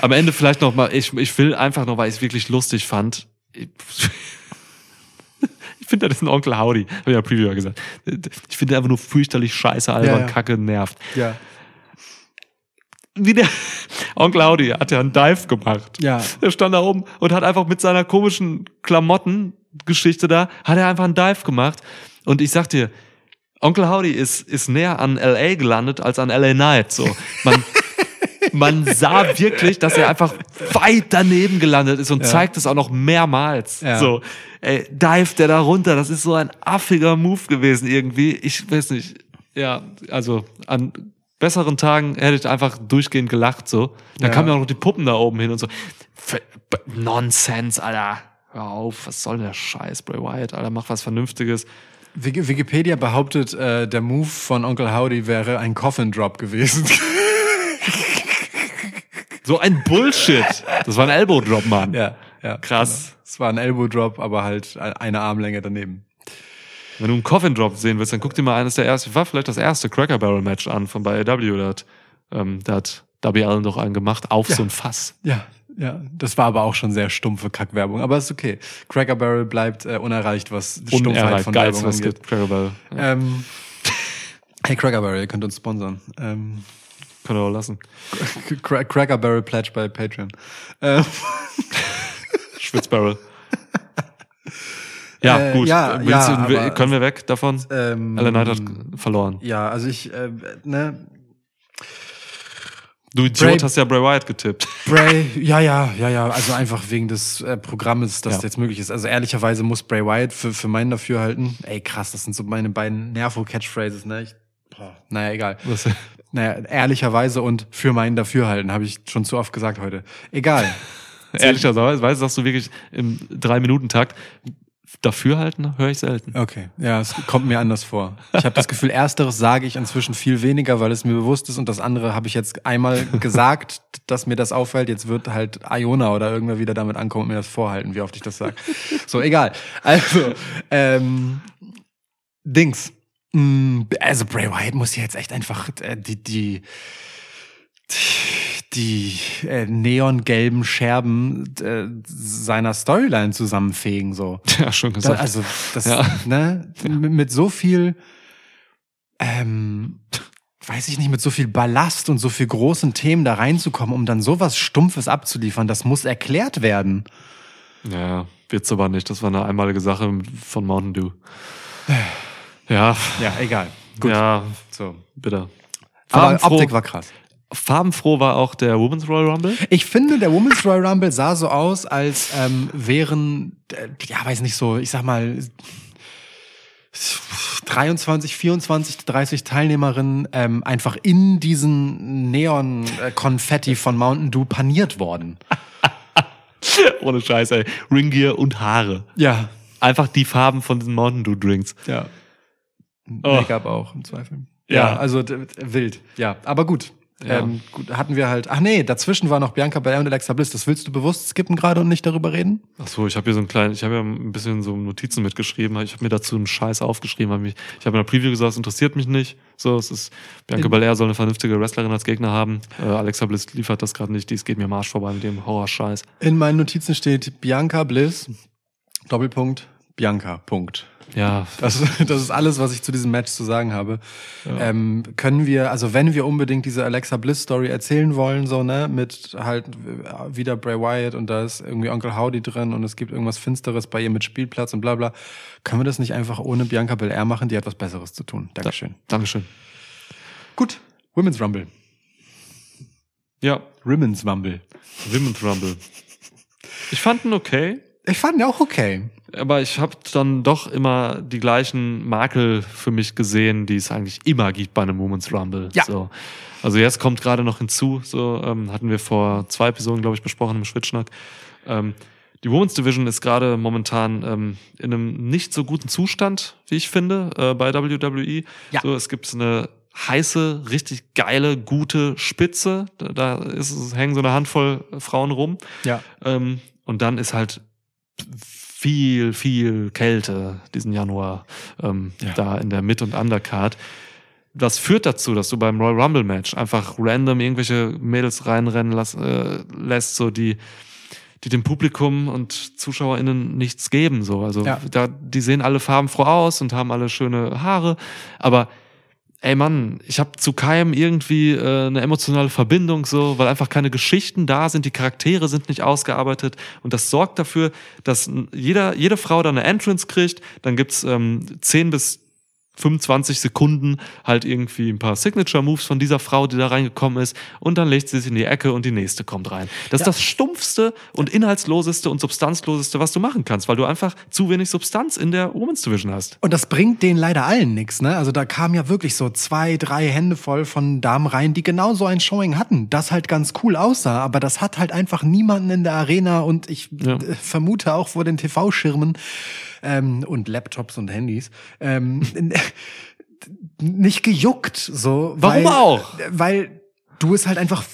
Am Ende vielleicht noch mal, ich, ich will einfach noch, weil ich es wirklich lustig fand. Ich, ich finde, das ist ein Onkel Howdy, habe ich ja Preview ja gesagt. Ich finde einfach nur fürchterlich scheiße, albern, Ja, ja. kacke, nervt. Ja. Wie der Onkel Howdy hat ja einen Dive gemacht. Ja. Er stand da oben und hat einfach mit seiner komischen Klamottengeschichte da, hat er einfach einen Dive gemacht. Und ich sag dir, Onkel Howdy ist, ist näher an LA gelandet als an LA Knight. So. Man, man sah wirklich, dass er einfach weit daneben gelandet ist und zeigt es auch noch mehrmals. Ja. So, ey, dive der da runter. Das ist so ein affiger Move gewesen irgendwie. Ich weiß nicht. Ja, also an besseren Tagen hätte ich einfach durchgehend gelacht so. Da Ja. kamen ja auch noch die Puppen da oben hin und so. F B- Nonsens, Alter. Hör auf, was soll der Scheiß, Bray Wyatt, Alter, mach was Vernünftiges. Wiki- Wikipedia behauptet, äh, der Move von Onkel Howdy wäre ein Coffin Drop gewesen. So ein Bullshit. Das war ein Elbow Drop, Mann. ja, ja. Krass. Genau. Es war ein Elbow Drop, aber halt eine Armlänge daneben. Wenn du einen Coffin Drop sehen willst, dann guck dir mal eines der ersten, war vielleicht das erste Cracker Barrel Match an von bei AW. Da hat, ähm, da hat Darby Allen doch einen gemacht auf so ein Fass. Ja, ja. Das war aber auch schon sehr stumpfe Kackwerbung. Aber ist okay. Cracker Barrel bleibt äh, unerreicht, was die Stumpfheit von geilste, Werbung was angeht. gibt. Cracker Barrel. Ja, Ähm, hey, Cracker Barrel, ihr könnt uns sponsern. Ähm, können wir auch lassen. Cra Cracker Barrel Pledge bei Patreon. Ähm, Schwitzbarrel. ja, Äh, gut. ja, Willst ja, du, aber- können wir weg davon? ähm, Ellen Knight hat verloren. Ja, also ich, äh, ne, Du Idiot Bray- hast ja Bray Wyatt getippt. Bray, ja, ja, ja, ja, also einfach wegen des äh, Programmes, das Ja. jetzt möglich ist. Also ehrlicherweise muss Bray Wyatt für, für meinen Dafürhalten, ey krass, das sind so meine beiden Nervo-Catchphrases, ne? Ich, boah, naja, egal. Was? Naja, ehrlicherweise und für meinen Dafürhalten, habe ich schon zu oft gesagt heute. Egal. Ehrlicherweise, weißt du, sagst du wirklich im Drei-Minuten-Takt. Dafür halten, höre ich selten. Okay, ja, es kommt mir anders vor. Ich habe das Gefühl, ersteres sage ich inzwischen viel weniger, weil es mir bewusst ist und das andere habe ich jetzt einmal gesagt, dass mir das auffällt. Jetzt wird halt Iona oder irgendwer wieder damit ankommen und mir das vorhalten, wie oft ich das sage. So, egal. Also, ähm, Dings. Mm, Also Bray Wyatt muss jetzt echt einfach äh, die, die, die äh, neongelben Scherben äh, seiner Storyline zusammenfegen, so. Ja, schon Da, gesagt. also das, Ja. ne, mit, mit so viel, ähm, weiß ich nicht, mit so viel Ballast und so viel großen Themen da reinzukommen, um dann sowas Stumpfes abzuliefern, das muss erklärt werden. ja, wird's aber nicht. Das war eine einmalige Sache von Mountain Dew. Ja, Ja, egal. Gut. ja, So. bitte. Aber. Optik war krass. Farbenfroh war auch der Women's Royal Rumble. Ich finde, der Women's Royal Rumble sah so aus, als ähm, wären, äh, ja, weiß nicht so, ich sag mal, 23, 24, 30 Teilnehmerinnen ähm, einfach in diesen Neon-Konfetti von Mountain Dew paniert worden. Ohne Scheiß, ey. Ringgear und Haare. Ja, Einfach die Farben von diesen Mountain Dew Drinks. ja. Oh. Make-up auch im Zweifel. Ja. Ja, also wild. Ja, aber gut. Ja. Ähm, gut, hatten wir halt. Ach nee, dazwischen war noch Bianca Belair und Alexa Bliss. Das willst du bewusst skippen gerade und nicht darüber reden? Ach so, ich habe hier so ein kleines, ich habe ja ein bisschen so Notizen mitgeschrieben. Ich habe mir dazu einen Scheiß aufgeschrieben. Hab mich, ich habe in der Preview gesagt, es interessiert mich nicht. So, es ist Bianca In- Belair soll eine vernünftige Wrestlerin als Gegner haben. Äh, Alexa Bliss liefert das gerade nicht. Dies geht mir am Arsch vorbei mit dem Horror-Scheiß. In meinen Notizen steht Bianca Bliss, Doppelpunkt, Bianca, Punkt. Ja, Das, das ist alles, was ich zu diesem Match zu sagen habe. Ähm, können wir, also wenn wir unbedingt diese Alexa Bliss Story erzählen wollen, so, ne, mit halt äh, wieder Bray Wyatt und da ist irgendwie Onkel Howdy drin und es gibt irgendwas Finsteres bei ihr mit Spielplatz und bla bla, können wir das nicht einfach ohne Bianca Belair machen? Die hat was Besseres zu tun. Dankeschön. Dankeschön. Gut, Women's Rumble. Ja, Women's Rumble. Women's Rumble. Ich fand ihn okay. Ich fand ihn auch okay. Aber ich habe dann doch immer die gleichen Makel für mich gesehen, die es eigentlich immer gibt bei einem Women's Rumble. Ja. So. Also jetzt kommt gerade noch hinzu, so ähm, hatten wir vor zwei Episoden, glaube ich, besprochen im Schwitschnack. Ähm, die Women's Division ist gerade momentan ähm, in einem nicht so guten Zustand, wie ich finde, äh, bei WWE. Ja. So, es gibt eine heiße, richtig geile, gute Spitze. Da, da ist, hängen so eine Handvoll Frauen rum. Ja. Ähm, und dann ist halt viel, viel Kälte diesen Januar ähm, Ja. da in der Mid- und Undercard. Das führt dazu, dass du beim Royal Rumble Match einfach random irgendwelche Mädels reinrennen lass, äh, lässt, so die die dem Publikum und ZuschauerInnen nichts geben. So. Also Ja. da, die sehen alle farbenfroh aus und haben alle schöne Haare, aber ey Mann, ich habe zu keinem irgendwie äh, eine emotionale Verbindung, so, weil einfach keine Geschichten da sind, die Charaktere sind nicht ausgearbeitet und das sorgt dafür, dass jeder, jede Frau dann eine Entrance kriegt, dann gibt's ähm, 10 bis 25 Sekunden halt irgendwie ein paar Signature-Moves von dieser Frau, die da reingekommen ist und dann legt sie sich in die Ecke und die nächste kommt rein. Das Ja. ist das stumpfste und inhaltsloseste und substanzloseste, was du machen kannst, weil du einfach zu wenig Substanz in der Women's Division hast. Und das bringt denen leider allen nichts, ne? Also da kamen ja wirklich so zwei, drei Hände voll von Damen rein, die genau so ein Showing hatten, das halt ganz cool aussah, aber das hat halt einfach niemanden in der Arena und ich Ja. vermute auch vor den TV-Schirmen ähm, und Laptops und Handys ähm, nicht gejuckt, so. Warum weil, auch? Weil du es halt einfach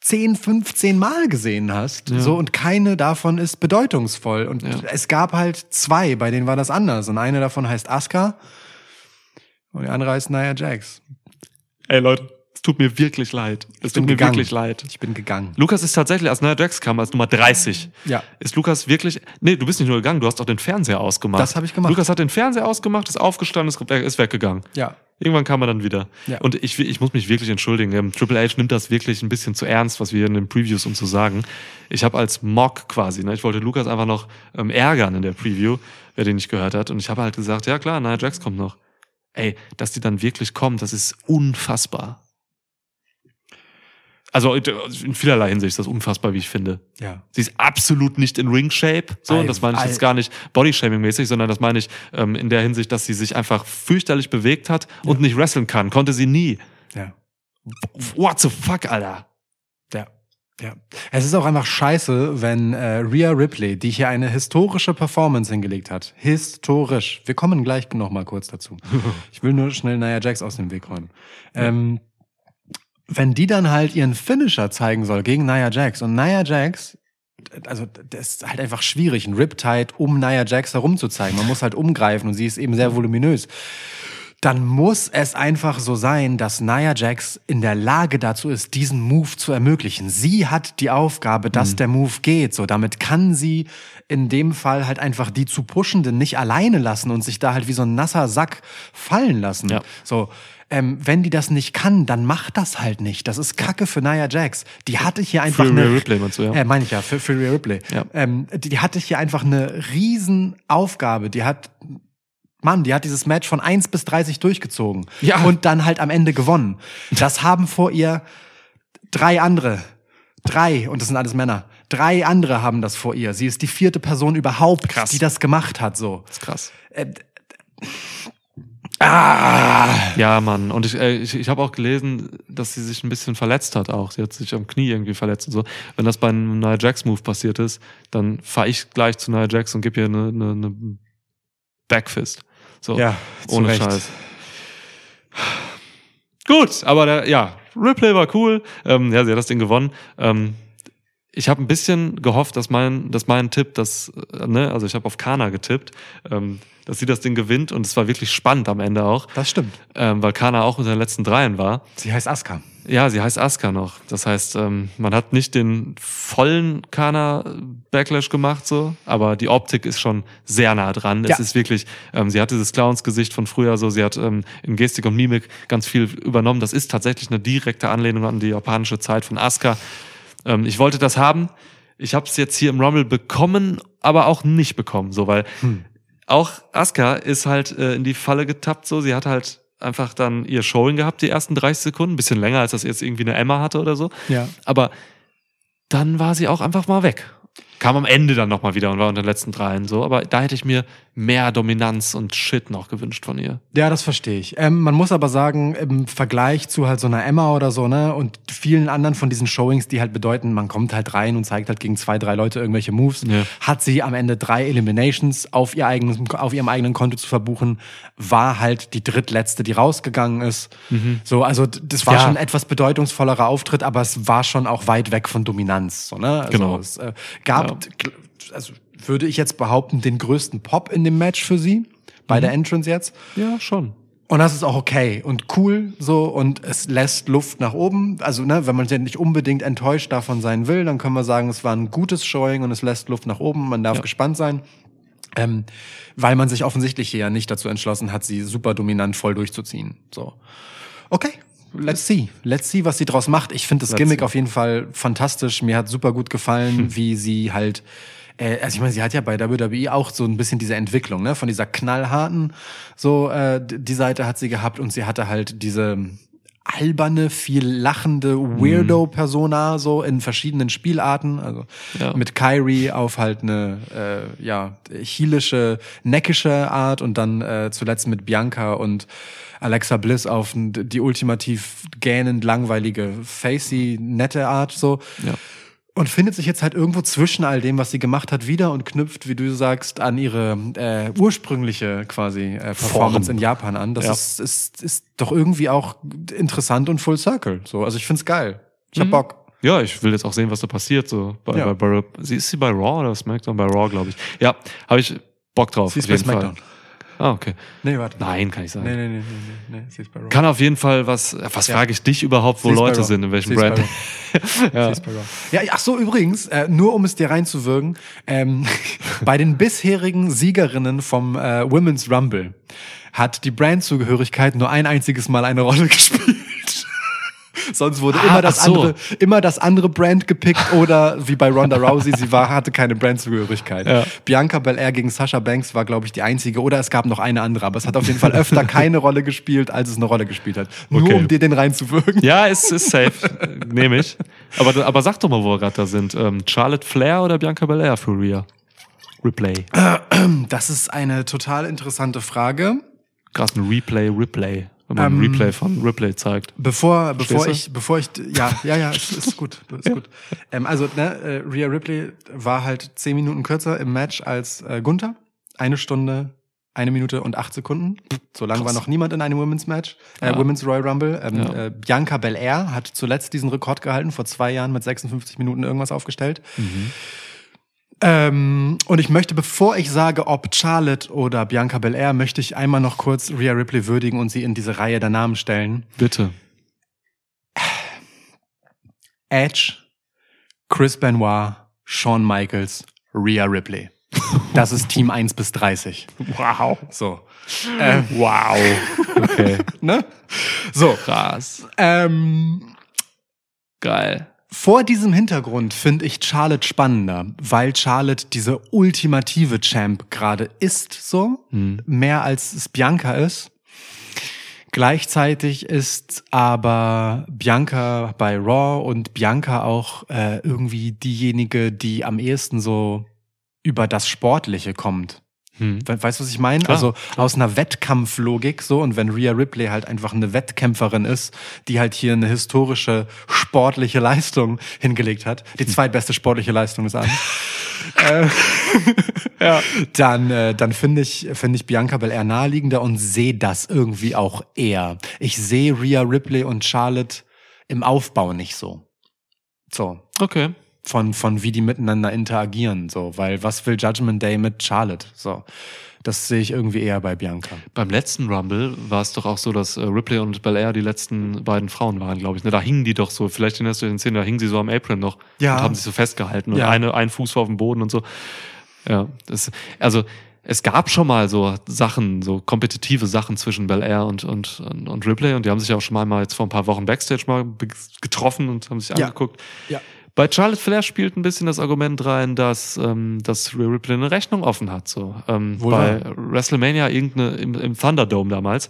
10, 15 Mal gesehen hast, Ja. so und keine davon ist bedeutungsvoll. Und Ja. es gab halt zwei, bei denen war das anders. Und eine davon heißt Asuka und die andere heißt Nia Jax. Ey Leute, es tut mir wirklich leid. Es tut mir gegangen. wirklich leid. Ich bin gegangen. Lukas ist tatsächlich, als Nia Jax kam, als Nummer 30. Ja. Ist Lukas wirklich, nee, du bist nicht nur gegangen, du hast auch den Fernseher ausgemacht. Das hab ich gemacht. Lukas hat den Fernseher ausgemacht, ist aufgestanden, ist, weggegangen. Ja. Irgendwann kam er dann wieder. Ja. Und ich, ich muss mich wirklich entschuldigen. Ähm, Triple H nimmt das wirklich ein bisschen zu ernst, was wir in den Previews um zu sagen. Ich habe als Mock quasi, ne, ich wollte Lukas einfach noch ähm, ärgern in der Preview, wer den nicht gehört hat. Und ich habe halt gesagt, ja klar, Nia Jax kommt noch. Ey, dass die dann wirklich kommt, das ist unfassbar. Also in vielerlei Hinsicht ist das unfassbar, wie ich finde. Ja. Sie ist absolut nicht in Ring-Shape. So, und das meine ich jetzt gar nicht Body-Shaming-mäßig, sondern das meine ich ähm, in der Hinsicht, dass sie sich einfach fürchterlich bewegt hat und nicht wresteln kann. Konnte sie nie. Ja. What the fuck, Alter? Ja. Ja. Es ist auch einfach scheiße, wenn äh, Rhea Ripley, die hier eine historische Performance hingelegt hat, historisch, wir kommen gleich noch mal kurz dazu. Ich will nur schnell Nia Jax aus dem Weg räumen. Ähm, wenn die dann halt ihren Finisher zeigen soll gegen Nia Jax und Nia Jax also das ist halt einfach schwierig, ein Riptide um Nia Jax herumzuzeigen. Man muss halt umgreifen und sie ist eben sehr voluminös. Dann muss es einfach so sein, dass Nia Jax in der Lage dazu ist, diesen Move zu ermöglichen. Sie hat die Aufgabe, dass der Move geht. So, damit kann sie in dem Fall halt einfach die zu Pushenden nicht alleine lassen und sich da halt wie so ein nasser Sack fallen lassen. Ja. So, ähm, wenn die das nicht kann, dann macht das halt nicht. Das ist Kacke für Nia Jax. Die hatte hier einfach Für eine Rhea Ripley meinst du, ja? äh, meine ich ja, für, für Rhea Ripley. Ja. Ähm, die, die hatte hier einfach eine riesen Aufgabe. Die hat Mann, die hat dieses Match von 1 bis 30 durchgezogen. Ja. Und dann halt am Ende gewonnen. Das haben vor ihr drei andere. Drei, und das sind alles Männer. Drei andere haben das vor ihr. Sie ist die vierte Person überhaupt, Krass. die das gemacht hat, so. Das ist krass. Ah! Ja, Mann. Und ich, äh, ich, ich habe auch gelesen, dass sie sich ein bisschen verletzt hat auch. Sie hat sich am Knie irgendwie verletzt und so. Wenn das bei einem Nia Jax Move passiert ist, dann fahre ich gleich zu Nia Jax und gebe ihr eine, eine, eine Backfist. So. Ja, ohne Recht. Scheiß. Gut, aber der, ja, Ripley war cool. Ähm, ja, sie hat das Ding gewonnen. Ähm, ich habe ein bisschen gehofft, dass mein, dass mein Tipp, dass, äh, ne, also ich habe auf Kana getippt, ähm, dass sie das Ding gewinnt und es war wirklich spannend am Ende auch, Das stimmt. ähm, weil Kana auch unter den letzten dreien war. Sie heißt Asuka. Ja, sie heißt Asuka noch. Das heißt, ähm, man hat nicht den vollen Kana-Backlash gemacht, so, aber die Optik ist schon sehr nah dran. Ja. Es ist wirklich, ähm, sie hat dieses Clowns-Gesicht von früher, so, sie hat ähm, in Gestik und Mimik ganz viel übernommen. Das ist tatsächlich eine direkte Anlehnung an die japanische Zeit von Asuka. Ähm, ich wollte das haben. Ich habe es jetzt hier im Rumble bekommen, aber auch nicht bekommen, so, weil auch Asuka ist halt äh, in die Falle getappt, so, sie hat halt einfach dann ihr Showing gehabt, die ersten 30 Sekunden, ein bisschen länger, als das jetzt irgendwie eine Emma hatte oder so. Ja. Aber dann war sie auch einfach mal weg. Kam am Ende dann nochmal wieder und war unter den letzten dreien so. Aber da hätte ich mir mehr Dominanz und Shit noch gewünscht von ihr. Ja, das verstehe ich. Ähm, man muss aber sagen, im Vergleich zu halt so einer Emma oder so, ne, und vielen anderen von diesen Showings, die halt bedeuten, man kommt halt rein und zeigt halt gegen zwei, drei Leute irgendwelche Moves, Ja. hat sie am Ende drei Eliminations auf, ihr eigenes, auf ihrem eigenen Konto zu verbuchen, war halt die drittletzte, die rausgegangen ist. So, also das war Ja. schon ein etwas bedeutungsvollerer Auftritt, aber es war schon auch weit weg von Dominanz. So, ne? also Genau. Es äh, gab, also würde ich jetzt behaupten, den größten Pop in dem Match für sie, bei der Entrance jetzt. Ja, schon. Und das ist auch okay und cool so und es lässt Luft nach oben. Also, ne, wenn man ja nicht unbedingt enttäuscht davon sein will, dann können wir sagen, es war ein gutes Showing und es lässt Luft nach oben. Man darf Ja. gespannt sein. Ähm, weil man sich offensichtlich hier ja nicht dazu entschlossen hat, sie super dominant voll durchzuziehen. So. Okay. Let's see. Let's see, was sie draus macht. Ich finde das Let's Gimmick see. auf jeden Fall fantastisch. Mir hat super gut gefallen, wie sie halt, äh, also ich meine, sie hat ja bei WWE auch so ein bisschen diese Entwicklung, ne? Von dieser knallharten, so, äh, die Seite hat sie gehabt und sie hatte halt diese alberne, viel lachende Weirdo-Persona, so in verschiedenen Spielarten. Also Ja. mit Kyrie auf halt eine äh, ja, heelische, neckische Art und dann äh, zuletzt mit Bianca und Alexa Bliss auf die ultimativ gähnend langweilige, facey, nette Art so. Ja. Und findet sich jetzt halt irgendwo zwischen all dem, was sie gemacht hat, wieder und knüpft, wie du sagst, an ihre äh, ursprüngliche quasi äh, Performance Form. in Japan an. Das Ja. ist, ist, ist doch irgendwie auch interessant und full circle. So, also ich find's geil. Ich hab Mhm. Bock. Ja, ich will jetzt auch sehen, was da passiert. So bei, Ja. bei, bei, sie ist sie bei Raw oder SmackDown? Bei Raw, glaube ich. Ja, habe ich Bock drauf. Sie ist auf bei jeden SmackDown. Fall. Ah, okay. Nee, warte. Nein, kann ich sagen. Nee, nee, nee, nee, nee, nee, Raw. Kann auf jeden Fall was. Was Ja. frage ich dich überhaupt, wo Leute sind, in welchem bei Brand? Raw. Ja, ach so, übrigens, äh, nur um es dir reinzuwirken, ähm, bei den bisherigen Siegerinnen vom äh, Women's Rumble hat die Brandzugehörigkeit nur ein einziges Mal eine Rolle gespielt. Sonst wurde Ah, immer das so. andere, immer das andere Brand gepickt oder wie bei Ronda Rousey, sie war, hatte keine Brandzugehörigkeit. Ja. Bianca Belair gegen Sasha Banks war, glaube ich, die einzige oder es gab noch eine andere, aber es hat auf jeden Fall öfter keine Rolle gespielt, als es eine Rolle gespielt hat. Nur Okay. um dir den reinzuwirken. Ja, ist, ist safe. Nehme ich. Aber, aber sag doch mal, wo wir gerade da sind. Ähm, Charlotte Flair oder Bianca Belair für Rhea? Replay. Das ist eine total interessante Frage. Krass, ein Replay, Replay. Wenn man Ähm, ein Replay von Replay zeigt. Bevor, bevor du? ich, bevor ich, ja, ja, ja, ist, ist gut, ist gut. Ähm, also, ne, äh, Rhea Ripley war halt zehn Minuten kürzer im Match als äh, Gunther. Eine Stunde, eine Minute und acht Sekunden. So lange war noch niemand in einem Women's Match, äh, Ja. Women's Royal Rumble. Ähm, Ja. äh, Bianca Belair hat zuletzt diesen Rekord gehalten, vor zwei Jahren mit 56 Minuten irgendwas aufgestellt. Ähm, und ich möchte, bevor ich sage, ob Charlotte oder Bianca Belair, möchte ich einmal noch kurz Rhea Ripley würdigen und sie in diese Reihe der Namen stellen. Bitte. Edge, Chris Benoit, Shawn Michaels, Rhea Ripley. Das ist Team 1 bis 30. Wow. So. Ähm, Wow. Okay. ne? So. Krass. Ähm, Geil. Vor diesem Hintergrund finde ich Charlotte spannender, weil Charlotte diese ultimative Champ gerade ist, so mehr als es Bianca ist. Gleichzeitig ist aber Bianca bei Raw und Bianca auch äh, irgendwie diejenige, die am ehesten so über das Sportliche kommt. Hm. We- Weißt du, was ich meine? Klar, also aus einer Wettkampflogik so und wenn Rhea Ripley halt einfach eine Wettkämpferin ist, die halt hier eine historische sportliche Leistung hingelegt hat, die zweitbeste sportliche Leistung des Abends, äh, ja. dann äh, dann finde ich finde ich Bianca Belair naheliegender und sehe das irgendwie auch eher. Ich sehe Rhea Ripley und Charlotte im Aufbau nicht so. So Okay. Von, von wie die miteinander interagieren, so, weil was will Judgment Day mit Charlotte, so. Das sehe ich irgendwie eher bei Bianca. Beim letzten Rumble war es doch auch so, dass äh, Ripley und Belair die letzten beiden Frauen waren, glaube ich. Ne? Da hingen die doch so, vielleicht erinnerst du dich an den Szenen, da hingen sie so am Apron noch Ja. und haben sich so festgehalten und Ja. eine, ein Fuß war auf dem Boden und so. Ja, das, also es gab schon mal so Sachen, so kompetitive Sachen zwischen Belair und, und, und, und Ripley und die haben sich auch schon mal jetzt vor ein paar Wochen Backstage mal getroffen und haben sich Ja. angeguckt. Ja. Bei Charlotte Flair spielt ein bisschen das Argument rein, dass, ähm, dass Rhea Ripley eine Rechnung offen hat. So. Ähm, Wohl bei WrestleMania irgendeine, im, im Thunderdome damals,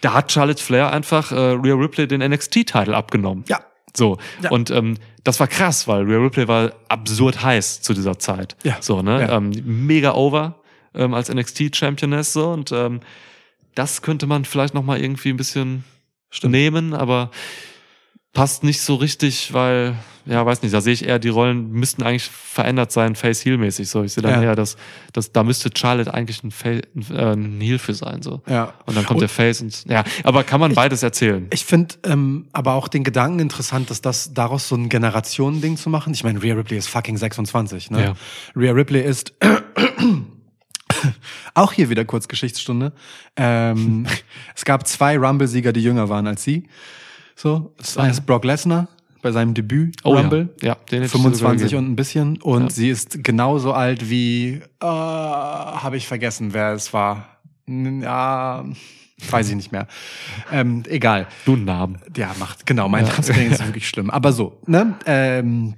da hat Charlotte Flair einfach äh, Rhea Ripley den NXT-Titel abgenommen. Ja. So. Ja. Und ähm, das war krass, weil Rhea Ripley war absurd heiß zu dieser Zeit. Ja. So, ne? Ja. Ähm, mega over ähm, als NXT-Championess so und ähm, das könnte man vielleicht noch mal irgendwie ein bisschen nehmen, aber passt nicht so richtig, weil, ja, weiß nicht, da sehe ich eher, die Rollen müssten eigentlich verändert sein, Face-Heel-mäßig. So, ich sehe dann Ja. eher, dass, dass da müsste Charlotte eigentlich ein, Fa ein, äh, ein Heel für sein. So. Ja. Und dann kommt der Face und ja, aber kann man beides erzählen. Ich finde ähm, aber auch den Gedanken interessant, dass das daraus so ein Generationending zu machen. Ich meine, Rhea Ripley ist fucking 26, ne? Ja. Rhea Ripley ist auch hier wieder kurz Geschichtsstunde. Ähm, es gab zwei Rumble-Sieger, die jünger waren als sie. So, das eine ist Brock Lesnar bei seinem Debüt Oh ja. Rumble. Ja, den ich sogar 25 gegeben. und ein bisschen. Und Ja. sie ist genauso alt wie, äh, habe ich vergessen, wer es war. Ja, weiß ich nicht mehr. Ähm, egal. Du Namen. Ja, macht, genau, mein Namensring ist wirklich schlimm. Aber so, ne? Ähm,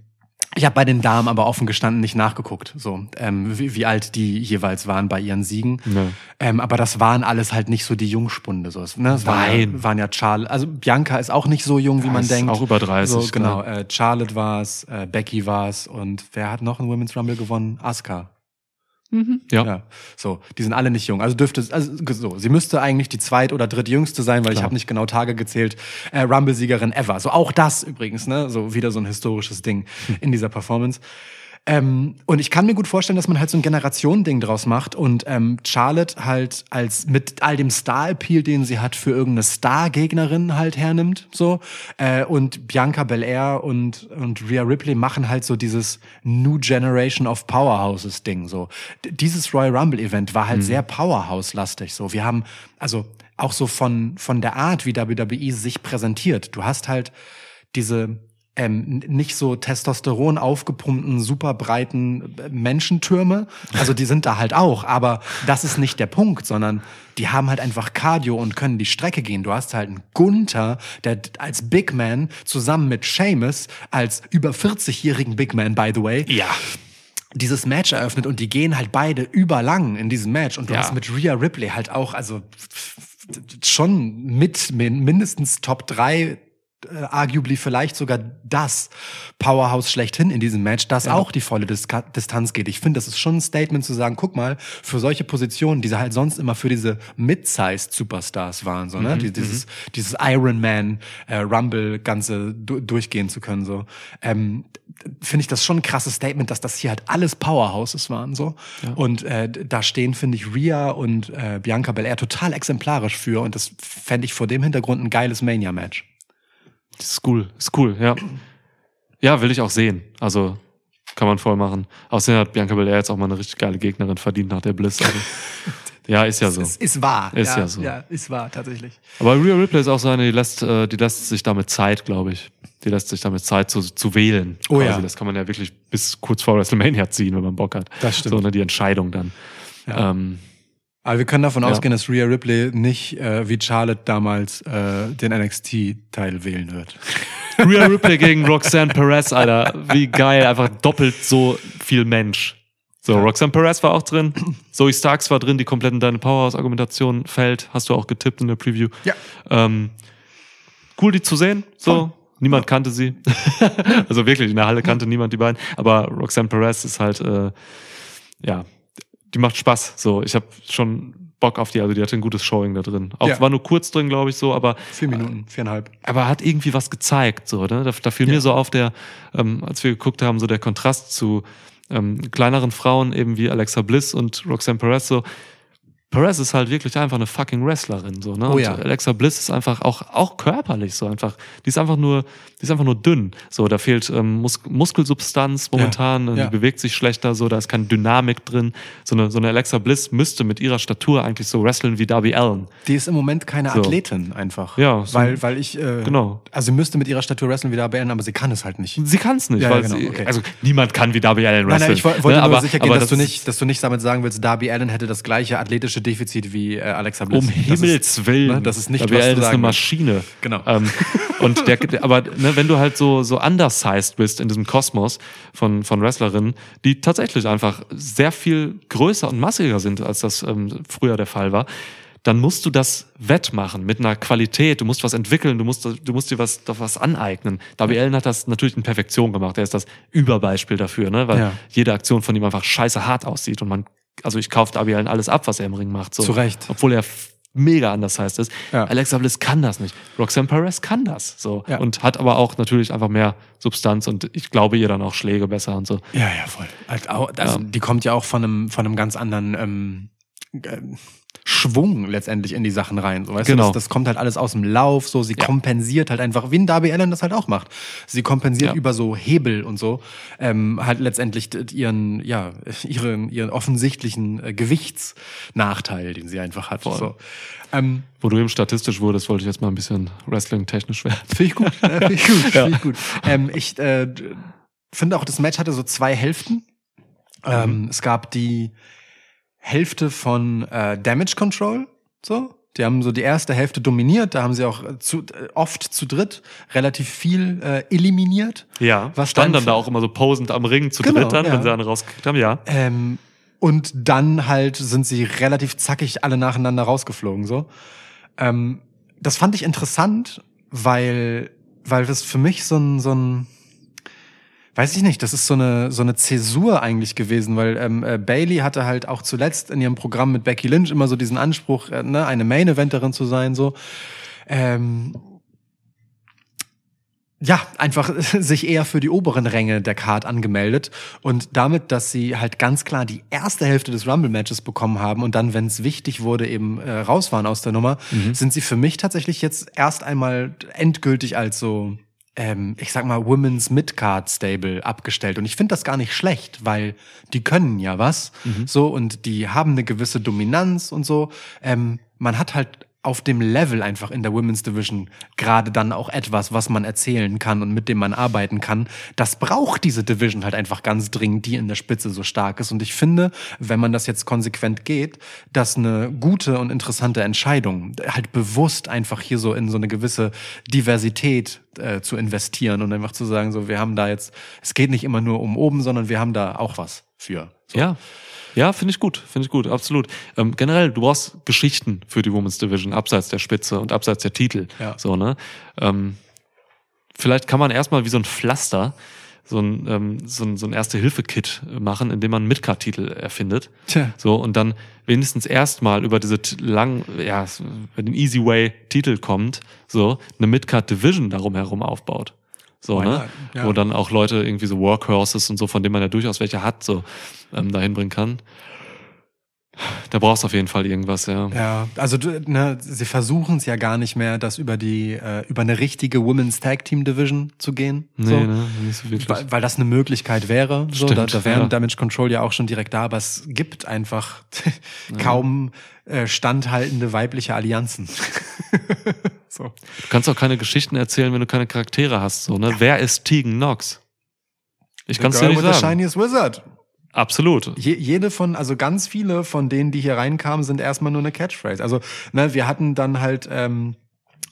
ich habe bei den Damen aber offen gestanden nicht nachgeguckt, so ähm, wie, wie alt die jeweils waren bei ihren Siegen. Nee. Ähm, aber das waren alles halt nicht so die Jungspunde. So. Ne? Waren, ja, Nein. waren ja Charlotte, also Bianca ist auch nicht so jung, wie man ist denkt. auch über 30, So, genau, äh, Charlotte war es, äh, Becky war es und wer hat noch einen Women's Rumble gewonnen? Asuka. Ja. Ja, so, die sind alle nicht jung. Also dürfte, also so, sie müsste eigentlich die zweit- oder drittjüngste sein, weil ich Klar. habe nicht genau Tage gezählt. Äh, Rumble-Siegerin ever. So auch das übrigens, ne? So wieder so ein historisches Ding in dieser Performance. Ähm, und ich kann mir gut vorstellen, dass man halt so ein Generationending draus macht und ähm, Charlotte halt als mit all dem Star-Appeal, den sie hat, für irgendeine Star-Gegnerin halt hernimmt, so. Äh, und Bianca Belair und und Rhea Ripley machen halt so dieses New Generation of Powerhouses Ding, so. D dieses Royal Rumble Event war halt sehr Powerhouse-lastig, so. Wir haben also auch so von von der Art, wie WWE sich präsentiert. Du hast halt diese ähm, nicht so Testosteron aufgepumpten, super breiten äh, Menschentürme. Also die sind da halt auch, aber das ist nicht der Punkt, sondern die haben halt einfach Cardio und können die Strecke gehen. Du hast halt einen Gunther, der als Big Man zusammen mit Seamus als über 40-jährigen Big Man, by the way, Ja. dieses Match eröffnet und die gehen halt beide überlang in diesem Match und du Ja. hast mit Rhea Ripley halt auch, also schon mit min- mindestens Top 3 äh, arguably vielleicht sogar das Powerhouse schlechthin in diesem Match, das auch die volle Diska Distanz geht. Ich finde, das ist schon ein Statement zu sagen, guck mal, für solche Positionen, die sie halt sonst immer für diese Mid-Sized Superstars waren, so, ne? Die- dieses, dieses Iron Man äh, Rumble Ganze du durchgehen zu können, so. Ähm, finde ich das schon ein krasses Statement, dass das hier halt alles Powerhouses waren, so. Und äh, da stehen, finde ich, Rhea und äh, Bianca Belair total exemplarisch für und das fände ich vor dem Hintergrund ein geiles Mania-Match. Das ist cool, ist cool, ja. Ja, will ich auch sehen. Also kann man voll machen. Außerdem hat Bianca Belair jetzt auch mal eine richtig geile Gegnerin verdient nach der Bliss. Also, ja, ist ja so. Es ist wahr. Ist ja so. Ja, ist wahr, tatsächlich. Aber Rhea Ripley ist auch so eine, die lässt, äh, die lässt sich damit Zeit, glaube ich. Die lässt sich damit Zeit zu, zu wählen. Oh ja. Das kann man ja wirklich bis kurz vor WrestleMania ziehen, wenn man Bock hat. Das stimmt. So, ne, die Entscheidung dann. Ja. Ähm, Aber wir können davon Ja. ausgehen, dass Rhea Ripley nicht äh, wie Charlotte damals äh, den NXT-Teil wählen wird. Rhea Ripley gegen Roxanne Perez, Alter. Wie geil, einfach doppelt so viel Mensch. So, Roxanne Perez war auch drin. Zoe Starks war drin, die komplett in deine Powerhouse-Argumentation fällt. Hast du auch getippt in der Preview. Ja. Ähm, cool, die zu sehen. So. Niemand kannte sie. also wirklich, in der Halle kannte niemand die beiden. Aber Roxanne Perez ist halt, äh, ja, die macht Spaß. So, ich habe schon Bock auf die, also die hatte ein gutes Showing da drin. Auch Ja. war nur kurz drin, glaube ich, so, aber Vier Minuten, viereinhalb. aber hat irgendwie was gezeigt, so, ne? Da, da fiel Ja. mir so auf der, ähm, als wir geguckt haben, so der Kontrast zu ähm, kleineren Frauen, eben wie Alexa Bliss und Roxanne Perez, so. Perez ist halt wirklich einfach eine fucking Wrestlerin, so, ne? Oh und ja. Alexa Bliss ist einfach auch, auch körperlich so einfach. Die ist einfach nur, die ist einfach nur dünn. So, da fehlt ähm, Mus Muskelsubstanz momentan, und ja. die bewegt sich schlechter, so, da ist keine Dynamik drin. So eine, so eine Alexa Bliss müsste mit ihrer Statur eigentlich so wrestlen wie Darby Allen. Die ist im Moment keine So. Athletin einfach. Ja, so- weil, weil ich, äh, Genau. also sie müsste mit ihrer Statur wrestlen wieder beenden, aber sie kann es halt nicht. Sie kann es nicht, Ja, weil ja, genau, sie, okay. also niemand kann wie Darby Allen Nein, wrestlen. nein, ich woll- wollte ne? nur aber, sicher gehen, dass du das- nicht, dass du nicht damit sagen willst, Darby Allen hätte das gleiche athletische Defizit wie äh, Alexa Bliss. Um Das Himmels ist, Willen. ne, das ist nicht, du Allen ist eine. Maschine. Genau. Ähm, und der, aber ne, wenn du halt so, so undersized bist in diesem Kosmos von, von Wrestlerinnen, die tatsächlich einfach sehr viel größer und massiger sind, als das ähm, früher der Fall war, dann musst du das wettmachen mit einer Qualität. Du musst was entwickeln, du musst, du musst dir was, doch was aneignen. Darby Allen hat das natürlich in Perfektion gemacht. Er ist das Überbeispiel dafür, ne? weil Ja. jede Aktion von ihm einfach scheiße hart aussieht und man, also ich kaufe Darby Allen alles ab, was er im Ring macht. So. Zu Recht. Obwohl er mega anders heißt ist. Ja. Alexa Bliss kann das nicht. Roxanne Perez kann das. So. Ja. Und hat aber auch natürlich einfach mehr Substanz und ich glaube ihr dann auch Schläge besser und so. Ja, ja, voll. Halt also. Die kommt ja auch von einem, von einem ganz anderen ähm, äh, Schwung letztendlich in die Sachen rein. So, weißt Genau. du, das, das kommt halt alles aus dem Lauf, so sie Ja. kompensiert halt einfach, wie ein Darby Allen das halt auch macht. Sie kompensiert Ja. über so Hebel und so, ähm, halt letztendlich ihren, ja, ihren, ihren offensichtlichen äh, Gewichtsnachteil, den sie einfach hat. Voll. So. Ähm, Wo du eben statistisch wurdest, wollte ich jetzt mal ein bisschen Wrestling-technisch werden. Finde ich gut. Finde ich gut. Ja. Finde ich gut. Ähm, ich äh, finde auch, das Match hatte so zwei Hälften. Ähm, es gab die Hälfte von äh, Damage Control. So. Die haben so die erste Hälfte dominiert. Da haben sie auch äh, zu, äh, oft zu dritt relativ viel äh, eliminiert. Ja. Was stand dann dann da auch immer so posend am Ring zu Genau, dritt dann, ja. wenn sie eine rausgekriegt haben, ja. Ähm, und dann halt sind sie relativ zackig alle nacheinander rausgeflogen. So, ähm, das fand ich interessant, weil weil das für mich so ein so ein Weiß ich nicht, das ist so eine so eine Zäsur eigentlich gewesen, weil ähm, äh, Bailey hatte halt auch zuletzt in ihrem Programm mit Becky Lynch immer so diesen Anspruch, äh, ne, eine Main Eventerin zu sein, so. Ähm, ja, einfach sich eher für die oberen Ränge der Card angemeldet und damit, dass sie halt ganz klar die erste Hälfte des Rumble-Matches bekommen haben und dann, wenn es wichtig wurde, eben äh, raus waren aus der Nummer, sind sie für mich tatsächlich jetzt erst einmal endgültig als so, ähm, ich sag mal, Women's Mid-Card Stable abgestellt. Und ich finde das gar nicht schlecht, weil die können ja was, so, und die haben eine gewisse Dominanz und so. Ähm, man hat halt auf dem Level einfach in der Women's Division gerade dann auch etwas, was man erzählen kann und mit dem man arbeiten kann. Das braucht diese Division halt einfach ganz dringend, die in der Spitze so stark ist. Und ich finde, wenn man das jetzt konsequent geht, dass eine gute und interessante Entscheidung, halt bewusst einfach hier so in so eine gewisse Diversität äh, zu investieren und einfach zu sagen, so, wir haben da jetzt, es geht nicht immer nur um oben, sondern wir haben da auch was für. So. Ja. Ja, finde ich gut, finde ich gut, absolut. Ähm, generell, du brauchst Geschichten für die Women's Division, abseits der Spitze und abseits der Titel. Ja. So, ne? Ähm, vielleicht kann man erstmal wie so ein Pflaster so ein, ähm, so ein, so ein Erste-Hilfe-Kit machen, indem man einen Midcard-Titel erfindet. Tja. So, und dann wenigstens erstmal über diese lang, ja, den Easy Way-Titel kommt, so, eine Midcard-Division darum herum aufbaut. So, Why ne? Ja. Wo dann auch Leute irgendwie so Workhorses und so, von denen man ja durchaus welche hat, so, ähm, dahin bringen kann. Da brauchst du auf jeden Fall irgendwas, ja. Ja, also ne, sie versuchen es ja gar nicht mehr, das über die äh, über eine richtige Women's Tag Team Division zu gehen. Nee, so. ne, nicht so wirklich. Weil, weil das eine Möglichkeit wäre. So, da, Stimmt, da wären ja. Damage Control ja auch schon direkt da, aber es gibt einfach kaum äh, standhaltende weibliche Allianzen. so. Du kannst auch keine Geschichten erzählen, wenn du keine Charaktere hast, so, ne? Wer ist Tegan Knox? Ich kann es dir nicht with the sagen. shiniest wizard. Absolut. Je, jede von, also ganz viele von denen, die hier reinkamen, sind erstmal nur eine Catchphrase. Also, ne, wir hatten dann halt ähm,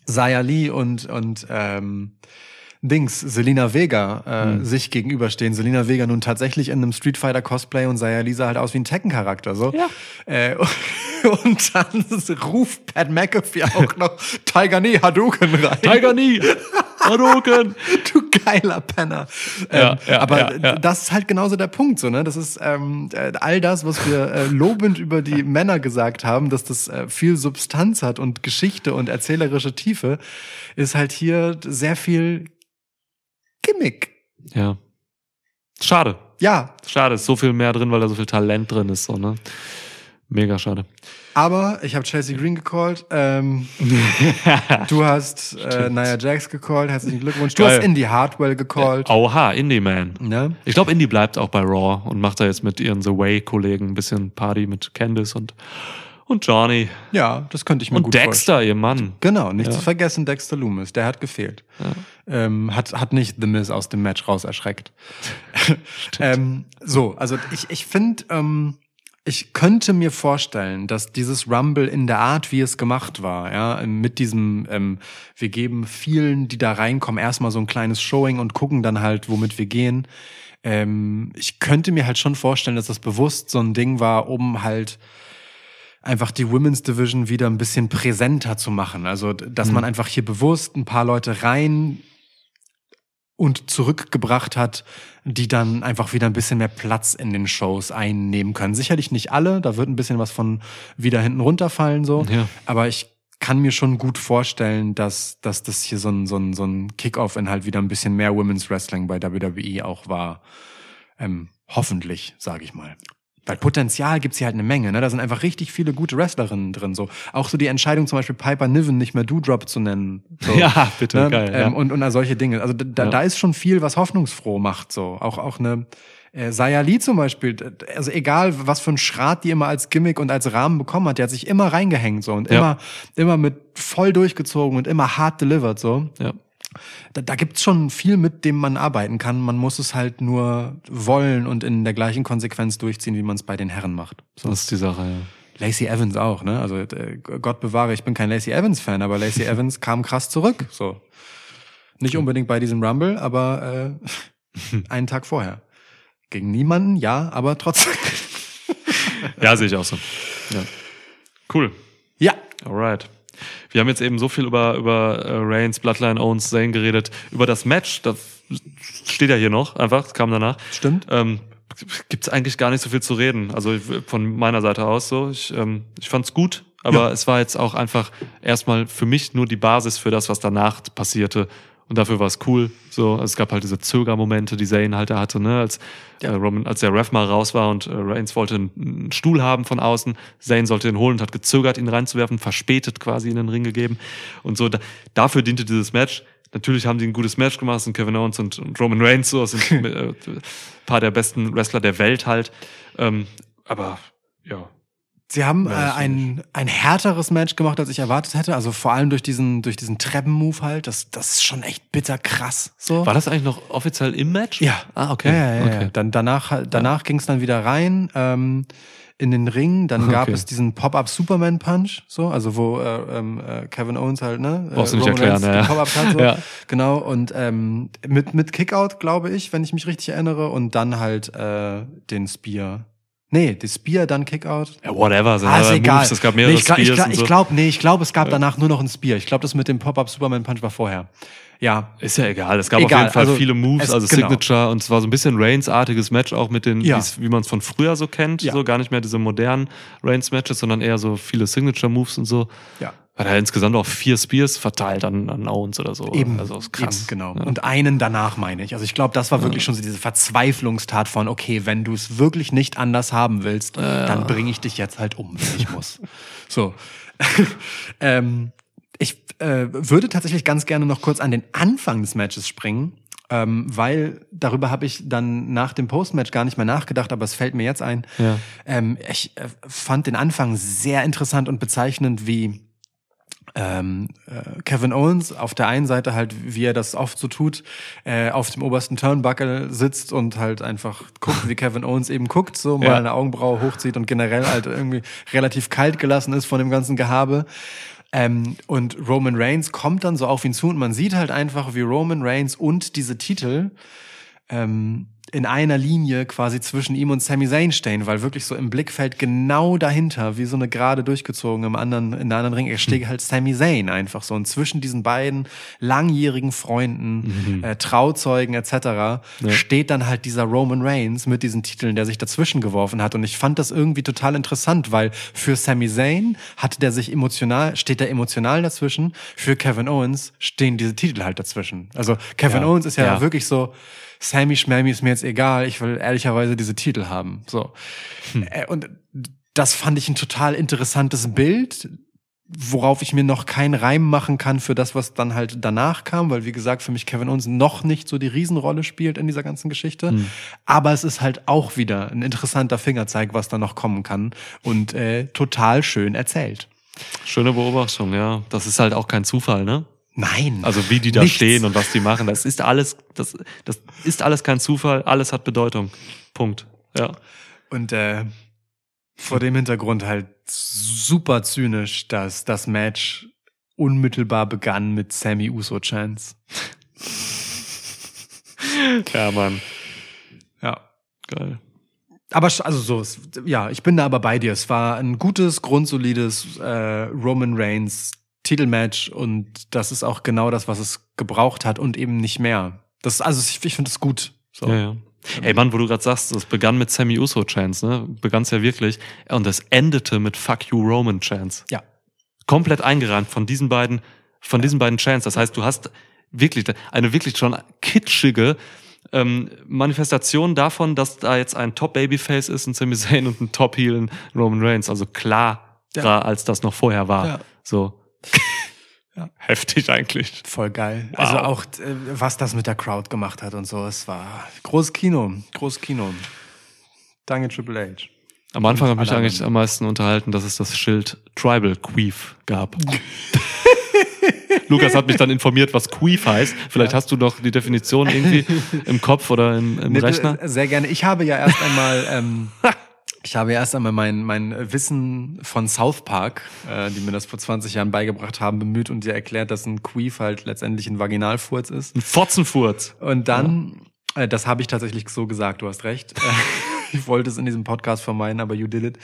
Zaya Lee und, und ähm, Dings, Selina Vega, äh, Hm. sich gegenüberstehen. Selina Vega nun tatsächlich in einem Street Fighter Cosplay und Saya Lisa halt aus wie ein Tekken-Charakter, so. Ja. Äh, und dann ruft Pat McAfee auch noch Tiger Nee Hadouken rein. Tiger nie! Hadouken! Du geiler Penner. Ja, ähm, ja, aber ja, ja. das ist halt genauso der Punkt, so, ne? Das ist ähm, äh, all das, was wir äh, lobend über die Männer gesagt haben, dass das äh, viel Substanz hat und Geschichte und erzählerische Tiefe, ist halt hier sehr viel Gimmick. Ja. Schade. Ja, Schade, ist so viel mehr drin, weil da so viel Talent drin ist, so, ne? Mega schade. aber ich habe Chelsea Green gecallt. Ähm, du hast äh, Nia Jax gecallt. Herzlichen Glückwunsch. Du Geil. hast Indy Hartwell gecallt. Oha, Indie Man. Ne? Ich glaube, Indie bleibt auch bei Raw und macht da jetzt mit ihren The Way-Kollegen ein bisschen Party mit Candice und, und Johnny. Ja, das könnte ich mir Und gut vorstellen. Dexter, ihr Mann. Genau, nicht Ja. zu vergessen, Dexter Loomis, der hat gefehlt. Ähm, hat, hat nicht The Miz aus dem Match raus erschreckt. ähm, so, also ich, ich finde, ähm, ich könnte mir vorstellen, dass dieses Rumble in der Art, wie es gemacht war, ja, mit diesem, ähm, wir geben vielen, die da reinkommen, erstmal so ein kleines Showing und gucken dann halt, womit wir gehen. Ähm, ich könnte mir halt schon vorstellen, dass das bewusst so ein Ding war, um halt einfach die Women's Division wieder ein bisschen präsenter zu machen. Also, dass man einfach hier bewusst ein paar Leute rein und zurückgebracht hat, die dann einfach wieder ein bisschen mehr Platz in den Shows einnehmen können. Sicherlich nicht alle, da wird ein bisschen was von wieder hinten runterfallen so, Ja. aber ich kann mir schon gut vorstellen, dass, dass das hier so ein, so ein, so ein Kickoff-Inhalt wieder ein bisschen mehr Women's Wrestling bei WWE auch war. Ähm, hoffentlich, sage ich mal. Weil Potenzial gibt's hier halt eine Menge, ne? Da sind einfach richtig viele gute Wrestlerinnen drin. So. Auch so die Entscheidung, zum Beispiel Piper Niven nicht mehr Doudrop zu nennen. So, Ja, bitte, ne? geil, ja. Ähm, und, und solche Dinge. Also da, Ja. da ist schon viel, was hoffnungsfroh macht. So. Auch, auch eine äh, Saya Lee zum Beispiel. Also egal, was für ein Schrat die immer als Gimmick und als Rahmen bekommen hat, die hat sich immer reingehängt so und Ja. immer, immer mit voll durchgezogen und immer hart delivered. So Ja. Da, da gibt's schon viel, mit dem man arbeiten kann. Man muss es halt nur wollen und in der gleichen Konsequenz durchziehen, wie man es bei den Herren macht. So. Das ist die Sache, ja. Lacey Evans auch, ne? Also äh, Gott bewahre, ich bin kein Lacey Evans Fan, aber Lacey Evans kam krass zurück. So nicht unbedingt bei diesem Rumble, aber äh, einen Tag vorher gegen niemanden, ja, aber trotzdem. Ja, sehe ich auch so. Ja. Cool. ja, Alright. Wir haben jetzt eben so viel über, über äh, Reigns, Bloodline, Owens, Zayn geredet. Über das Match, das steht ja hier noch einfach, das kam danach. stimmt. Ähm, Gibt es eigentlich gar nicht so viel zu reden. Also von meiner Seite aus so. Ich, ähm, ich fand's gut, aber Ja. es war jetzt auch einfach erstmal für mich nur die Basis für das, was danach passierte. Und dafür war es cool. So, also es gab halt diese Zögermomente, die Zayn halt da hatte, ne, als Ja. äh, Roman, als der Ref mal raus war und äh, Reigns wollte einen, einen Stuhl haben von außen, Zayn sollte ihn holen und hat gezögert, ihn reinzuwerfen, verspätet quasi in den Ring gegeben. Und so, da, dafür diente dieses Match. Natürlich haben die ein gutes Match gemacht, sind Kevin Owens und, und Roman Reigns, so, sind äh, ein paar der besten Wrestler der Welt halt. Ähm, aber ja, Sie haben äh, Ja, ein, ein härteres Match gemacht, als ich erwartet hätte. Also vor allem durch diesen, durch diesen Treppenmove halt. Das, das ist schon echt bitter krass. So. war das eigentlich noch offiziell im Match? Ja. Ah, okay. Ja, ja, ja, okay. ja. Dann, danach danach ging's dann wieder rein ähm, in den Ring. Dann gab Okay. es diesen Pop-Up Superman Punch, so, also wo äh, ähm, äh, Kevin Owens halt, ne? äh, Brauchst du nicht Roman erklären, ja, ja. hat, so. Ja. Genau. Und ähm, mit, mit Kickout, glaube ich, wenn ich mich richtig erinnere. Und dann halt äh, den Spear. Nee, die Spear, dann Kickout. Ja, whatever. Sind Ah, ist egal. Moves, es gab mehrere nee, ich glaub, ich Spears und ich so. glaub, nee, ich glaube, es gab danach nur noch ein Spear. Ich glaube, das mit dem Pop-Up Superman Punch war vorher. Ja. Ist ja egal. Es gab auf Egal, jeden Fall also viele Moves, es- also genau. Signature und es war so ein bisschen Reigns-artiges Match auch mit den, Ja. wie man es von früher so kennt. Ja. So gar nicht mehr diese modernen Reigns-Matches, sondern eher so viele Signature-Moves und so. Ja. Hat er insgesamt auch vier Spears verteilt an, an Owens oder so. Eben, Also ist krass. Eben, genau. Ja. Und einen danach meine ich. Also ich glaube, das war wirklich schon so diese Verzweiflungstat von, okay, wenn du es wirklich nicht anders haben willst, dann bringe ich dich jetzt halt um, wenn ich muss. So. ähm, ich äh, würde tatsächlich ganz gerne noch kurz an den Anfang des Matches springen. Ähm, weil darüber habe ich dann nach dem Postmatch gar nicht mehr nachgedacht, aber es fällt mir jetzt ein. Ja. Ähm, ich äh, fand den Anfang sehr interessant und bezeichnend, wie ähm, äh, Kevin Owens auf der einen Seite halt, wie er das oft so tut, äh, auf dem obersten Turnbuckle sitzt und halt einfach guckt, wie Kevin Owens eben guckt, so mal Ja. eine Augenbraue hochzieht und generell halt irgendwie relativ kalt gelassen ist von dem ganzen Gehabe. Ähm, und Roman Reigns kommt dann so auf ihn zu und man sieht halt einfach, wie Roman Reigns und diese Titel ähm, in einer Linie quasi zwischen ihm und Sami Zayn stehen, weil wirklich so im Blickfeld genau dahinter, wie so eine gerade durchgezogen im anderen, in der anderen Ring, steht halt Sami Zayn einfach so. Und zwischen diesen beiden langjährigen Freunden, äh, Trauzeugen etc. steht dann halt dieser Roman Reigns mit diesen Titeln, der sich dazwischen geworfen hat. Und ich fand das irgendwie total interessant, weil für Sami Zayn hat der sich emotional, steht er emotional dazwischen. Für Kevin Owens stehen diese Titel halt dazwischen. Also Kevin Ja. Owens ist ja, Ja. wirklich so, Sammy Schmammy ist mir jetzt egal, ich will ehrlicherweise diese Titel haben. So. Äh, Und das fand ich ein total interessantes Bild, worauf ich mir noch keinen Reim machen kann für das, was dann halt danach kam, weil wie gesagt, für mich Kevin Owens noch nicht so die Riesenrolle spielt in dieser ganzen Geschichte. Aber es ist halt auch wieder ein interessanter Fingerzeig, was da noch kommen kann und äh, total schön erzählt. Schöne Beobachtung, ja. Das ist halt auch kein Zufall, ne? Nein. Also wie die da Nichts. stehen und was die machen, das ist alles, das, das ist alles kein Zufall, alles hat Bedeutung. Punkt. Ja. Und äh, vor dem Hintergrund halt super zynisch, dass das Match unmittelbar begann mit Sammy Uso Chance. Ja, Mann. Ja. Geil. Aber also so, ja, ich bin da aber bei dir. Es war ein gutes, grundsolides äh, Roman Reigns Titelmatch und das ist auch genau das, was es gebraucht hat und eben nicht mehr. Das also ich, ich finde es gut. So. Ja, ja. Ey, Mann, wo du gerade sagst, es begann mit Sammy Uso Chance, ne? Begann's ja wirklich. Und es endete mit Fuck You Roman Chance. Ja. Komplett eingerahmt von diesen beiden, von diesen beiden Chants. Das heißt, du hast wirklich eine wirklich schon kitschige ähm, Manifestation davon, dass da jetzt ein Top Babyface ist, ein Sami Zayn und ein Top Heel in Roman Reigns. Also klarer, Ja. als das noch vorher war. Ja. So. Ja. Heftig eigentlich. Voll geil. Wow. Also auch, äh, was das mit der Crowd gemacht hat und so. Es war großes Kino. Großes Kino. Danke Triple H. Am Anfang habe ich alle eigentlich am meisten unterhalten, dass es das Schild Tribal Queef gab. Lukas hat mich dann informiert, was Queef heißt. Vielleicht hast du noch die Definition irgendwie im Kopf oder im, im Nee, Rechner. Sehr gerne. Ich habe ja erst einmal, ähm, ich habe ja erst einmal mein, mein Wissen von South Park, äh, die mir das vor 20 Jahren beigebracht haben, bemüht und dir erklärt, dass ein Queef halt letztendlich ein Vaginalfurz ist. Ein Fotzenfurz. Und dann, äh, das habe ich tatsächlich so gesagt, du hast recht. Ich wollte es in diesem Podcast vermeiden, aber you did it.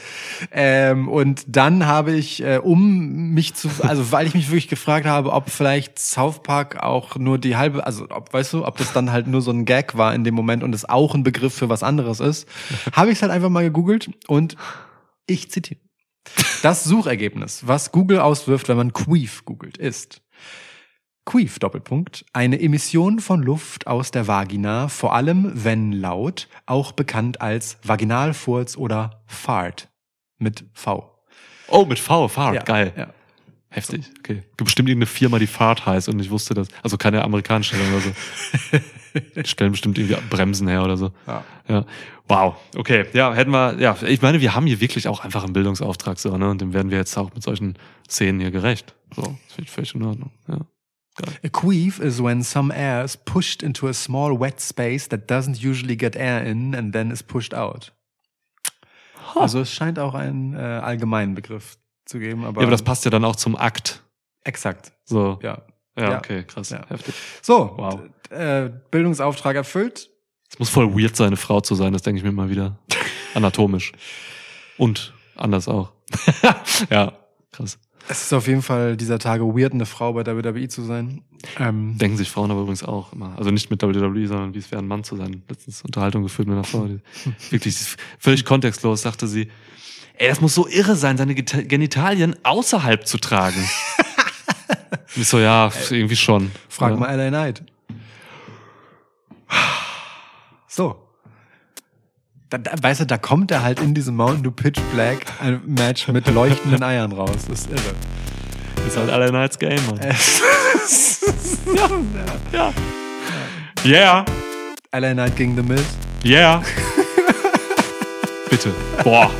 Ähm, und dann habe ich, äh, um mich zu, also weil ich mich wirklich gefragt habe, ob vielleicht South Park auch nur die halbe, also ob, weißt du, ob das dann halt nur so ein Gag war in dem Moment und es auch ein Begriff für was anderes ist, habe ich es halt einfach mal gegoogelt und ich zitiere. Das Suchergebnis, was Google auswirft, wenn man Queef googelt, ist Queef, Doppelpunkt, eine Emission von Luft aus der Vagina, vor allem wenn laut, auch bekannt als Vaginalfurz oder Fart mit V. Oh, mit V, Fahrt, Ja, geil. Ja. Heftig. Okay. Gibt bestimmt irgendeine Firma, die Fahrt heißt und ich wusste das. Also keine amerikanische oder so. Die Stellen bestimmt irgendwie Bremsen her oder so. Ja. Ja. Wow. Okay. Ja, hätten wir, ja, ich meine, wir haben hier wirklich auch einfach einen Bildungsauftrag, so, ne? Und dem werden wir jetzt auch mit solchen Szenen hier gerecht. So, das finde ich völlig in Ordnung. Ja. A queef is when some air is pushed into a small wet space that doesn't usually get air in and then is pushed out. Also es scheint auch einen äh, allgemeinen Begriff zu geben, aber, Ja, aber das passt ja dann auch zum Akt. exakt. So. Ja. Ja, Ja. okay, krass. Ja. Heftig. So, Wow. äh, Bildungsauftrag erfüllt. Es muss voll weird sein, eine Frau zu sein, das denke ich mir mal wieder. Anatomisch. Und anders auch. ja, krass. Es ist auf jeden Fall dieser Tage weird, eine Frau bei WWE zu sein. Ähm, Denken sich Frauen aber übrigens auch immer. Also nicht mit WWE, sondern wie es wäre, ein Mann zu sein. Letztens Unterhaltung geführt mit einer Frau. Die wirklich völlig kontextlos, sagte sie. Ey, das muss so irre sein, seine Genitalien außerhalb zu tragen. Ich so, ja, irgendwie schon. frag ja. mal LA Knight. So. Da, da, weißt du, da kommt er halt in diesem Mountain Dew Pitch Black ein Match mit leuchtenden Eiern raus. Das ist irre. ist halt alle Nights Game, Mann. ja. Ja. Yeah, LA Knight gegen The Miz. yeah. Bitte. Boah.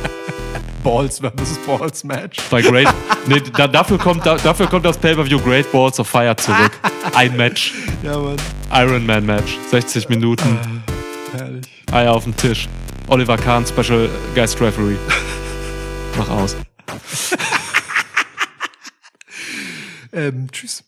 Balls versus Balls Match. Bei Great. Nee, da, dafür, kommt, da, dafür kommt das Pay-Per-View Great Balls of Fire zurück. Ein Match. Ja, Mann. Iron Man Match. 60 Minuten. Herrlich. Eier auf dem Tisch. Oliver Kahn, Special Guest Referee. Mach aus. Ähm, tschüss.